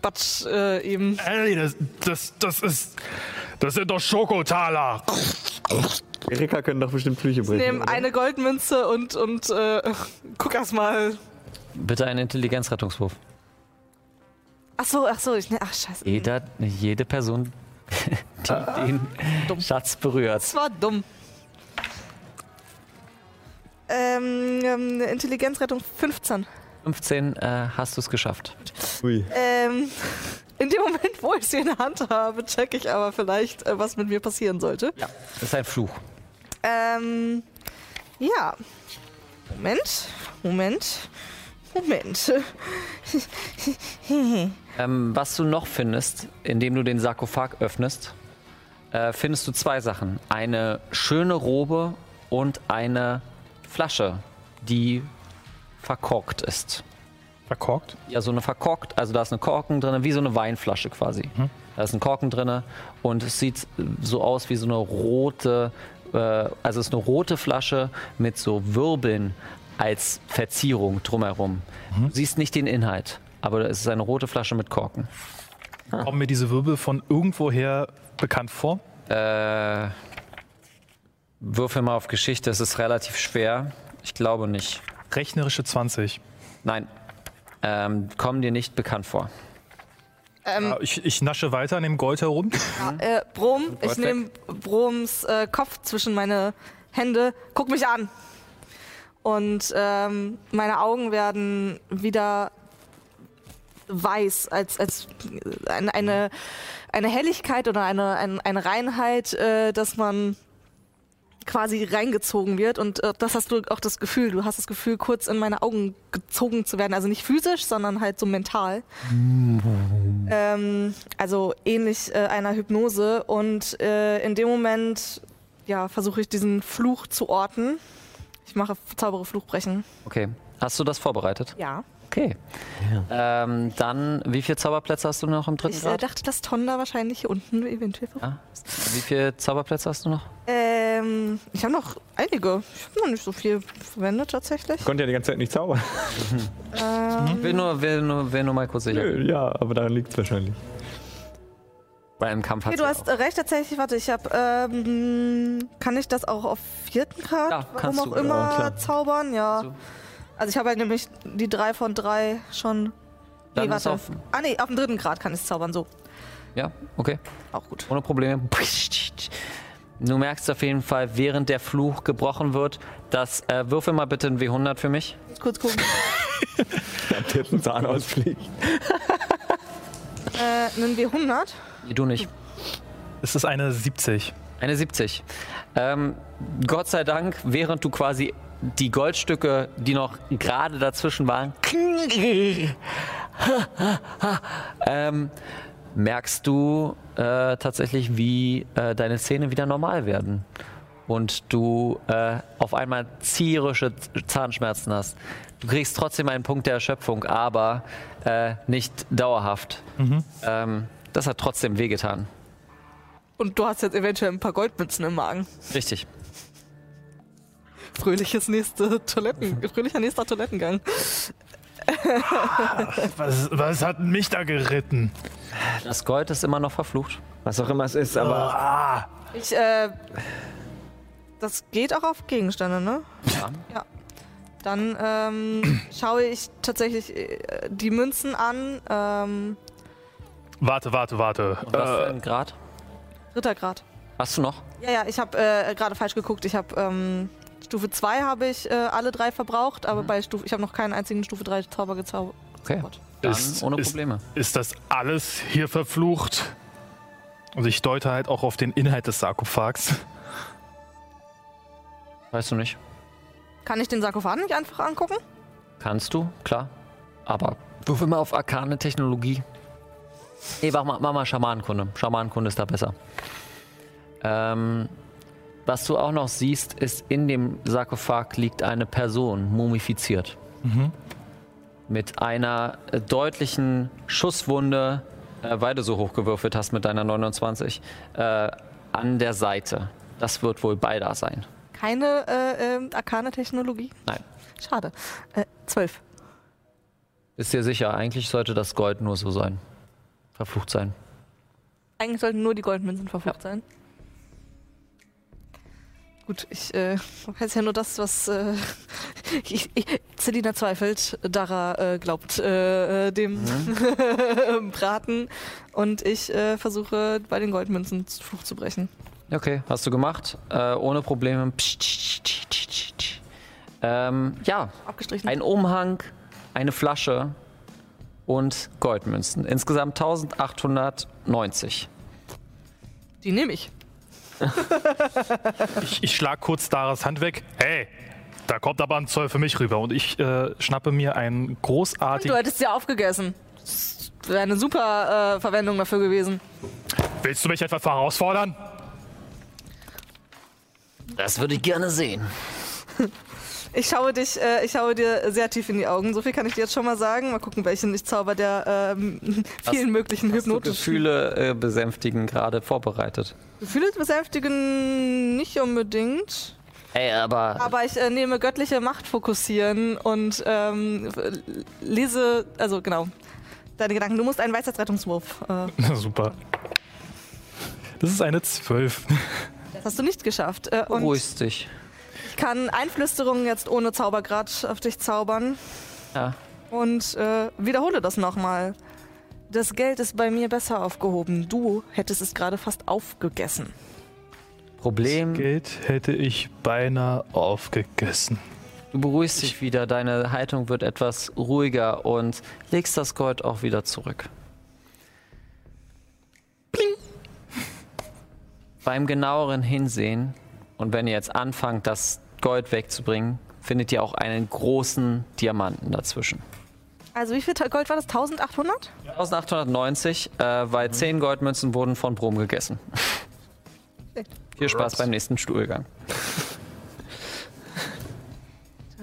batsch äh, ihm. Ey, das, das, das ist. Das sind doch Schokotaler. Erika können doch bestimmt Flüche bringen. Nehme oder? eine Goldmünze und, und äh, guck erst mal. Bitte einen Intelligenzrettungswurf. Ach so, ach so, ich ne, ach scheiße. Jeder, jede Person, die den Dumm. Schatz berührt. Das war dumm. Ähm, ähm, Intelligenzrettung 15. 15 äh, hast du es geschafft. Ui. Ähm, in dem Moment, wo ich sie in der Hand habe, check ich aber vielleicht, äh, was mit mir passieren sollte. Ja. Das ist ein Fluch. Ähm, ja. Moment. Moment. Moment. Ähm, was du noch findest, indem du den Sarkophag öffnest, äh, findest du zwei Sachen. Eine schöne Robe und eine Flasche, die verkorkt ist. Verkorkt? Ja, so eine verkorkt, also da ist eine Korken drin, wie so eine Weinflasche quasi. Da ist ein Korken drin und es sieht so aus wie so eine rote, äh, also es ist eine rote Flasche mit so Wirbeln als Verzierung drumherum. Du siehst nicht den Inhalt, aber es ist eine rote Flasche mit Korken. Kommen mir diese Wirbel von irgendwoher bekannt vor? Äh, würfel mal auf Geschichte, es ist relativ schwer. Ich glaube nicht. Rechnerische 20. Nein, ähm, kommen dir nicht bekannt vor. Ja, ich, ich nasche weiter an dem Gold herum. Äh, Brom, ich nehme Broms äh, Kopf zwischen meine Hände, guck mich an. Und ähm, meine Augen werden wieder weiß, als, als eine, eine, eine Helligkeit oder eine, eine, eine Reinheit, äh, dass man quasi reingezogen wird. Und äh, das hast du auch das Gefühl. Du hast das Gefühl, kurz in meine Augen gezogen zu werden. Also nicht physisch, sondern halt so mental. Ähm, also ähnlich äh, einer Hypnose. Und äh, in dem Moment ja, versuche ich diesen Fluch zu orten. Ich mache zaubere Fluchbrechen. Okay. Hast du das vorbereitet? Ja. Okay. Ähm, dann, wie viele Zauberplätze hast du noch im dritten Ich äh, Grad? dachte, dass Tonda wahrscheinlich hier unten eventuell. Ja. Wie viele Zauberplätze hast du noch? Ähm, ich habe noch einige. Ich habe noch nicht so viel verwendet tatsächlich. Ich konnte ja die ganze Zeit nicht zaubern. Ich will nur, will nur, will nur mal kurz sicher. Nö, ja, aber daran liegt es wahrscheinlich. Bei einem Kampf Okay, du hast äh, recht, tatsächlich. Warte, ich habe. Ähm, kann ich das auch auf vierten Grad, Ja, warum kannst auch du. immer, Ja, zaubern? Ja. So. Also ich habe halt nämlich die drei von drei schon. Dann nee, warte. auf, Ah, nee, auf dem dritten Grad kann ich es zaubern. So. ja, okay. Auch gut. Ohne Probleme. Du merkst auf jeden Fall, während der Fluch gebrochen wird, dass, äh, würfel mal bitte ein W100 für mich. Kurz gucken. Jetzt ein Zahn ausfliegt. äh, nennen wir 100. Nee, Du nicht. Es ist eine 70. Eine 70. Ähm, Gott sei Dank, während du quasi die Goldstücke, die noch gerade dazwischen waren, ähm, merkst du äh, tatsächlich, wie äh, deine Zähne wieder normal werden. Und du äh, auf einmal zierische Zahnschmerzen hast. Du kriegst trotzdem einen Punkt der Erschöpfung, aber äh, nicht dauerhaft. Ähm, das hat trotzdem wehgetan. Und du hast jetzt eventuell ein paar Goldmützen im Magen. Richtig. Fröhliches nächste Toiletten, fröhlicher nächster Toilettengang. Was, was hat mich da geritten? Das Gold ist immer noch verflucht. Was auch immer es ist, aber Ah, Ich, äh. Das geht auch auf Gegenstände, ne? Ja. Dann ähm, schaue ich tatsächlich äh, die Münzen an. Ähm, warte, warte, warte. Und was für ein Grad? dritter Grad. Hast du noch? Ja, ja, ich habe äh, gerade falsch geguckt. Ich habe ähm, Stufe 2 habe ich äh, alle drei verbraucht, aber bei Stufe ich habe noch keinen einzigen Stufe 3 Zauber gezaubert. Okay. Dann Ist- ohne ist- Probleme. ist das alles hier verflucht? Und ich deute halt auch auf den Inhalt des Sarkophags. Weißt du nicht? Kann ich den Sarkophag nicht einfach angucken? Kannst du, klar. Aber würfel mal auf arkane Technologie. Nee, mach mal, mach mal Schamanenkunde. Schamanenkunde ist da besser. Ähm, was du auch noch siehst, ist, in dem Sarkophag liegt eine Person, mumifiziert. Mit einer äh, deutlichen Schusswunde, äh, weil du so hoch gewürfelt hast mit deiner 29, äh, an der Seite. Das wird wohl beider sein. Keine äh, äh, arkane Technologie? Nein. Schade. Äh, 12. Ist dir sicher, eigentlich sollte das Gold nur so sein. Verflucht sein. Eigentlich sollten nur die Goldmünzen verflucht sein. Gut, ich äh, weiß ja nur das, was äh, ich, ich, Selina zweifelt, Dara äh, glaubt äh, äh, dem Braten und ich äh, versuche bei den Goldmünzen Fluch zu brechen. Okay, hast du gemacht. Ohne Probleme. Ähm, ja, Abgestrichen. ein Umhang, eine Flasche und Goldmünzen. Insgesamt 1890. Die nehme ich. Ich, ich schlag kurz Daras Hand weg. Hey, Da kommt aber ein Zoll für mich rüber und ich äh, schnappe mir einen großartigen. Du hättest ja aufgegessen. Das wäre eine super äh, Verwendung dafür gewesen. Willst du mich etwa herausfordern? Das würde ich gerne sehen. Ich schaue dich, äh, ich schaue dir sehr tief in die Augen. So viel kann ich dir jetzt schon mal sagen. Mal gucken, welchen ich zauber der ähm, vielen möglichen Hast du hypnotischen Gefühle äh, besänftigen gerade vorbereitet? Gefühle besänftigen nicht unbedingt. Ey, aber Aber ich äh, nehme göttliche Macht fokussieren und ähm, lese, also genau, deine Gedanken. Du musst einen Weisheitsrettungswurf. Äh, Na, super. Das ist eine 12. das hast du nicht geschafft. Äh, und beruhigst dich. Ich kann Einflüsterungen jetzt ohne Zaubergrad auf dich zaubern. Ja. Und äh, wiederhole das nochmal. Das Geld ist bei mir besser aufgehoben. Du hättest es gerade fast aufgegessen. Problem, Geld hätte ich beinahe aufgegessen. du beruhigst dich wieder, deine Haltung wird etwas ruhiger und legst das Gold auch wieder zurück. Beim genaueren Hinsehen und wenn ihr jetzt anfangt, das Gold wegzubringen, findet ihr auch einen großen Diamanten dazwischen. Also wie viel Gold war das? 1800? 1890, äh, weil 10 Goldmünzen wurden von Brom gegessen. Viel Spaß beim nächsten Stuhlgang.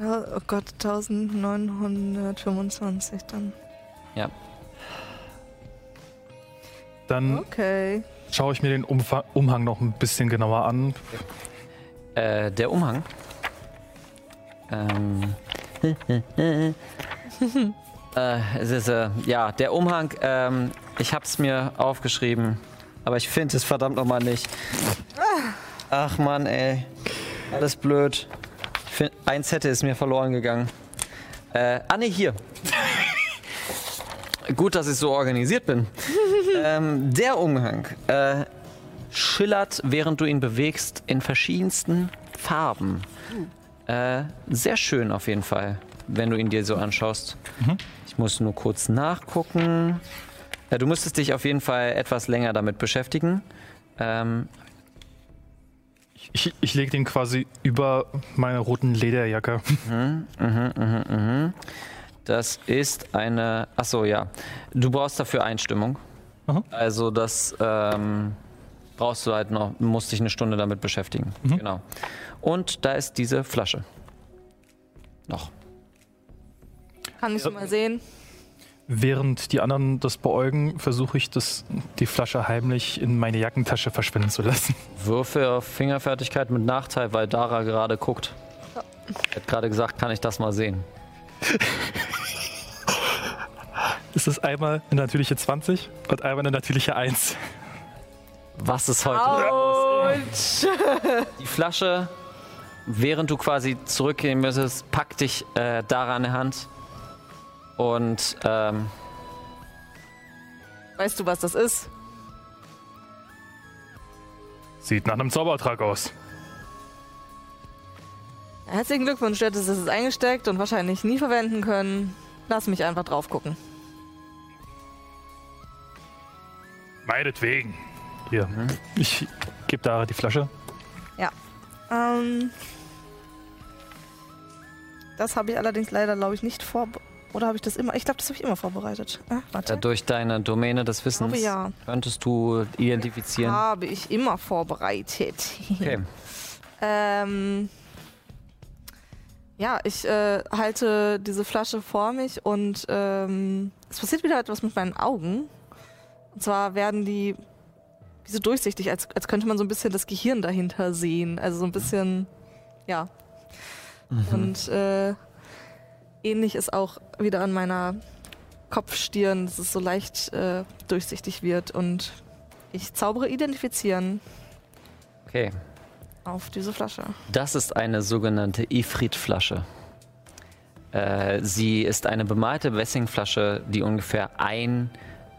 Ja, oh Gott, 1925 dann. Ja. Dann Okay. schaue ich mir den Umfa Umhang noch ein bisschen genauer an. Äh, der Umhang. Ähm. äh, es ist, äh, ja, der Umhang, ähm, ich hab's mir aufgeschrieben, aber ich finde es verdammt nochmal nicht. Ach man, ey. Alles blöd. Find, eins hätte ist mir verloren gegangen. Äh, ah, nee, hier. Gut, dass ich so organisiert bin. ähm, der Umhang äh, schillert, während du ihn bewegst, in verschiedensten Farben. Äh, sehr schön auf jeden Fall, wenn du ihn dir so anschaust. Ich muss nur kurz nachgucken. Äh, du müsstest dich auf jeden Fall etwas länger damit beschäftigen. Ähm, Ich, ich lege den quasi über meine roten Lederjacke. das ist eine. Achso, ja. Du brauchst dafür Einstimmung. Aha. Also das ähm, brauchst du halt noch, musst dich eine Stunde damit beschäftigen. Genau. Und da ist diese Flasche. Noch. Kann ich Ja. mal sehen. Während die anderen das beäugen, versuche ich, das, die Flasche heimlich in meine Jackentasche verschwinden zu lassen. Würfe auf Fingerfertigkeit mit Nachteil, weil Dara gerade guckt. Er hat gerade gesagt, kann ich das mal sehen. Es ist einmal eine natürliche 20 und einmal eine natürliche 1. Was ist heute? Autsch. Die Flasche, während du quasi zurückgehen müsstest, packt dich äh, Dara an der Hand. Und ähm, Weißt du, was das ist? Sieht nach einem Zaubertrag aus. Herzlichen Glückwunsch, du hättest es eingesteckt und wahrscheinlich nie verwenden können. Lass mich einfach drauf gucken. Meinetwegen. Hier, ich gebe da die Flasche. Ähm, das habe ich allerdings leider, glaube ich, nicht vor. Oder habe ich das immer? Ich glaube, das habe ich immer vorbereitet. Ah, äh, warte. durch deine Domäne des Wissens glaube, ja. könntest du identifizieren. Habe ich immer vorbereitet. Okay. ähm, ja, ich äh, halte diese Flasche vor mich und ähm, es passiert wieder etwas mit meinen Augen. Und zwar werden die wie so durchsichtig, als, als könnte man so ein bisschen das Gehirn dahinter sehen. Also so ein bisschen, ja. Und äh, ähnlich ist auch wieder an meiner Kopfstirn, dass es so leicht äh, durchsichtig wird. Und ich zaubere identifizieren Okay. auf diese Flasche. Das ist eine sogenannte Ifrit-Flasche. Äh, sie ist eine bemalte Wessingflasche, die ungefähr ein,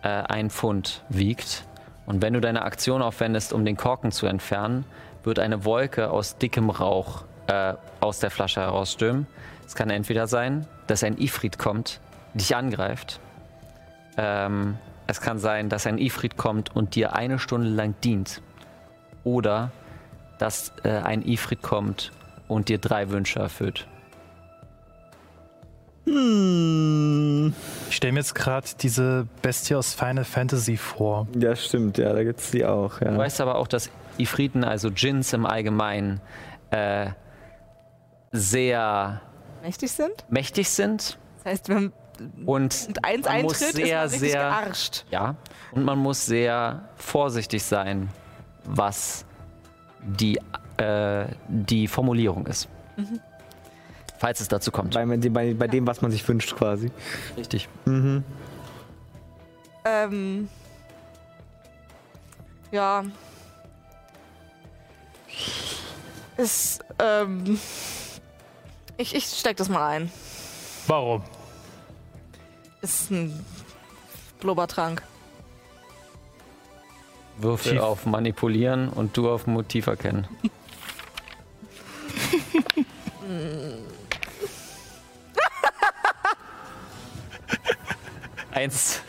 äh, ein Pfund wiegt. Und wenn du deine Aktion aufwendest, um den Korken zu entfernen, wird eine Wolke aus dickem Rauch äh, aus der Flasche herausstürmen. Es kann entweder sein, dass ein Ifrit kommt, dich angreift. Ähm, es kann sein, dass ein Ifrit kommt und dir eine Stunde lang dient. Oder dass äh, ein Ifrit kommt und dir drei Wünsche erfüllt. Hm. Ich stelle mir jetzt gerade diese Bestie aus Final Fantasy vor. Ja, stimmt, ja, da gibt's die auch, ja. Du weißt aber auch, dass Ifriten, also Djinns im Allgemeinen, äh, sehr Mächtig sind? mächtig sind Das heißt, wenn und eins man muss eintritt, ist sehr, man richtig sehr, gearscht. ja, und man muss sehr vorsichtig sein, was die, äh, die Formulierung ist. Falls es dazu kommt. Bei, bei, bei dem, was man sich wünscht, quasi. Richtig. Mhm. Ähm. Ja. Ist, ähm. Ich, ich steck das mal ein. Warum? Ist ein Blubbertrank. Würfel Tief. auf Manipulieren und du auf Motiv erkennen. Eins.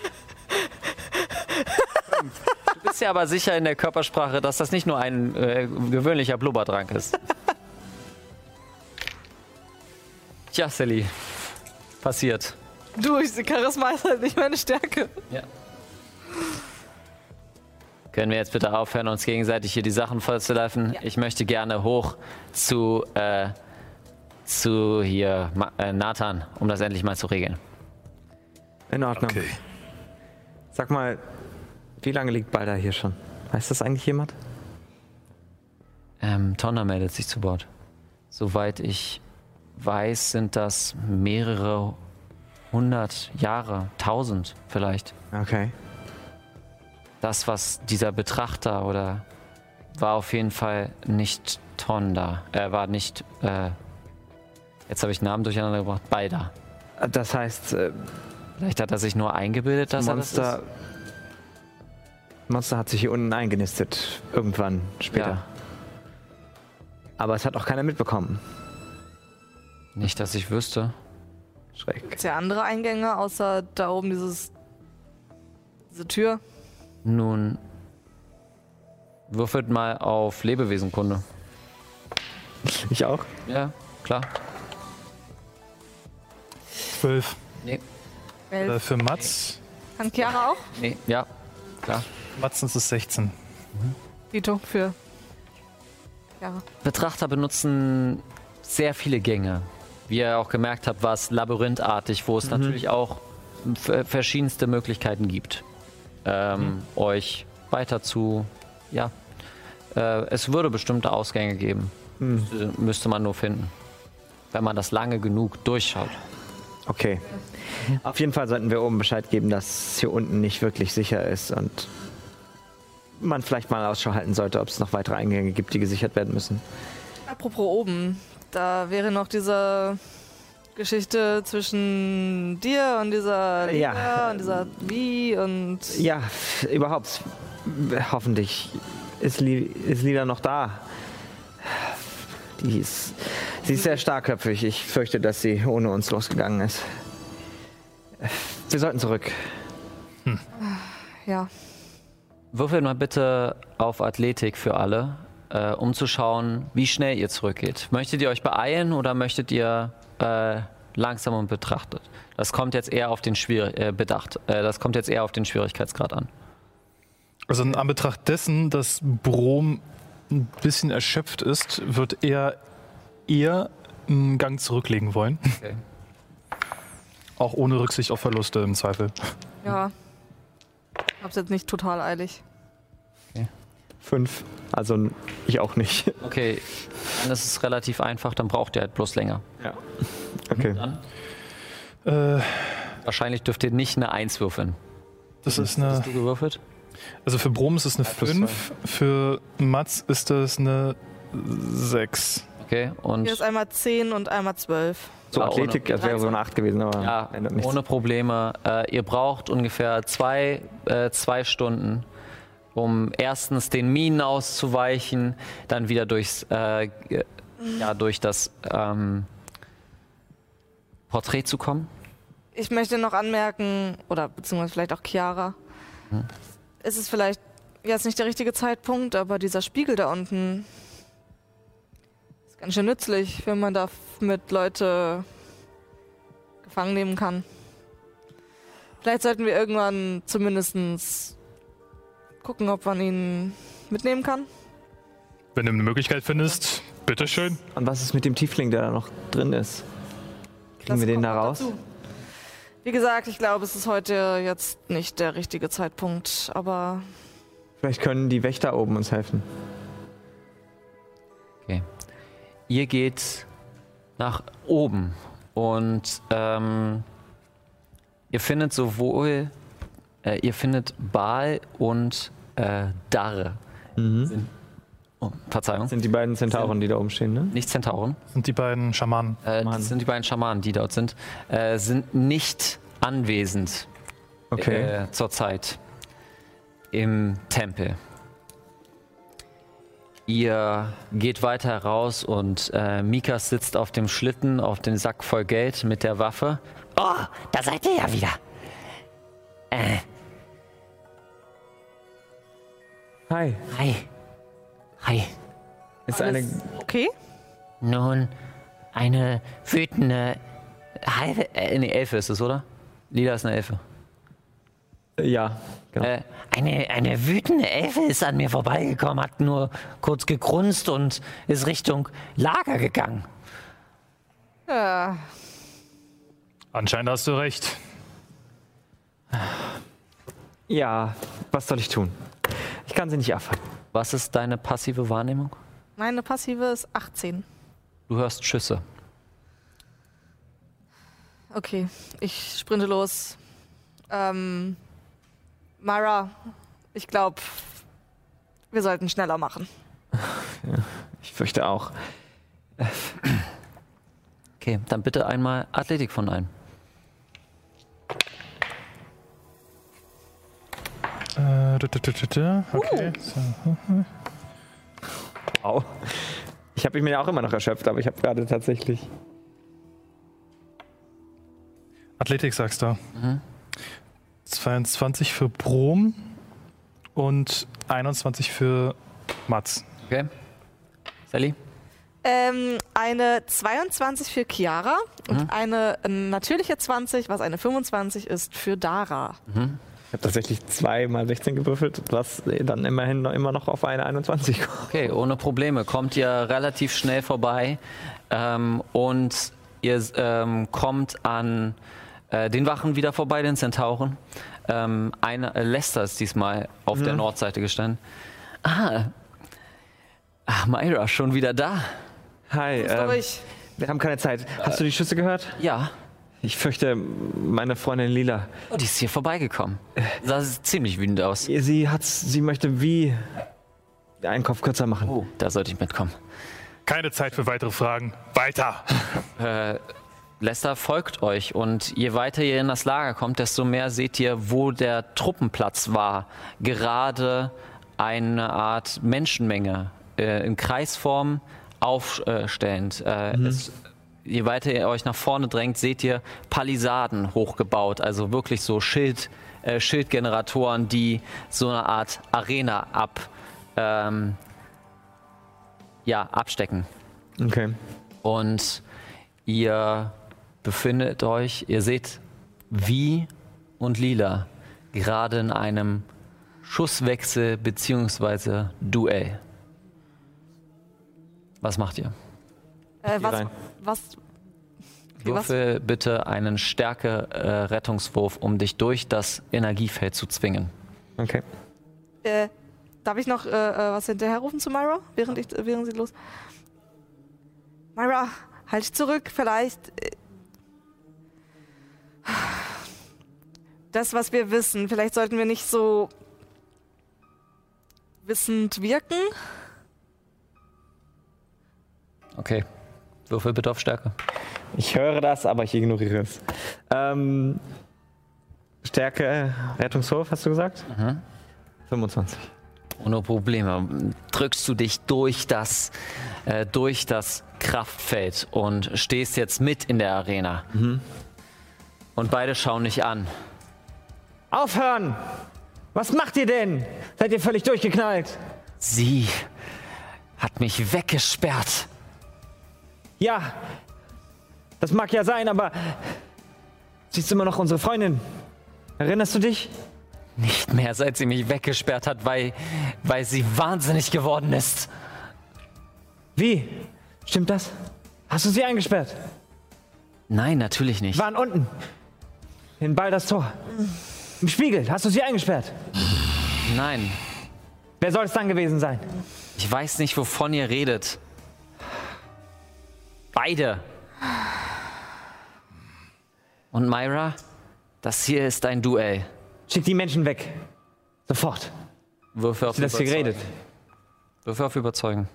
Du bist ja aber sicher in der Körpersprache, dass das nicht nur ein äh, gewöhnlicher Blubberdrank ist. Tja, Sally. Passiert. Du, ich, Charisma ist halt nicht meine Stärke. Ja. Können wir jetzt bitte aufhören, uns gegenseitig hier die Sachen vollzulaufen? Ich möchte gerne hoch zu, äh, zu hier Ma äh, Nathan, um das endlich mal zu regeln. In Ordnung. Sag mal, wie lange liegt Balda hier schon? Weiß das eigentlich jemand? Ähm, Tonda meldet sich zu Wort. Soweit ich weiß, sind das mehrere hundert Jahre, tausend vielleicht. Okay. Das, was dieser Betrachter oder war auf jeden Fall nicht Tonda. Er war nicht, äh, jetzt habe ich Namen durcheinander gebracht, Balda. Das heißt, äh, Vielleicht hat er sich nur eingebildet, dass er Monster. das ist. Monster hat sich hier unten eingenistet. Irgendwann später. Ja. Aber es hat auch keiner mitbekommen. Nicht, dass ich wüsste. Schreck. Gibt's ja andere Eingänge, außer da oben dieses. diese Tür. Nun, würfelt mal auf Lebewesenkunde. Ich auch? Ja, klar. Zwölf. Nee, Äh, Elf. für Mats. Kann Chiara auch? nee, ja, klar. Mats ist es 16. Vito für. Chiara. Betrachter benutzen sehr viele Gänge. Wie ihr auch gemerkt habt, war es labyrinthartig, wo es natürlich auch verschiedenste Möglichkeiten gibt, ähm, euch weiter zu, ja, äh, es würde bestimmte Ausgänge geben. Müsste, müsste man nur finden, wenn man das lange genug durchschaut. Okay. Auf jeden Fall sollten wir oben Bescheid geben, dass hier unten nicht wirklich sicher ist und man vielleicht mal Ausschau halten sollte, ob es noch weitere Eingänge gibt, die gesichert werden müssen. Apropos oben, da wäre noch diese Geschichte zwischen dir und dieser Ja. Liga und dieser Wie und. Ja, überhaupt. Hoffentlich ist, Li ist Lila noch da. Die ist, sie ist sehr starkköpfig. Ich fürchte, dass sie ohne uns losgegangen ist. Wir sollten zurück. Ja. Würfelt mal bitte auf Athletik für alle, äh, um zu schauen, wie schnell ihr zurückgeht. Möchtet ihr euch beeilen oder möchtet ihr äh, langsam und betrachtet? Das kommt jetzt eher auf den Schwier äh, bedacht. Äh, das kommt jetzt eher auf den Schwierigkeitsgrad an. Also in Anbetracht dessen, dass Brom ein bisschen erschöpft ist, wird er eher einen Gang zurücklegen wollen. Okay. Auch ohne Rücksicht auf Verluste im Zweifel. Ja. Hab's jetzt nicht total eilig. Fünf. Also ich auch nicht. Okay, dann ist es relativ einfach, dann braucht ihr halt bloß länger. Ja. Okay. Dann Äh, wahrscheinlich dürft ihr nicht eine 1 würfeln. das ist Hast eine. du gewürfelt? Also für Brom ist es eine plus 5, für Mats ist das eine 6. Okay, und Hier ist einmal 10 und einmal 12. So Ja, Athletik, das wäre so eine Acht gewesen, aber ja, ändert nichts. ohne Probleme. Äh, ihr braucht ungefähr zwei, äh, zwei Stunden, um erstens den Minen auszuweichen, dann wieder durchs, äh, ja, durch das ähm, Porträt zu kommen. Ich möchte noch anmerken, oder beziehungsweise vielleicht auch Chiara, ist es vielleicht jetzt nicht der richtige Zeitpunkt, aber dieser Spiegel da unten ist ganz schön nützlich, wenn man da mit Leute gefangen nehmen kann. Vielleicht sollten wir irgendwann zumindest gucken, ob man ihn mitnehmen kann. Wenn du eine Möglichkeit findest, bitteschön. Und was ist mit dem Tiefling, der da noch drin ist? Kriegen Das wir den da raus? dazu. Wie gesagt, ich glaube, es ist heute jetzt nicht der richtige Zeitpunkt, aber Vielleicht können die Wächter oben uns helfen. Ihr geht nach oben und ähm, ihr findet sowohl, äh, ihr findet Baal und äh, Darre. Sind, oh, Verzeihung, Das sind die beiden Zentauren, die da oben stehen, ne? nicht Zentauren. Sind die beiden Schamanen. Äh, das sind die beiden Schamanen, die dort sind, äh, sind nicht anwesend Okay. äh, zurzeit im Tempel. Ihr geht weiter raus und äh, Mikas sitzt auf dem Schlitten, auf dem Sack voll Geld mit der Waffe. Oh, da seid ihr ja wieder. Äh, Hi. hi. Hi. Ist eine. okay. Nun, eine wütende halbe. Äh, nee, Elfe ist es, oder? Lila ist eine Elfe. Ja, genau. Äh, Eine, eine wütende Elfe ist an mir vorbeigekommen, hat nur kurz gegrunzt und ist Richtung Lager gegangen. Ja, Anscheinend hast du recht. Ja, was soll ich tun? Ich kann sie nicht abfangen. was ist deine passive Wahrnehmung? meine passive ist 18. Du hörst Schüsse. Okay, ich sprinte los. Ähm, Mara, ich glaube, wir sollten schneller machen. Ich fürchte auch. Okay, dann bitte einmal Athletik von einem. Okay. So. Au. Ich habe mich mir ja auch immer noch erschöpft, aber ich habe gerade tatsächlich. Athletik sagst du. 22 für Brom und 21 für Mats. Okay. Sally? Ähm, eine 22 für Chiara und eine natürliche 20, was eine 25 ist, für Dara. Ich habe tatsächlich zweimal 16 gewürfelt, was dann immerhin noch, immer noch auf eine 21 kommt. Okay, ohne Probleme. Kommt ihr relativ schnell vorbei ähm, und ihr ähm, kommt an äh, den Wachen wieder vorbei, den Zentauren. Ähm, eine, äh, Lester ist diesmal auf der Nordseite gestanden. Ah, ah, Myra, schon wieder da? Hi, Ist ähm, wir haben keine Zeit. Hast du die Schüsse gehört? Ja. Ich fürchte, meine Freundin Lila. Oh, die ist hier vorbeigekommen. Sah ziemlich wütend aus. Sie hat, sie möchte wie einen Kopf kürzer machen. Oh, da sollte ich mitkommen. Keine Zeit für weitere Fragen. Weiter! Lester folgt euch und je weiter ihr in das Lager kommt, desto mehr seht ihr, wo der Truppenplatz war. Gerade eine Art Menschenmenge äh, in Kreisform aufstellend. Äh, es, je weiter ihr euch nach vorne drängt, seht ihr Palisaden hochgebaut, also wirklich so Schild, äh, Schildgeneratoren, die so eine Art Arena ab, ähm, ja, abstecken. Okay. Und ihr befindet euch, ihr seht wie und Lila gerade in einem Schusswechsel bzw. Duell. Was macht ihr? Äh, was, was- Würfel bitte einen Stärke-Rettungswurf, um dich durch das Energiefeld zu zwingen. Okay. äh, darf ich noch äh, äh, was hinterherrufen zu Myra, während, ich, während sie los... Myra, halt dich zurück, vielleicht... Äh, das, was wir wissen, vielleicht sollten wir nicht so wissend wirken. Okay. Würfel bitte auf Stärke. Ich höre das, aber ich ignoriere es. Ähm, Stärke, Rettungswurf, hast du gesagt? 25. Ohne Probleme drückst du dich durch das, äh, durch das Kraftfeld und stehst jetzt mit in der Arena. Und beide schauen dich an. Aufhören! Was macht ihr denn? Seid ihr völlig durchgeknallt? Sie hat mich weggesperrt. Ja, das mag ja sein, aber Sie ist immer noch unsere Freundin. Erinnerst du dich? Nicht mehr, seit sie mich weggesperrt hat, weil, weil sie wahnsinnig geworden ist. Wie? Stimmt das? Hast du sie eingesperrt? Nein, natürlich nicht. Waren unten. In Balders Tor. Im Spiegel. Hast du sie eingesperrt? Nein. Wer soll es dann gewesen sein? Ich weiß nicht, wovon ihr redet. Beide. Und Myra, das hier ist ein Duell. Schick die Menschen weg. Sofort. Würfe auf das hier Überzeugen. geredet? Würfe auf Überzeugen.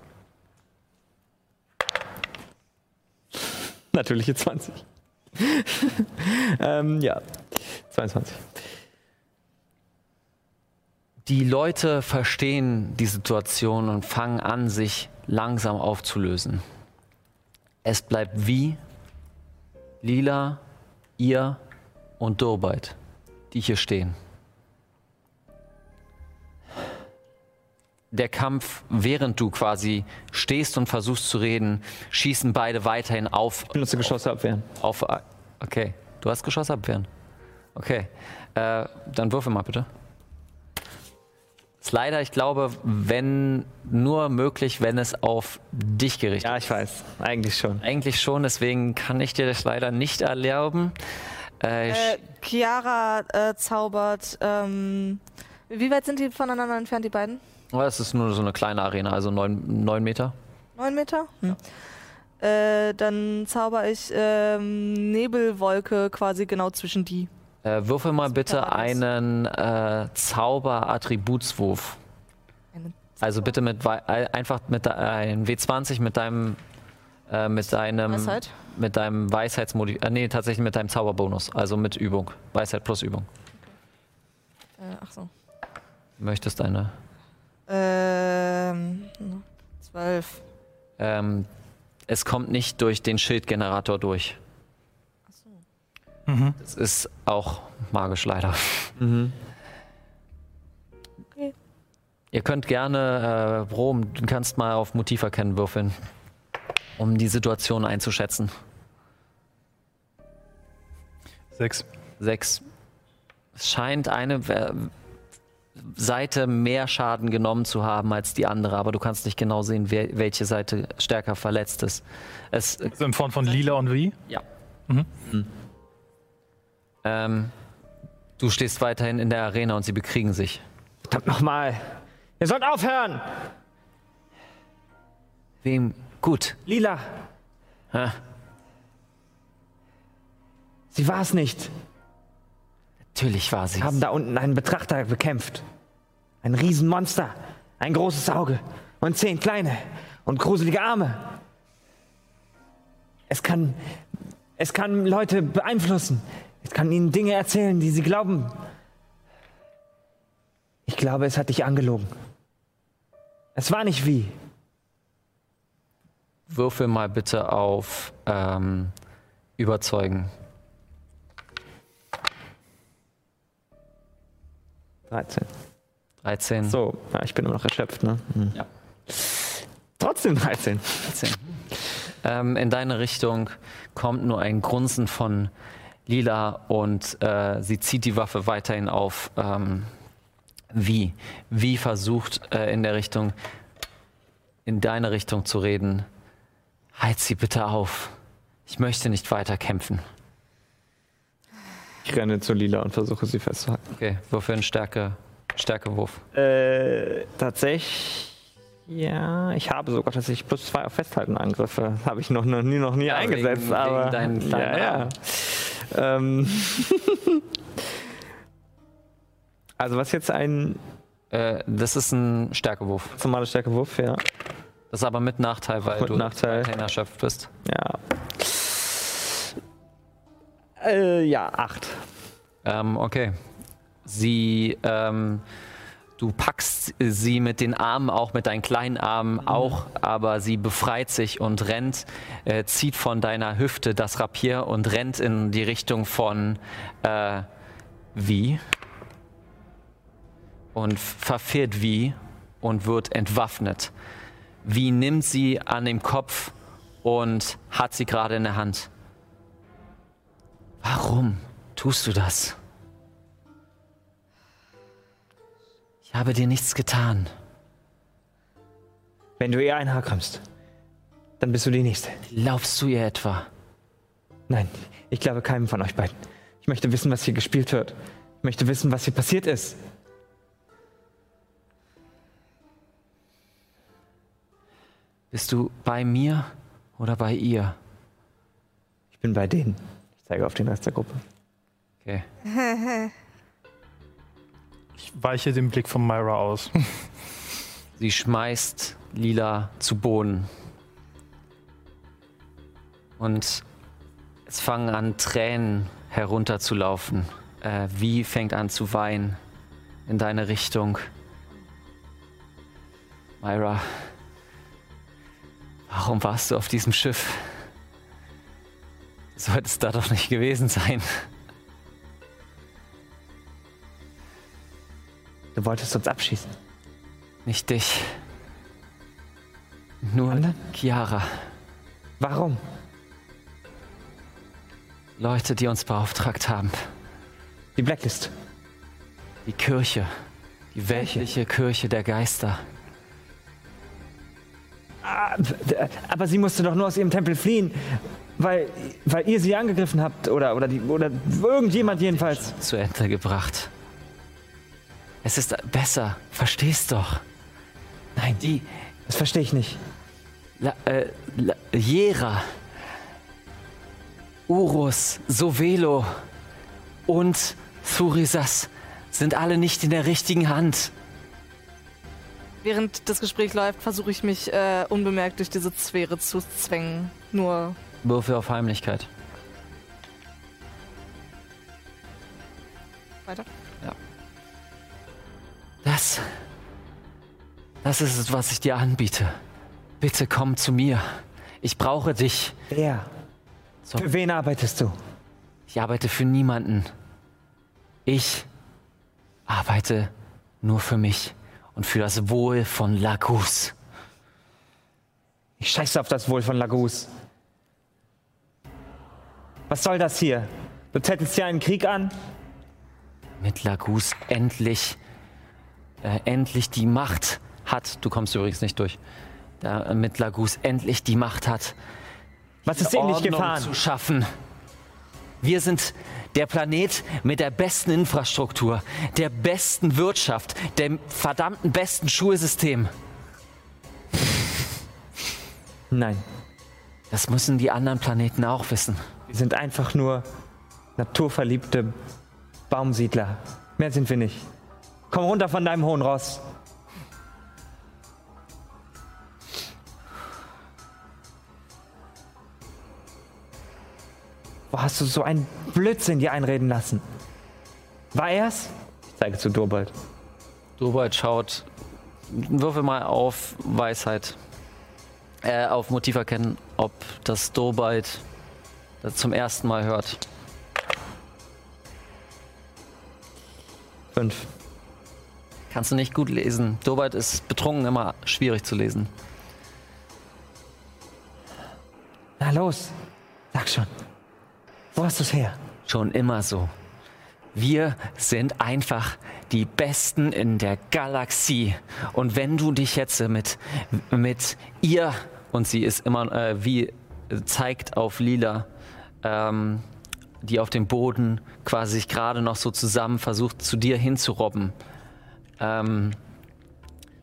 Natürliche 20. ähm, ja. 22. Die Leute verstehen die Situation und fangen an, sich langsam aufzulösen. Es bleibt wie Lila, ihr und Durbeit, die hier stehen. Der Kampf, während du quasi stehst und versuchst zu reden, schießen beide weiterhin auf Benutze Geschosse abwehren. auf. Okay, du hast Geschoss abwehren. Okay, äh, dann würfel mal bitte. Ist leider, ich glaube, wenn nur möglich, wenn es auf dich gerichtet Ja, ich weiß. Eigentlich schon. Eigentlich schon, deswegen kann ich dir das leider nicht erlauben. Äh, Äh, Chiara äh, zaubert. Ähm, wie weit sind die voneinander entfernt, die beiden? oh, es ist nur so eine kleine Arena, also neun, neun Meter. Neun Meter? Hm. Äh, dann zauber ich ähm, Nebelwolke quasi genau zwischen die. Äh, würfel mal bitte einen äh, Zauber-Attributswurf. Eine Also bitte mit einfach mit de- äh, ein W20 mit deinem äh, mit deinem Weisheit? mit deinem Weisheitsmodi äh, nee tatsächlich mit deinem Zauberbonus, also mit Übung, Weisheit plus Übung. Äh, ach so. Möchtest eine Ähm, zwölf. ähm, es kommt nicht durch den Schildgenerator durch. Mhm. Das ist auch magisch leider. Okay. Ihr könnt gerne, äh, Brom, du kannst mal auf Motiv erkennen würfeln, um die Situation einzuschätzen. Sechs. Sechs. Es scheint eine äh, Seite mehr Schaden genommen zu haben als die andere, aber du kannst nicht genau sehen, wer, welche Seite stärker verletzt ist. Es, Also in Form von Lila und wie? ja. Mhm. Ähm, du stehst weiterhin in der Arena und sie bekriegen sich. Verdammt nochmal. Ihr sollt aufhören. Wem? Gut. Lila, Hä? sie war es nicht. Natürlich war sie. Wir haben da unten einen Betrachter bekämpft. Ein Riesenmonster. Ein großes Auge. Und zehn kleine und gruselige Arme. Es kann. Es kann Leute beeinflussen. Es kann ihnen Dinge erzählen, die sie glauben. Ich glaube, es hat dich angelogen. Es war nicht wie. Würfel mal bitte auf ähm, Überzeugen. 13. 13. So, ja, ich bin immer noch erschöpft, ne? Hm. Ja. Trotzdem 13. 13. Ähm, in deine Richtung kommt nur ein Grunzen von Lila und äh, sie zieht die Waffe weiterhin auf. Ähm, wie? Wie versucht äh, in der Richtung, in deine Richtung zu reden? Halt sie bitte auf. Ich möchte nicht weiter kämpfen. Ich renne zu Lila und versuche sie festzuhalten. Okay, würfel einen Stärke, Stärkewurf. Äh, tatsächlich. Ja, ich habe sogar tatsächlich plus zwei auf Festhalten Angriffe. Habe ich noch, noch nie, noch nie Ja, eingesetzt, wegen- aber. wegen deinen kleinen ja, ja. Ähm. also, was jetzt ein Äh, das ist ein Stärkewurf. normaler Stärkewurf, ja. Das ist aber mit Nachteil, weil Mit du Nachteil. erschöpft bist. Ja. Äh, ja, acht. Ähm, okay. Sie, ähm, du packst sie mit den Armen, auch mit deinen kleinen Armen auch, aber sie befreit sich und rennt, äh, zieht von deiner Hüfte das Rapier und rennt in die Richtung von äh, wie und verfehlt wie und wird entwaffnet. Wie nimmt sie an dem Kopf und hat sie gerade in der Hand. Warum? tust du das? Habe dir nichts getan. Wenn du ihr ein Haar kramst, dann bist du die Nächste. Laufst du ihr etwa? Nein, ich glaube keinem von euch beiden. Ich möchte wissen, was hier gespielt wird. Ich möchte wissen, was hier passiert ist. Bist du bei mir oder bei ihr? Ich bin bei denen. Ich zeige auf den Rest der Gruppe. Okay. Ich weiche den Blick von Myra aus. Sie schmeißt Lila zu Boden. Und es fangen an, Tränen herunterzulaufen. Äh, wie fängt an zu weinen in deine Richtung. Myra, warum warst du auf diesem Schiff? Du solltest da doch nicht gewesen sein. Du wolltest uns abschießen. Nicht dich. Nur Anderen? Chiara. Warum? Leute, die uns beauftragt haben. Die Blacklist. Die Kirche. Die weltliche Kirche der Geister. Ah, Aber sie musste doch nur aus ihrem Tempel fliehen, weil, weil ihr sie angegriffen habt oder, oder, die, oder irgendjemand jedenfalls. zu Ende gebracht. Es ist besser, verstehst doch. Nein, die Das verstehe ich nicht. La, äh, La, Jera, Urus, Sovelo und Thurisas sind alle nicht in der richtigen Hand. Während das Gespräch läuft, versuche ich mich äh, unbemerkt durch diese Sphäre zu zwängen. Nur Würfe auf Heimlichkeit. weiter. Das. Das ist es, was ich dir anbiete. Bitte komm zu mir. Ich brauche dich. Wer? So. Für wen arbeitest du? Ich arbeite für niemanden. Ich arbeite nur für mich und für das Wohl von Lagus. Ich scheiße auf das Wohl von Lagus. Was soll das hier? Du zettelst hier einen Krieg an? Mit Lagus endlich, äh, endlich die Macht hat. Du kommst übrigens nicht durch. Da, mit Lagus endlich die Macht hat, Was ist Ordnung gefahren? zu schaffen. Wir sind der Planet mit der besten Infrastruktur, der besten Wirtschaft, dem verdammten besten Schulsystem. Nein, Das müssen die anderen Planeten auch wissen. wir sind einfach nur naturverliebte Baumsiedler. Mehr sind wir nicht. Komm runter von deinem hohen Ross. Wo hast du so einen Blödsinn dir einreden lassen? War er's? Ich zeige zu Durbold. Dobald schaut, würfel mal auf Weisheit, äh, auf Motiv erkennen, ob das Dobald das zum ersten Mal hört. Fünf. Kannst du nicht gut lesen. Dobald ist betrunken immer schwierig zu lesen. Na los, sag schon. Wo hast du's her? Schon immer so. Wir sind einfach die Besten in der Galaxie. Und wenn du dich jetzt mit, mit ihr, und sie ist immer äh, wie, äh, zeigt auf Lila, ähm, die auf dem Boden quasi sich gerade noch so zusammen versucht, zu dir hinzurobben, ähm,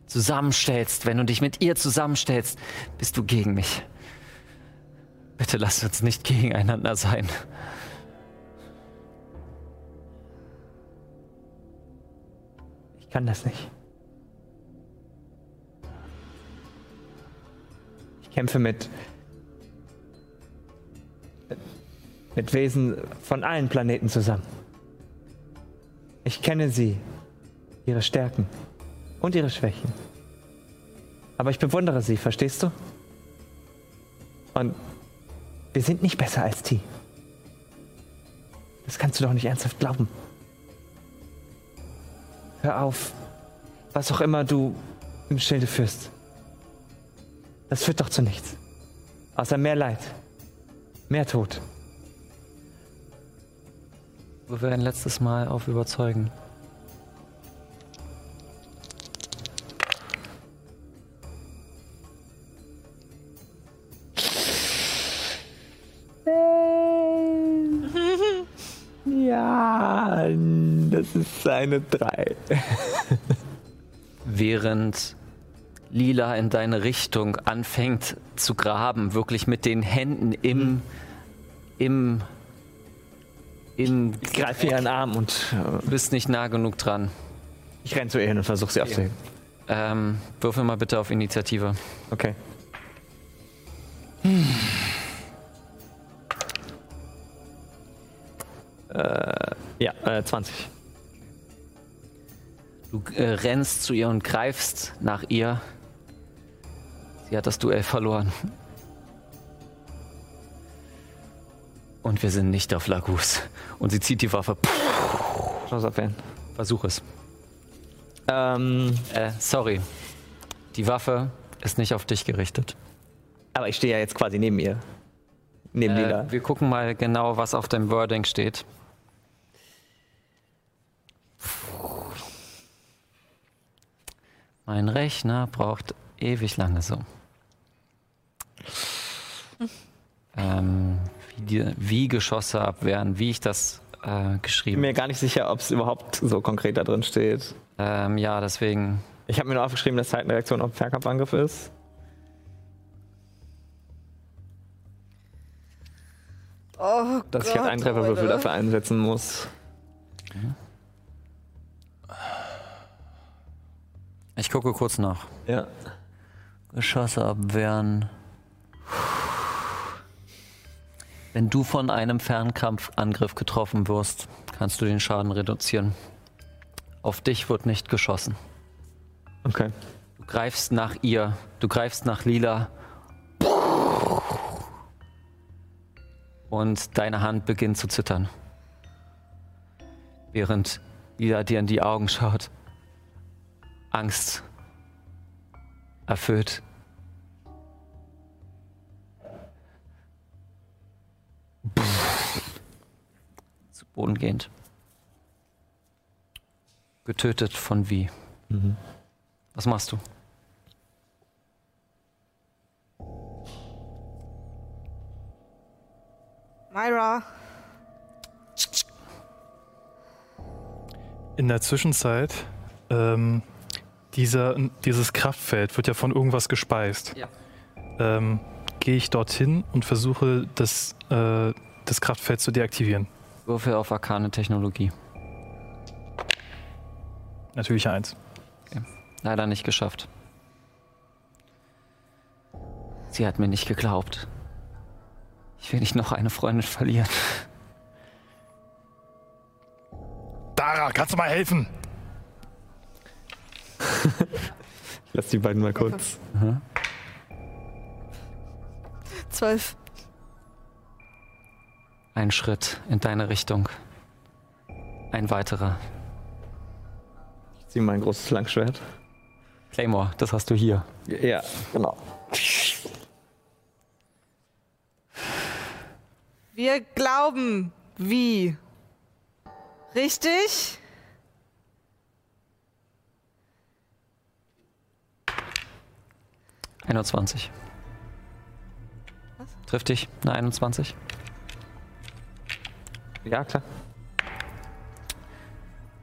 zusammenstellst, wenn du dich mit ihr zusammenstellst, bist du gegen mich. Bitte lass uns nicht gegeneinander sein. Ich kann das nicht. Ich kämpfe mit. mit Wesen von allen Planeten zusammen. Ich kenne sie, ihre Stärken und ihre Schwächen. Aber ich bewundere sie, verstehst du? Und wir sind nicht besser als die. Das kannst du doch nicht ernsthaft glauben. Hör auf, was auch immer du im Schilde führst. Das führt doch zu nichts. Außer mehr Leid, mehr Tod. Würfel ein letztes Mal auf Überzeugen. Ja, das ist eine 3. Während Lila in deine Richtung anfängt zu graben, wirklich mit den Händen im, im, im, Ich greife ihren Arm und äh, du bist nicht nah genug dran. ich renne zu ihr hin und versuche sie aufzuheben. Ähm, würfel mal bitte auf Initiative. Okay. Äh, ja, äh, 20. Du äh, rennst zu ihr und greifst nach ihr. Sie hat das Duell verloren. Und wir sind nicht auf Lagus. Und sie zieht die Waffe. Schloss abwehren. Versuch es. Ähm, Äh, sorry. Die Waffe ist nicht auf dich gerichtet. aber ich stehe ja jetzt quasi neben ihr. Neben Lila. Äh, wir gucken mal genau, was auf dem Wording steht. Mein Rechner braucht ewig lange so. Ähm, wie, die, wie Geschosse abwehren, wie ich das äh, Ich bin geschrieben mir gar nicht sicher, ob es überhaupt so konkret da drin steht. ähm, Ja, deswegen. Ich habe mir nur aufgeschrieben, dass Zeitenreaktion auf Fernkampfangriff ist. Oh Dass ich Gott, halt einen Trefferwürfel dafür einsetzen muss. Ich gucke kurz nach. Ja. Geschosse abwehren. Wenn du von einem Fernkampfangriff getroffen wirst, kannst du den Schaden reduzieren. Auf dich wird nicht geschossen. Okay. Du greifst nach ihr, du greifst nach Lila. Und deine Hand beginnt zu zittern. Während Lila dir in die Augen schaut. Angst. Erfüllt. Zu Boden gehend. Getötet von wie? Was machst du? Myra. In der Zwischenzeit, ähm, dieser, dieses Kraftfeld wird ja von irgendwas gespeist. Ja. Ähm, Gehe ich dorthin und versuche, das, äh, das Kraftfeld zu deaktivieren. Würfel auf arkane Technologie. Natürlich eins. Leider nicht geschafft. Sie hat mir nicht geglaubt. Ich will nicht noch eine Freundin verlieren. Dara, kannst du mal helfen? Lass die beiden mal kurz. Zwölf. Ein Schritt in deine Richtung. Ein weiterer. Ich ziehe mein großes Langschwert. Claymore, das hast du hier. Ja, genau. Wir glauben, wie. Richtig? Was? 21. Trifft dich eine 21? Ja, klar.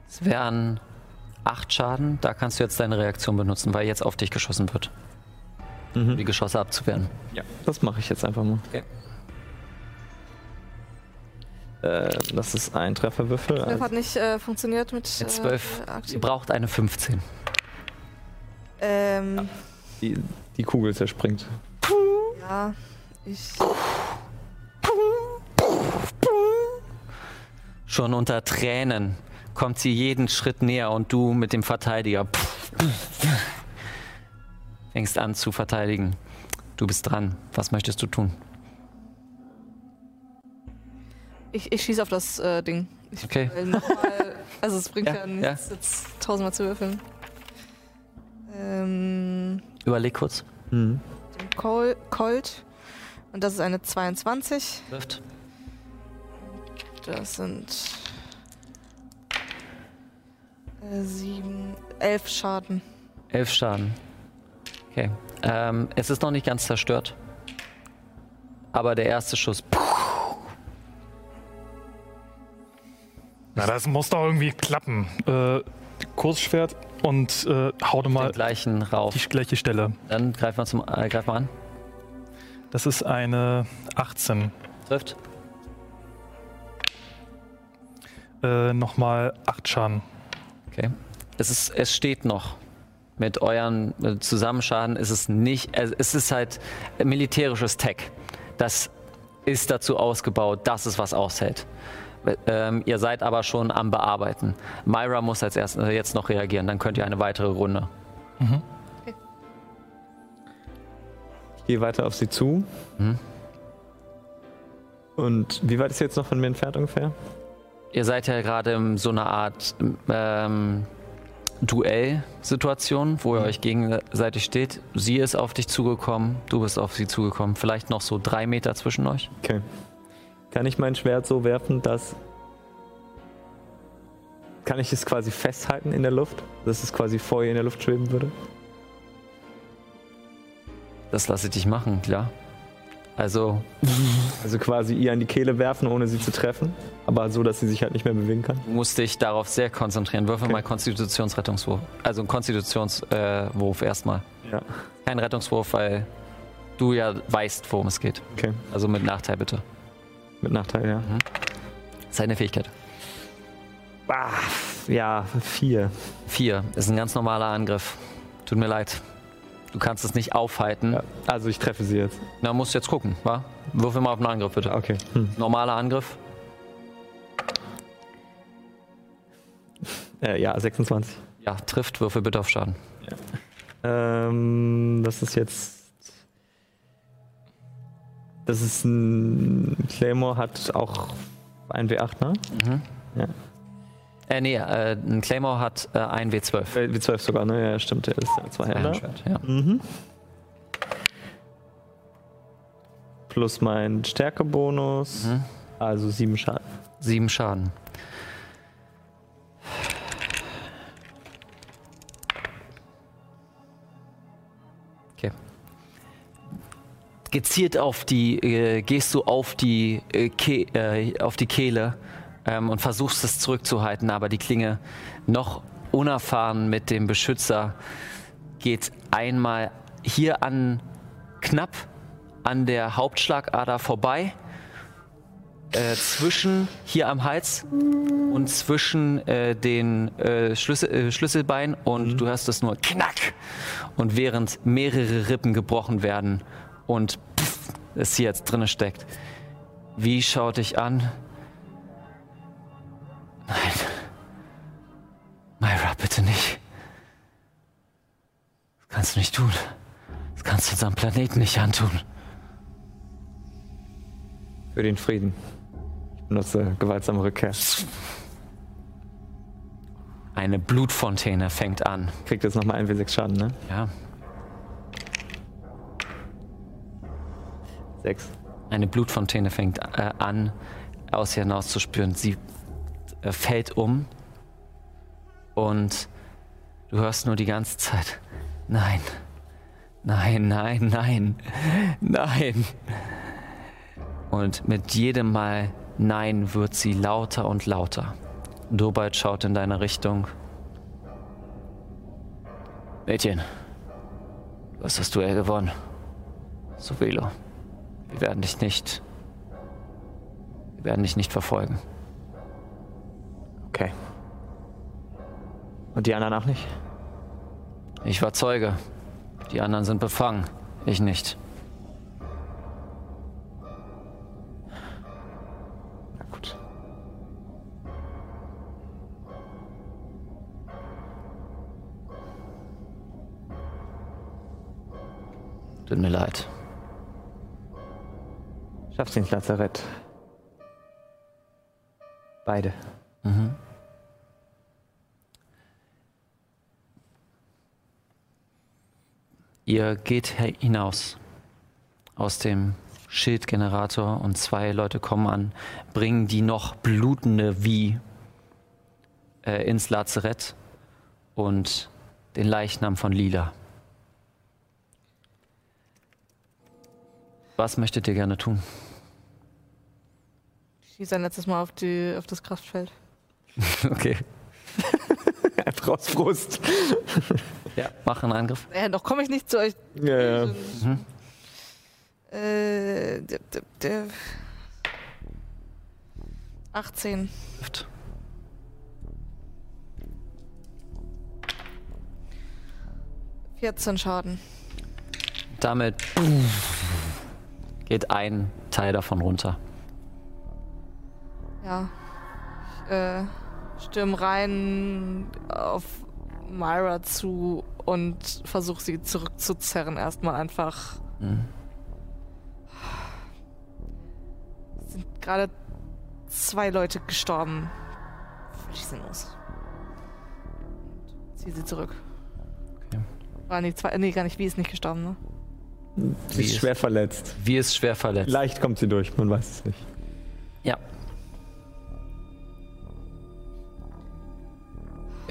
Es wären 8 Schaden. Da kannst du jetzt deine Reaktion benutzen, weil jetzt auf dich geschossen wird. Um die Geschosse abzuwehren. Ja, das mache ich jetzt einfach mal. Okay. Äh, das ist ein Trefferwürfel. Das Also, hat nicht äh, funktioniert mit. Mit 12. Äh, Ihr braucht eine 15. ähm, die, die Kugel zerspringt. ja, ich. Schon unter Tränen kommt sie jeden Schritt näher und du mit dem Verteidiger fängst an zu verteidigen. Du bist dran. Was möchtest du tun? Ich, ich schieße auf das äh, Ding. Ich Okay. will noch mal, also es bringt Ja, ja, nichts, jetzt tausendmal zu würfeln. Ähm, Überleg kurz. Mhm. den Col Colt. Und das ist eine 22. Trifft. Das sind Äh, sieben, elf Schaden. Elf Schaden. Okay. Ähm, es ist noch nicht ganz zerstört. Aber der erste Schuss. Puh, Na, das muss doch irgendwie klappen. Äh, Kursschwert und äh, hau mal gleichen rauf. die gleiche Stelle. Dann greif mal, zum, äh, greif mal an. Das ist eine 18. Trifft. Äh, Nochmal 8 Schaden. Okay. Es, ist, es steht noch. Mit euren äh, Zusammenschaden ist es nicht. Also es ist halt militärisches Tech. Das ist dazu ausgebaut, dass es was aushält. Ähm, ihr seid aber schon am Bearbeiten. Myra muss als erst, äh, jetzt noch reagieren, dann könnt ihr eine weitere Runde. Ich gehe weiter auf sie zu. Mhm. Und wie weit ist sie jetzt noch von mir entfernt ungefähr? Ihr seid ja gerade in so einer Art ähm, Duell-Situation, wo ihr euch gegenseitig steht. Sie ist auf dich zugekommen, du bist auf sie zugekommen. Vielleicht noch so drei Meter zwischen euch. Okay. Kann ich mein Schwert so werfen, dass. Kann ich es quasi festhalten in der Luft? Dass es quasi vor ihr in der Luft schweben würde? Das lasse ich dich machen, klar. Also, Also quasi ihr an die Kehle werfen, ohne sie zu treffen. Aber so, dass sie sich halt nicht mehr bewegen kann. du musst dich darauf sehr konzentrieren. Würfel Okay. mal Konstitutionsrettungswurf. Also ein Konstitutionswurf äh, erstmal. Ja. Kein Rettungswurf, weil du ja weißt, worum es geht. Okay. Also mit Nachteil bitte. Mit Nachteil, ja. Seine Fähigkeit. Ah, ja, vier. Vier ist ein ganz normaler Angriff. Tut mir leid. Du kannst es nicht aufhalten. Ja. Also ich treffe sie jetzt. Na, musst jetzt gucken, wa? Würfel mal auf einen Angriff, bitte. Okay. Hm. Normaler Angriff. Äh, ja, 26. Ja, trifft, würfel bitte auf Schaden. Ähm, das ist jetzt. Das ist ein. Claymore hat auch ein W8, ne? Ja. Äh, nee, äh, ein Claymore hat äh, ein W12. Äh, W12 sogar, ne? Ja, stimmt. Der ist ja zwei Hände. Ja. Mhm. Plus mein Stärkebonus. Mhm. Also sieben Schaden. Sieben Schaden. Gezielt auf die, äh, gehst du auf die, äh, Ke äh, auf die Kehle ähm, und versuchst es zurückzuhalten, aber die Klinge noch unerfahren mit dem Beschützer geht einmal hier an knapp an der Hauptschlagader vorbei äh, zwischen hier am Hals und zwischen äh, den äh, Schlüssel, äh, Schlüsselbein und du hörst es nur knack. Und während mehrere Rippen gebrochen werden und pff, es hier jetzt drinne steckt, wie schaut dich an? Nein. Myra, bitte nicht. Das kannst du nicht tun. Das kannst du unserem Planeten nicht antun. Für den Frieden. Ich benutze gewaltsame Rückkehr. Eine Blutfontäne fängt an. Kriegt jetzt nochmal ein W6 Schaden, ne? Ja. Sechs. Eine Blutfontäne fängt äh, an, aus ihr hinaus zu spüren. Sie äh, fällt um und du hörst nur die ganze Zeit: Nein, nein, nein, nein, nein. Und mit jedem Mal Nein wird sie lauter und lauter. Dobald schaut in deine Richtung. Mädchen, du hast das Duell gewonnen. Sovelo. Wir werden dich nicht. Wir werden dich nicht verfolgen. Okay. Und die anderen auch nicht? Ich war Zeuge. Die anderen sind befangen. Ich nicht. Na gut. Tut mir leid. Schaff's ins Lazarett. Beide. Ihr geht hinaus aus dem Schildgenerator und zwei Leute kommen an, bringen die noch blutende Wie äh, ins Lazarett und den Leichnam von Lila. Was möchtet ihr gerne tun? Ich schieße ein letztes Mal auf, die, auf das Kraftfeld. Okay. Einfach aus Brust. Ja, mach einen Angriff. Äh, noch komme ich nicht zu euch. Ja, ja. Mhm. Äh, der, der, der 18. Trifft. Vierzehn Schaden. Damit geht ein Teil davon runter. Ja. Ich äh, stürm rein auf Myra zu und versuche sie zurückzuzerren. Erstmal einfach. Mhm. Es sind gerade zwei Leute gestorben. Völlig sinnlos. Zieh sie zurück. Okay. War nee, zwei, nee, gar nicht. Wie ist nicht gestorben, ne? Sie ist schwer verletzt. Wie ist schwer verletzt? Leicht kommt sie durch, man weiß es nicht. Ja.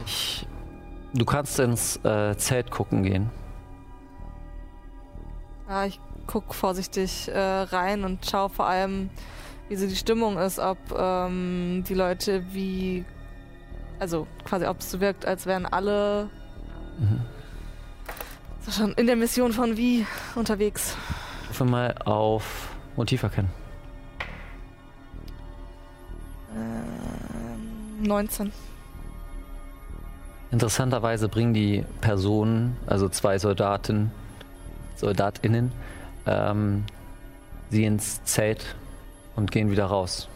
Ich, du kannst ins äh, Zelt gucken gehen. Ja, ich guck vorsichtig äh, rein und schau vor allem, wie so die Stimmung ist, ob ähm, die Leute wie, also quasi, ob es so wirkt, als wären alle Mhm. So schon in der Mission von wie unterwegs. Rufe mal auf Motiv erkennen. Ähm, 19. Interessanterweise bringen die Personen, also zwei Soldaten, SoldatInnen, ähm, sie ins Zelt und gehen wieder raus.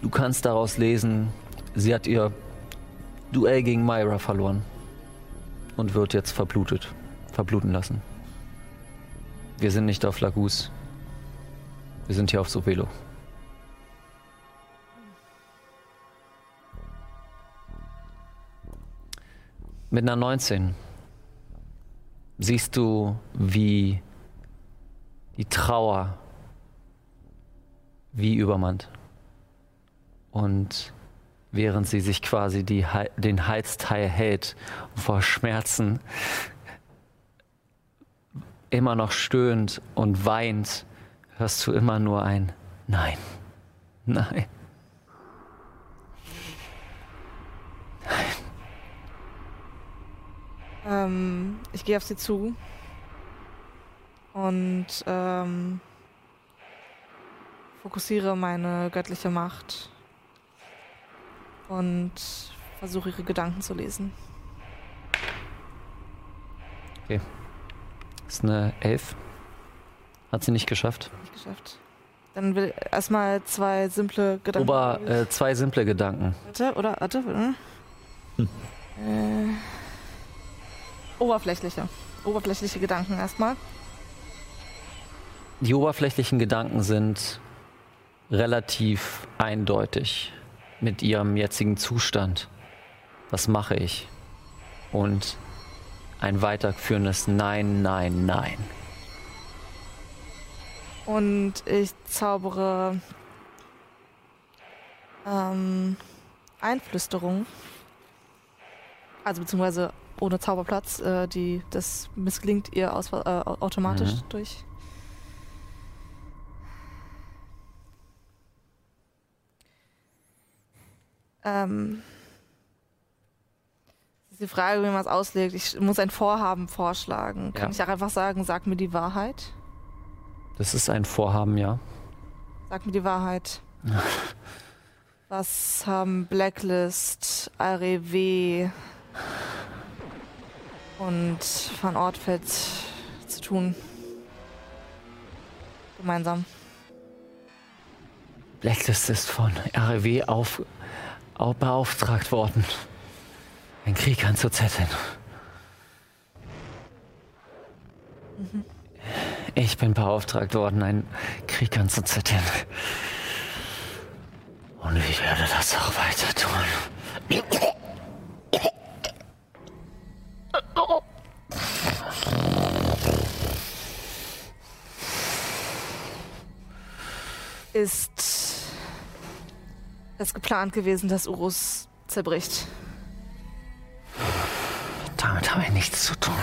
Du kannst daraus lesen, sie hat ihr Duell gegen Myra verloren und wird jetzt verblutet, verbluten lassen. Wir sind nicht auf Lagus. Wir sind hier auf Sovelo. Mit einer 19 siehst du, wie die Trauer wie übermannt. Und während sie sich quasi die, den Halsteil hält vor Schmerzen, immer noch stöhnt und weint, hörst du immer nur ein Nein, nein. Ähm, ich gehe auf sie zu. Und ähm, fokussiere meine göttliche Macht und versuche ihre Gedanken zu lesen. Ist eine Elf. Hat sie nicht geschafft. Nicht geschafft. Dann will erstmal zwei simple Gedanken. Ober, äh, zwei simple Gedanken. Warte, oder? Warte, warte. Äh, oberflächliche. Oberflächliche Gedanken erstmal. Die oberflächlichen Gedanken sind relativ eindeutig mit ihrem jetzigen Zustand. Was mache ich? Und ein weiterführendes Nein, Nein, Nein. Und ich zaubere ähm, Einflüsterung. Also beziehungsweise ohne Zauberplatz. Äh, die, das missgelingt ihr aus, äh, automatisch Mhm. durch. Ähm, das ist die Frage, wie man es auslegt. Ich muss ein Vorhaben vorschlagen. Kann Ja. ich auch einfach sagen, sag mir die Wahrheit? Das ist ein Vorhaben, ja. Sag mir die Wahrheit. Was haben Blacklist, REW und Van Ortfeld zu tun? Gemeinsam. Blacklist ist von REW auf, auf beauftragt worden, einen Krieg anzuzetteln. Ich bin beauftragt worden, einen Krieg anzuzetteln. Und ich werde das auch weiter tun. Ist es geplant gewesen, dass Urus zerbricht? Damit habe ich nichts zu tun.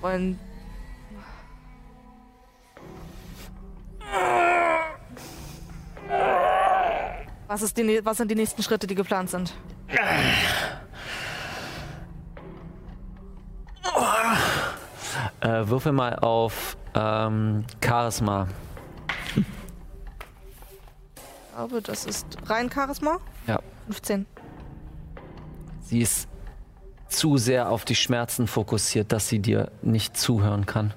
Wollen. Was, ist die, was sind die nächsten Schritte, die geplant sind? Äh, würfel mal auf ähm, Charisma. Ich glaube, das ist rein Charisma. Ja. 15. Sie ist zu sehr auf die Schmerzen fokussiert, dass sie dir nicht zuhören kann.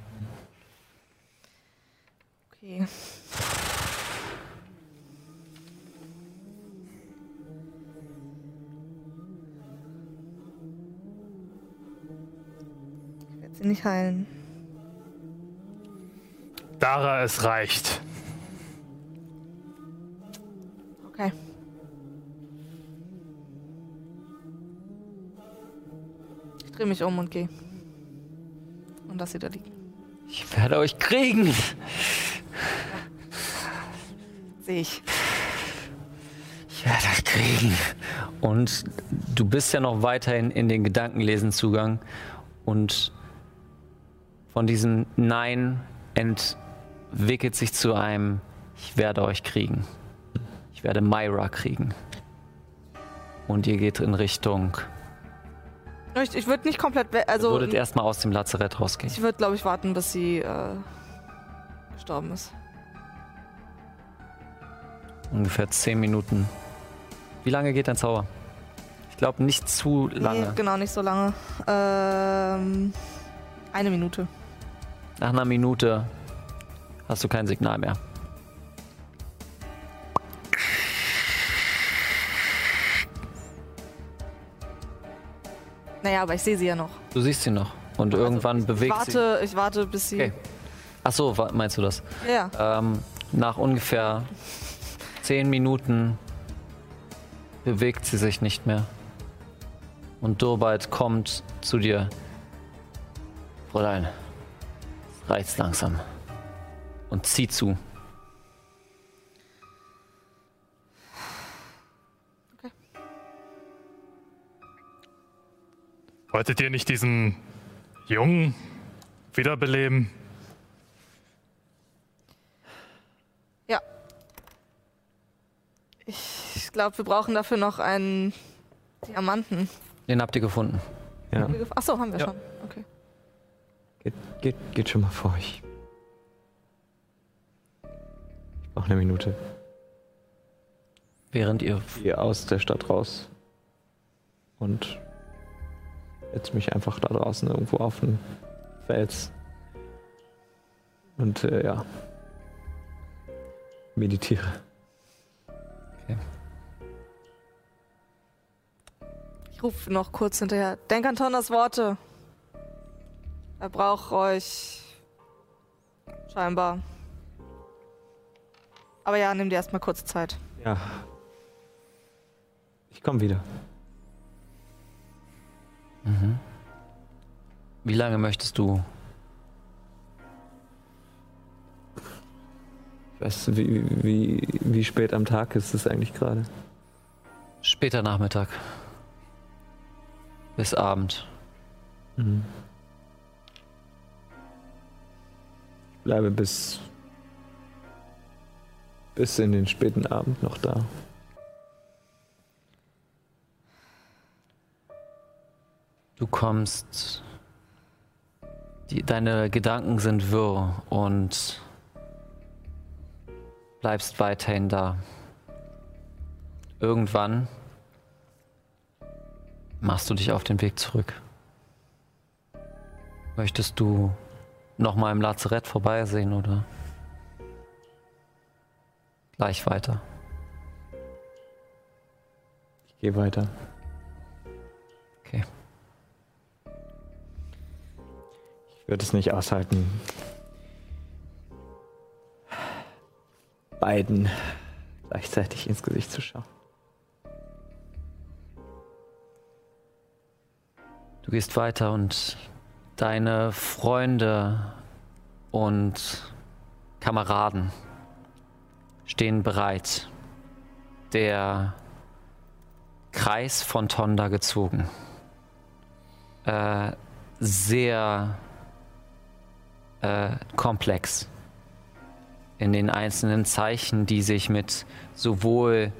Okay. Ich werde sie nicht heilen. Dara, es reicht. Okay. Ich drehe mich um und gehe. Und lass sie da liegen. Ich werde euch kriegen. Sehe ich. Ich werde euch kriegen. Und du bist ja noch weiterhin in den Gedankenlesenzugang. Und von diesem Nein entwickelt sich zu einem Ich werde euch kriegen. Ich werde Myra kriegen. Und ihr geht in Richtung. Ich, ich würde nicht komplett. Ihr Also, würdet erstmal aus dem Lazarett rausgehen. ich würde, glaube ich, warten, bis sie äh, gestorben ist. Ungefähr 10 Minuten. Wie lange geht dein Zauber? Ich glaube nicht zu lange. Nee, genau, nicht so lange. Ähm, eine Minute. Nach einer Minute hast du kein Signal mehr. Naja, aber ich sehe sie ja noch. Du siehst sie noch. Und irgendwann ich bewegt sie. warte, ich warte, bis sie. Okay. Ach so, meinst du das? Ja. Ähm, nach ungefähr 10 Minuten bewegt sie sich nicht mehr. Und Durbeit kommt zu dir. Fräulein, reizt langsam. Und zieht zu. Wolltet ihr nicht diesen Jungen wiederbeleben? Ja. Ich glaube, wir brauchen dafür noch einen Diamanten. Den habt ihr gefunden. Ja, Achso, haben wir Ja. schon. Okay. geht, geht, geht schon mal vor euch. Brauche eine Minute. Während ihr Gehe aus der Stadt raus und setze mich einfach da draußen irgendwo auf den Fels. Und äh, ja, meditiere. Ich rufe noch kurz hinterher. Denk an Tonners Worte. Er braucht euch. Scheinbar. Aber ja, nimm dir erstmal kurz Zeit. Ja. Ich komme wieder. Wie lange möchtest du? Ich weiß, wie, wie, wie spät am Tag ist es eigentlich gerade? Später Nachmittag. Bis Abend. Mhm. Ich bleibe bis, bis in den späten Abend noch da. Du kommst. Die, deine Gedanken sind wirr und bleibst weiterhin da. Irgendwann machst du dich auf den Weg zurück. Möchtest du noch mal im Lazarett vorbeisehen oder gleich weiter? Ich gehe weiter. Okay. Ich würde es nicht aushalten. Beiden gleichzeitig ins Gesicht zu schauen. Du gehst weiter und deine Freunde und Kameraden stehen bereit. Der Kreis von Tonda gezogen. Äh, sehr äh, komplex in den einzelnen Zeichen, die sich mit sowohl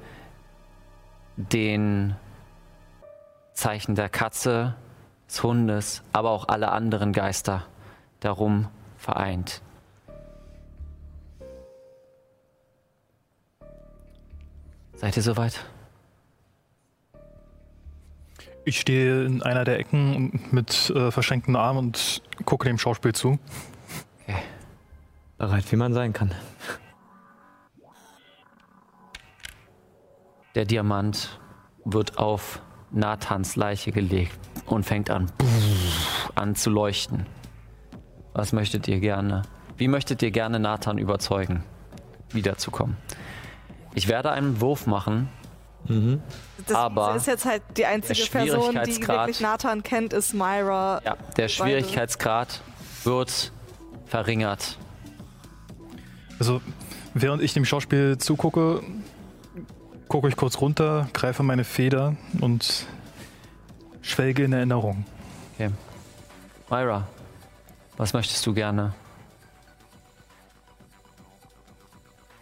den Zeichen der Katze, des Hundes, aber auch alle anderen Geister darum vereint. Seid ihr soweit? Ich stehe in einer der Ecken mit äh, verschränkten Armen und gucke dem Schauspiel zu. Okay. Bereit, wie man sein kann. Der Diamant wird auf Nathans Leiche gelegt und fängt an, an zu leuchten. Was möchtet ihr gerne? Wie möchtet ihr gerne Nathan überzeugen, wiederzukommen? Ich werde einen Wurf machen. Das Aber ist jetzt halt die einzige Person, die wirklich Nathan kennt, ist Myra. Ja, der Schwierigkeitsgrad wird verringert. Also, während ich dem Schauspiel zugucke, gucke ich kurz runter, greife meine Feder und schwelge in Erinnerung. Okay. Myra, was möchtest du gerne?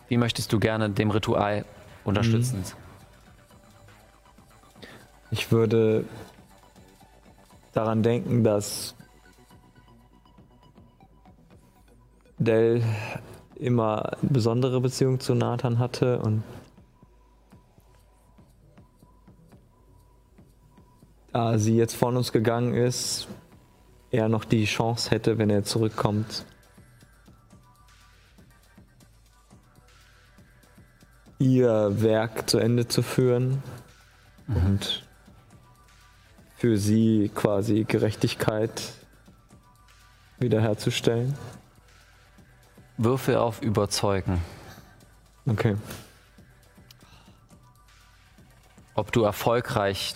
Wie möchtest du gerne dem Ritual unterstützen? Ich würde daran denken, dass Dell immer eine besondere Beziehung zu Nathan hatte und da sie jetzt von uns gegangen ist, er noch die Chance hätte, wenn er zurückkommt, ihr Werk zu Ende zu führen und für sie quasi Gerechtigkeit wiederherzustellen. Würfel auf Überzeugen. Okay. Ob du erfolgreich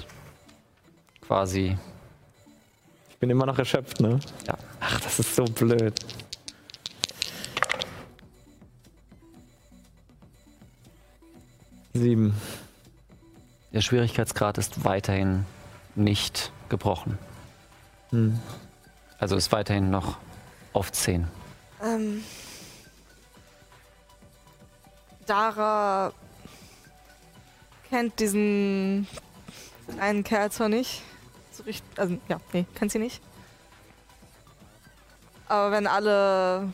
quasi. Ich bin immer noch erschöpft, ne? Ja. Ach, das ist so blöd. Sieben. Der Schwierigkeitsgrad ist weiterhin nicht gebrochen. Hm. Also ist weiterhin noch auf 10. Ähm, Dara kennt diesen einen Kerl zwar nicht. So richtig, also, ja, nee, kennt sie nicht. Aber wenn alle,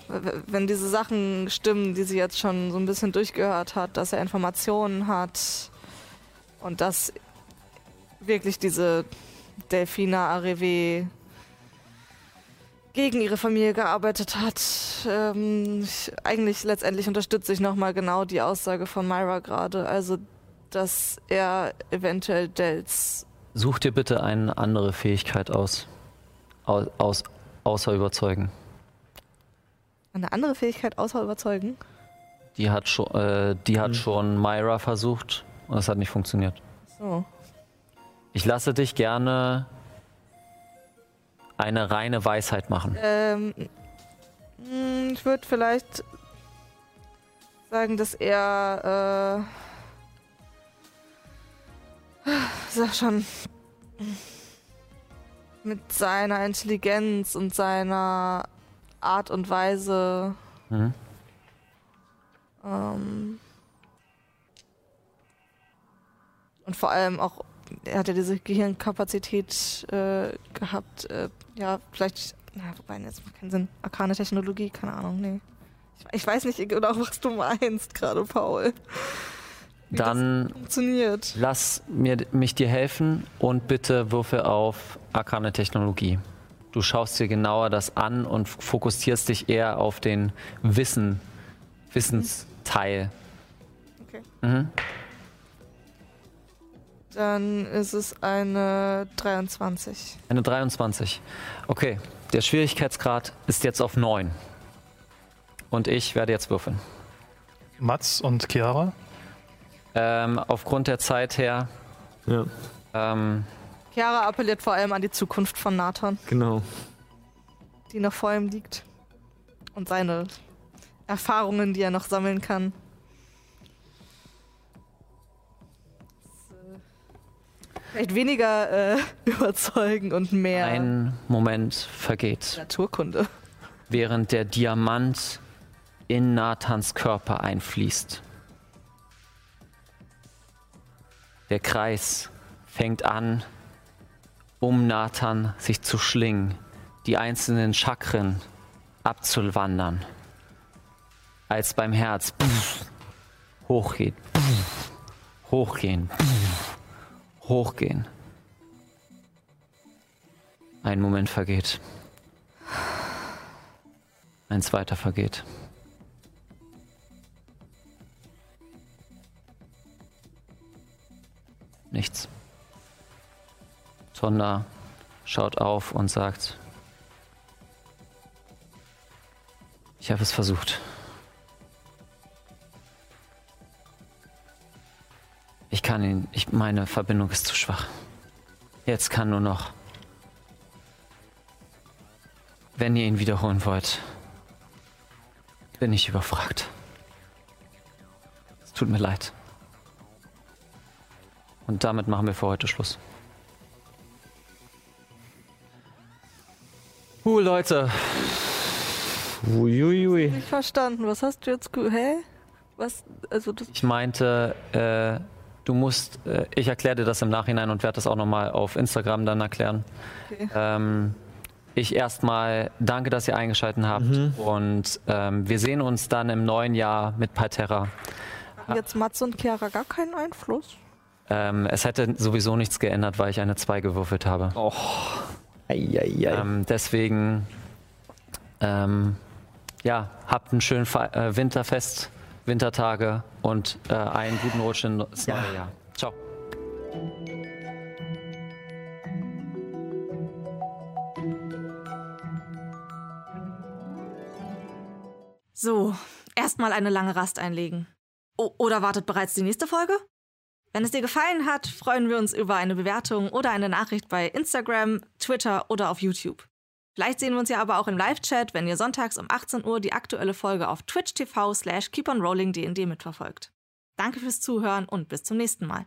wenn diese Sachen stimmen, die sie jetzt schon so ein bisschen durchgehört hat, dass er Informationen hat und dass wirklich diese Delfina Arevé gegen ihre Familie gearbeitet hat. Ähm, ich, eigentlich letztendlich unterstütze ich nochmal genau die Aussage von Myra gerade. Also, dass er eventuell Dels. Such dir bitte eine andere Fähigkeit aus. Aus, aus außer überzeugen. Eine andere Fähigkeit außer überzeugen? Die hat schon, äh, die hat schon Myra versucht und es hat nicht funktioniert. So. Ich lasse dich gerne eine reine Weisheit machen. Ähm, mh, ich würde vielleicht sagen, dass er. Äh, sag schon. Mit seiner Intelligenz und seiner Art und Weise. Mhm. Ähm, und vor allem auch, er hat ja diese Gehirnkapazität äh, gehabt. Äh, ja, vielleicht, na, wobei, jetzt macht keinen Sinn. Arkane Technologie, keine Ahnung, nee. Ich, ich weiß nicht genau, was du meinst gerade, Paul. Wie Dann das funktioniert. lass mir, mich dir helfen und bitte würfe auf Arkane Technologie. Du schaust dir genauer das an und fokussierst dich eher auf den Wissen, Wissensteil. Okay. Mhm. Dann ist es eine 23. Eine 23. Okay, der Schwierigkeitsgrad ist jetzt auf 9. Und ich werde jetzt würfeln. Mats und Chiara? Ähm, aufgrund der Zeit her, Ja, ähm, Chiara appelliert vor allem an die Zukunft von Nathan, genau. die noch vor ihm liegt. Und seine Erfahrungen, die er noch sammeln kann. Vielleicht weniger äh, überzeugen und mehr Ein Moment vergeht, Naturkunde. während der Diamant in Nathans Körper einfließt. Der Kreis fängt an, um Nathan sich zu schlingen, die einzelnen Chakren abzuwandern. Als beim Herz pff, hochgeht, hochgehen, hochgehen. Ein Moment vergeht. Ein zweiter vergeht. Nichts. Tonda schaut auf und sagt, ich habe es versucht. Ich kann ihn, ich, meine Verbindung ist zu schwach. Jetzt kann nur noch, wenn ihr ihn wiederholen wollt, bin ich überfragt. Es tut mir leid. Und damit machen wir für heute Schluss. Uh, Leute. Uiuiui. Nicht verstanden. Was hast du jetzt ge Hä? Was? Also das. Ich meinte, äh, du musst, äh, ich erkläre dir das im Nachhinein und werde das auch nochmal auf Instagram dann erklären. Okay. Ähm, ich erstmal danke, dass ihr eingeschaltet habt und ähm, wir sehen uns dann im neuen Jahr mit Parterra. Haben jetzt Matze und Chiara gar keinen Einfluss? Ähm, es hätte sowieso nichts geändert, weil ich eine 2 gewürfelt habe. Eieiei. Ähm, deswegen, ähm, ja, habt ein schönes äh, Winterfest, Wintertage und äh, einen guten Rutsch ins neue Jahr. Ciao. So, erstmal eine lange Rast einlegen. O oder wartet bereits die nächste Folge? Wenn es dir gefallen hat, freuen wir uns über eine Bewertung oder eine Nachricht bei Instagram, Twitter oder auf YouTube. Vielleicht sehen wir uns ja aber auch im Live-Chat, wenn ihr sonntags um 18 Uhr die aktuelle Folge auf twitch.tv slash keeponrollingdnd mitverfolgt. Danke fürs Zuhören und bis zum nächsten Mal.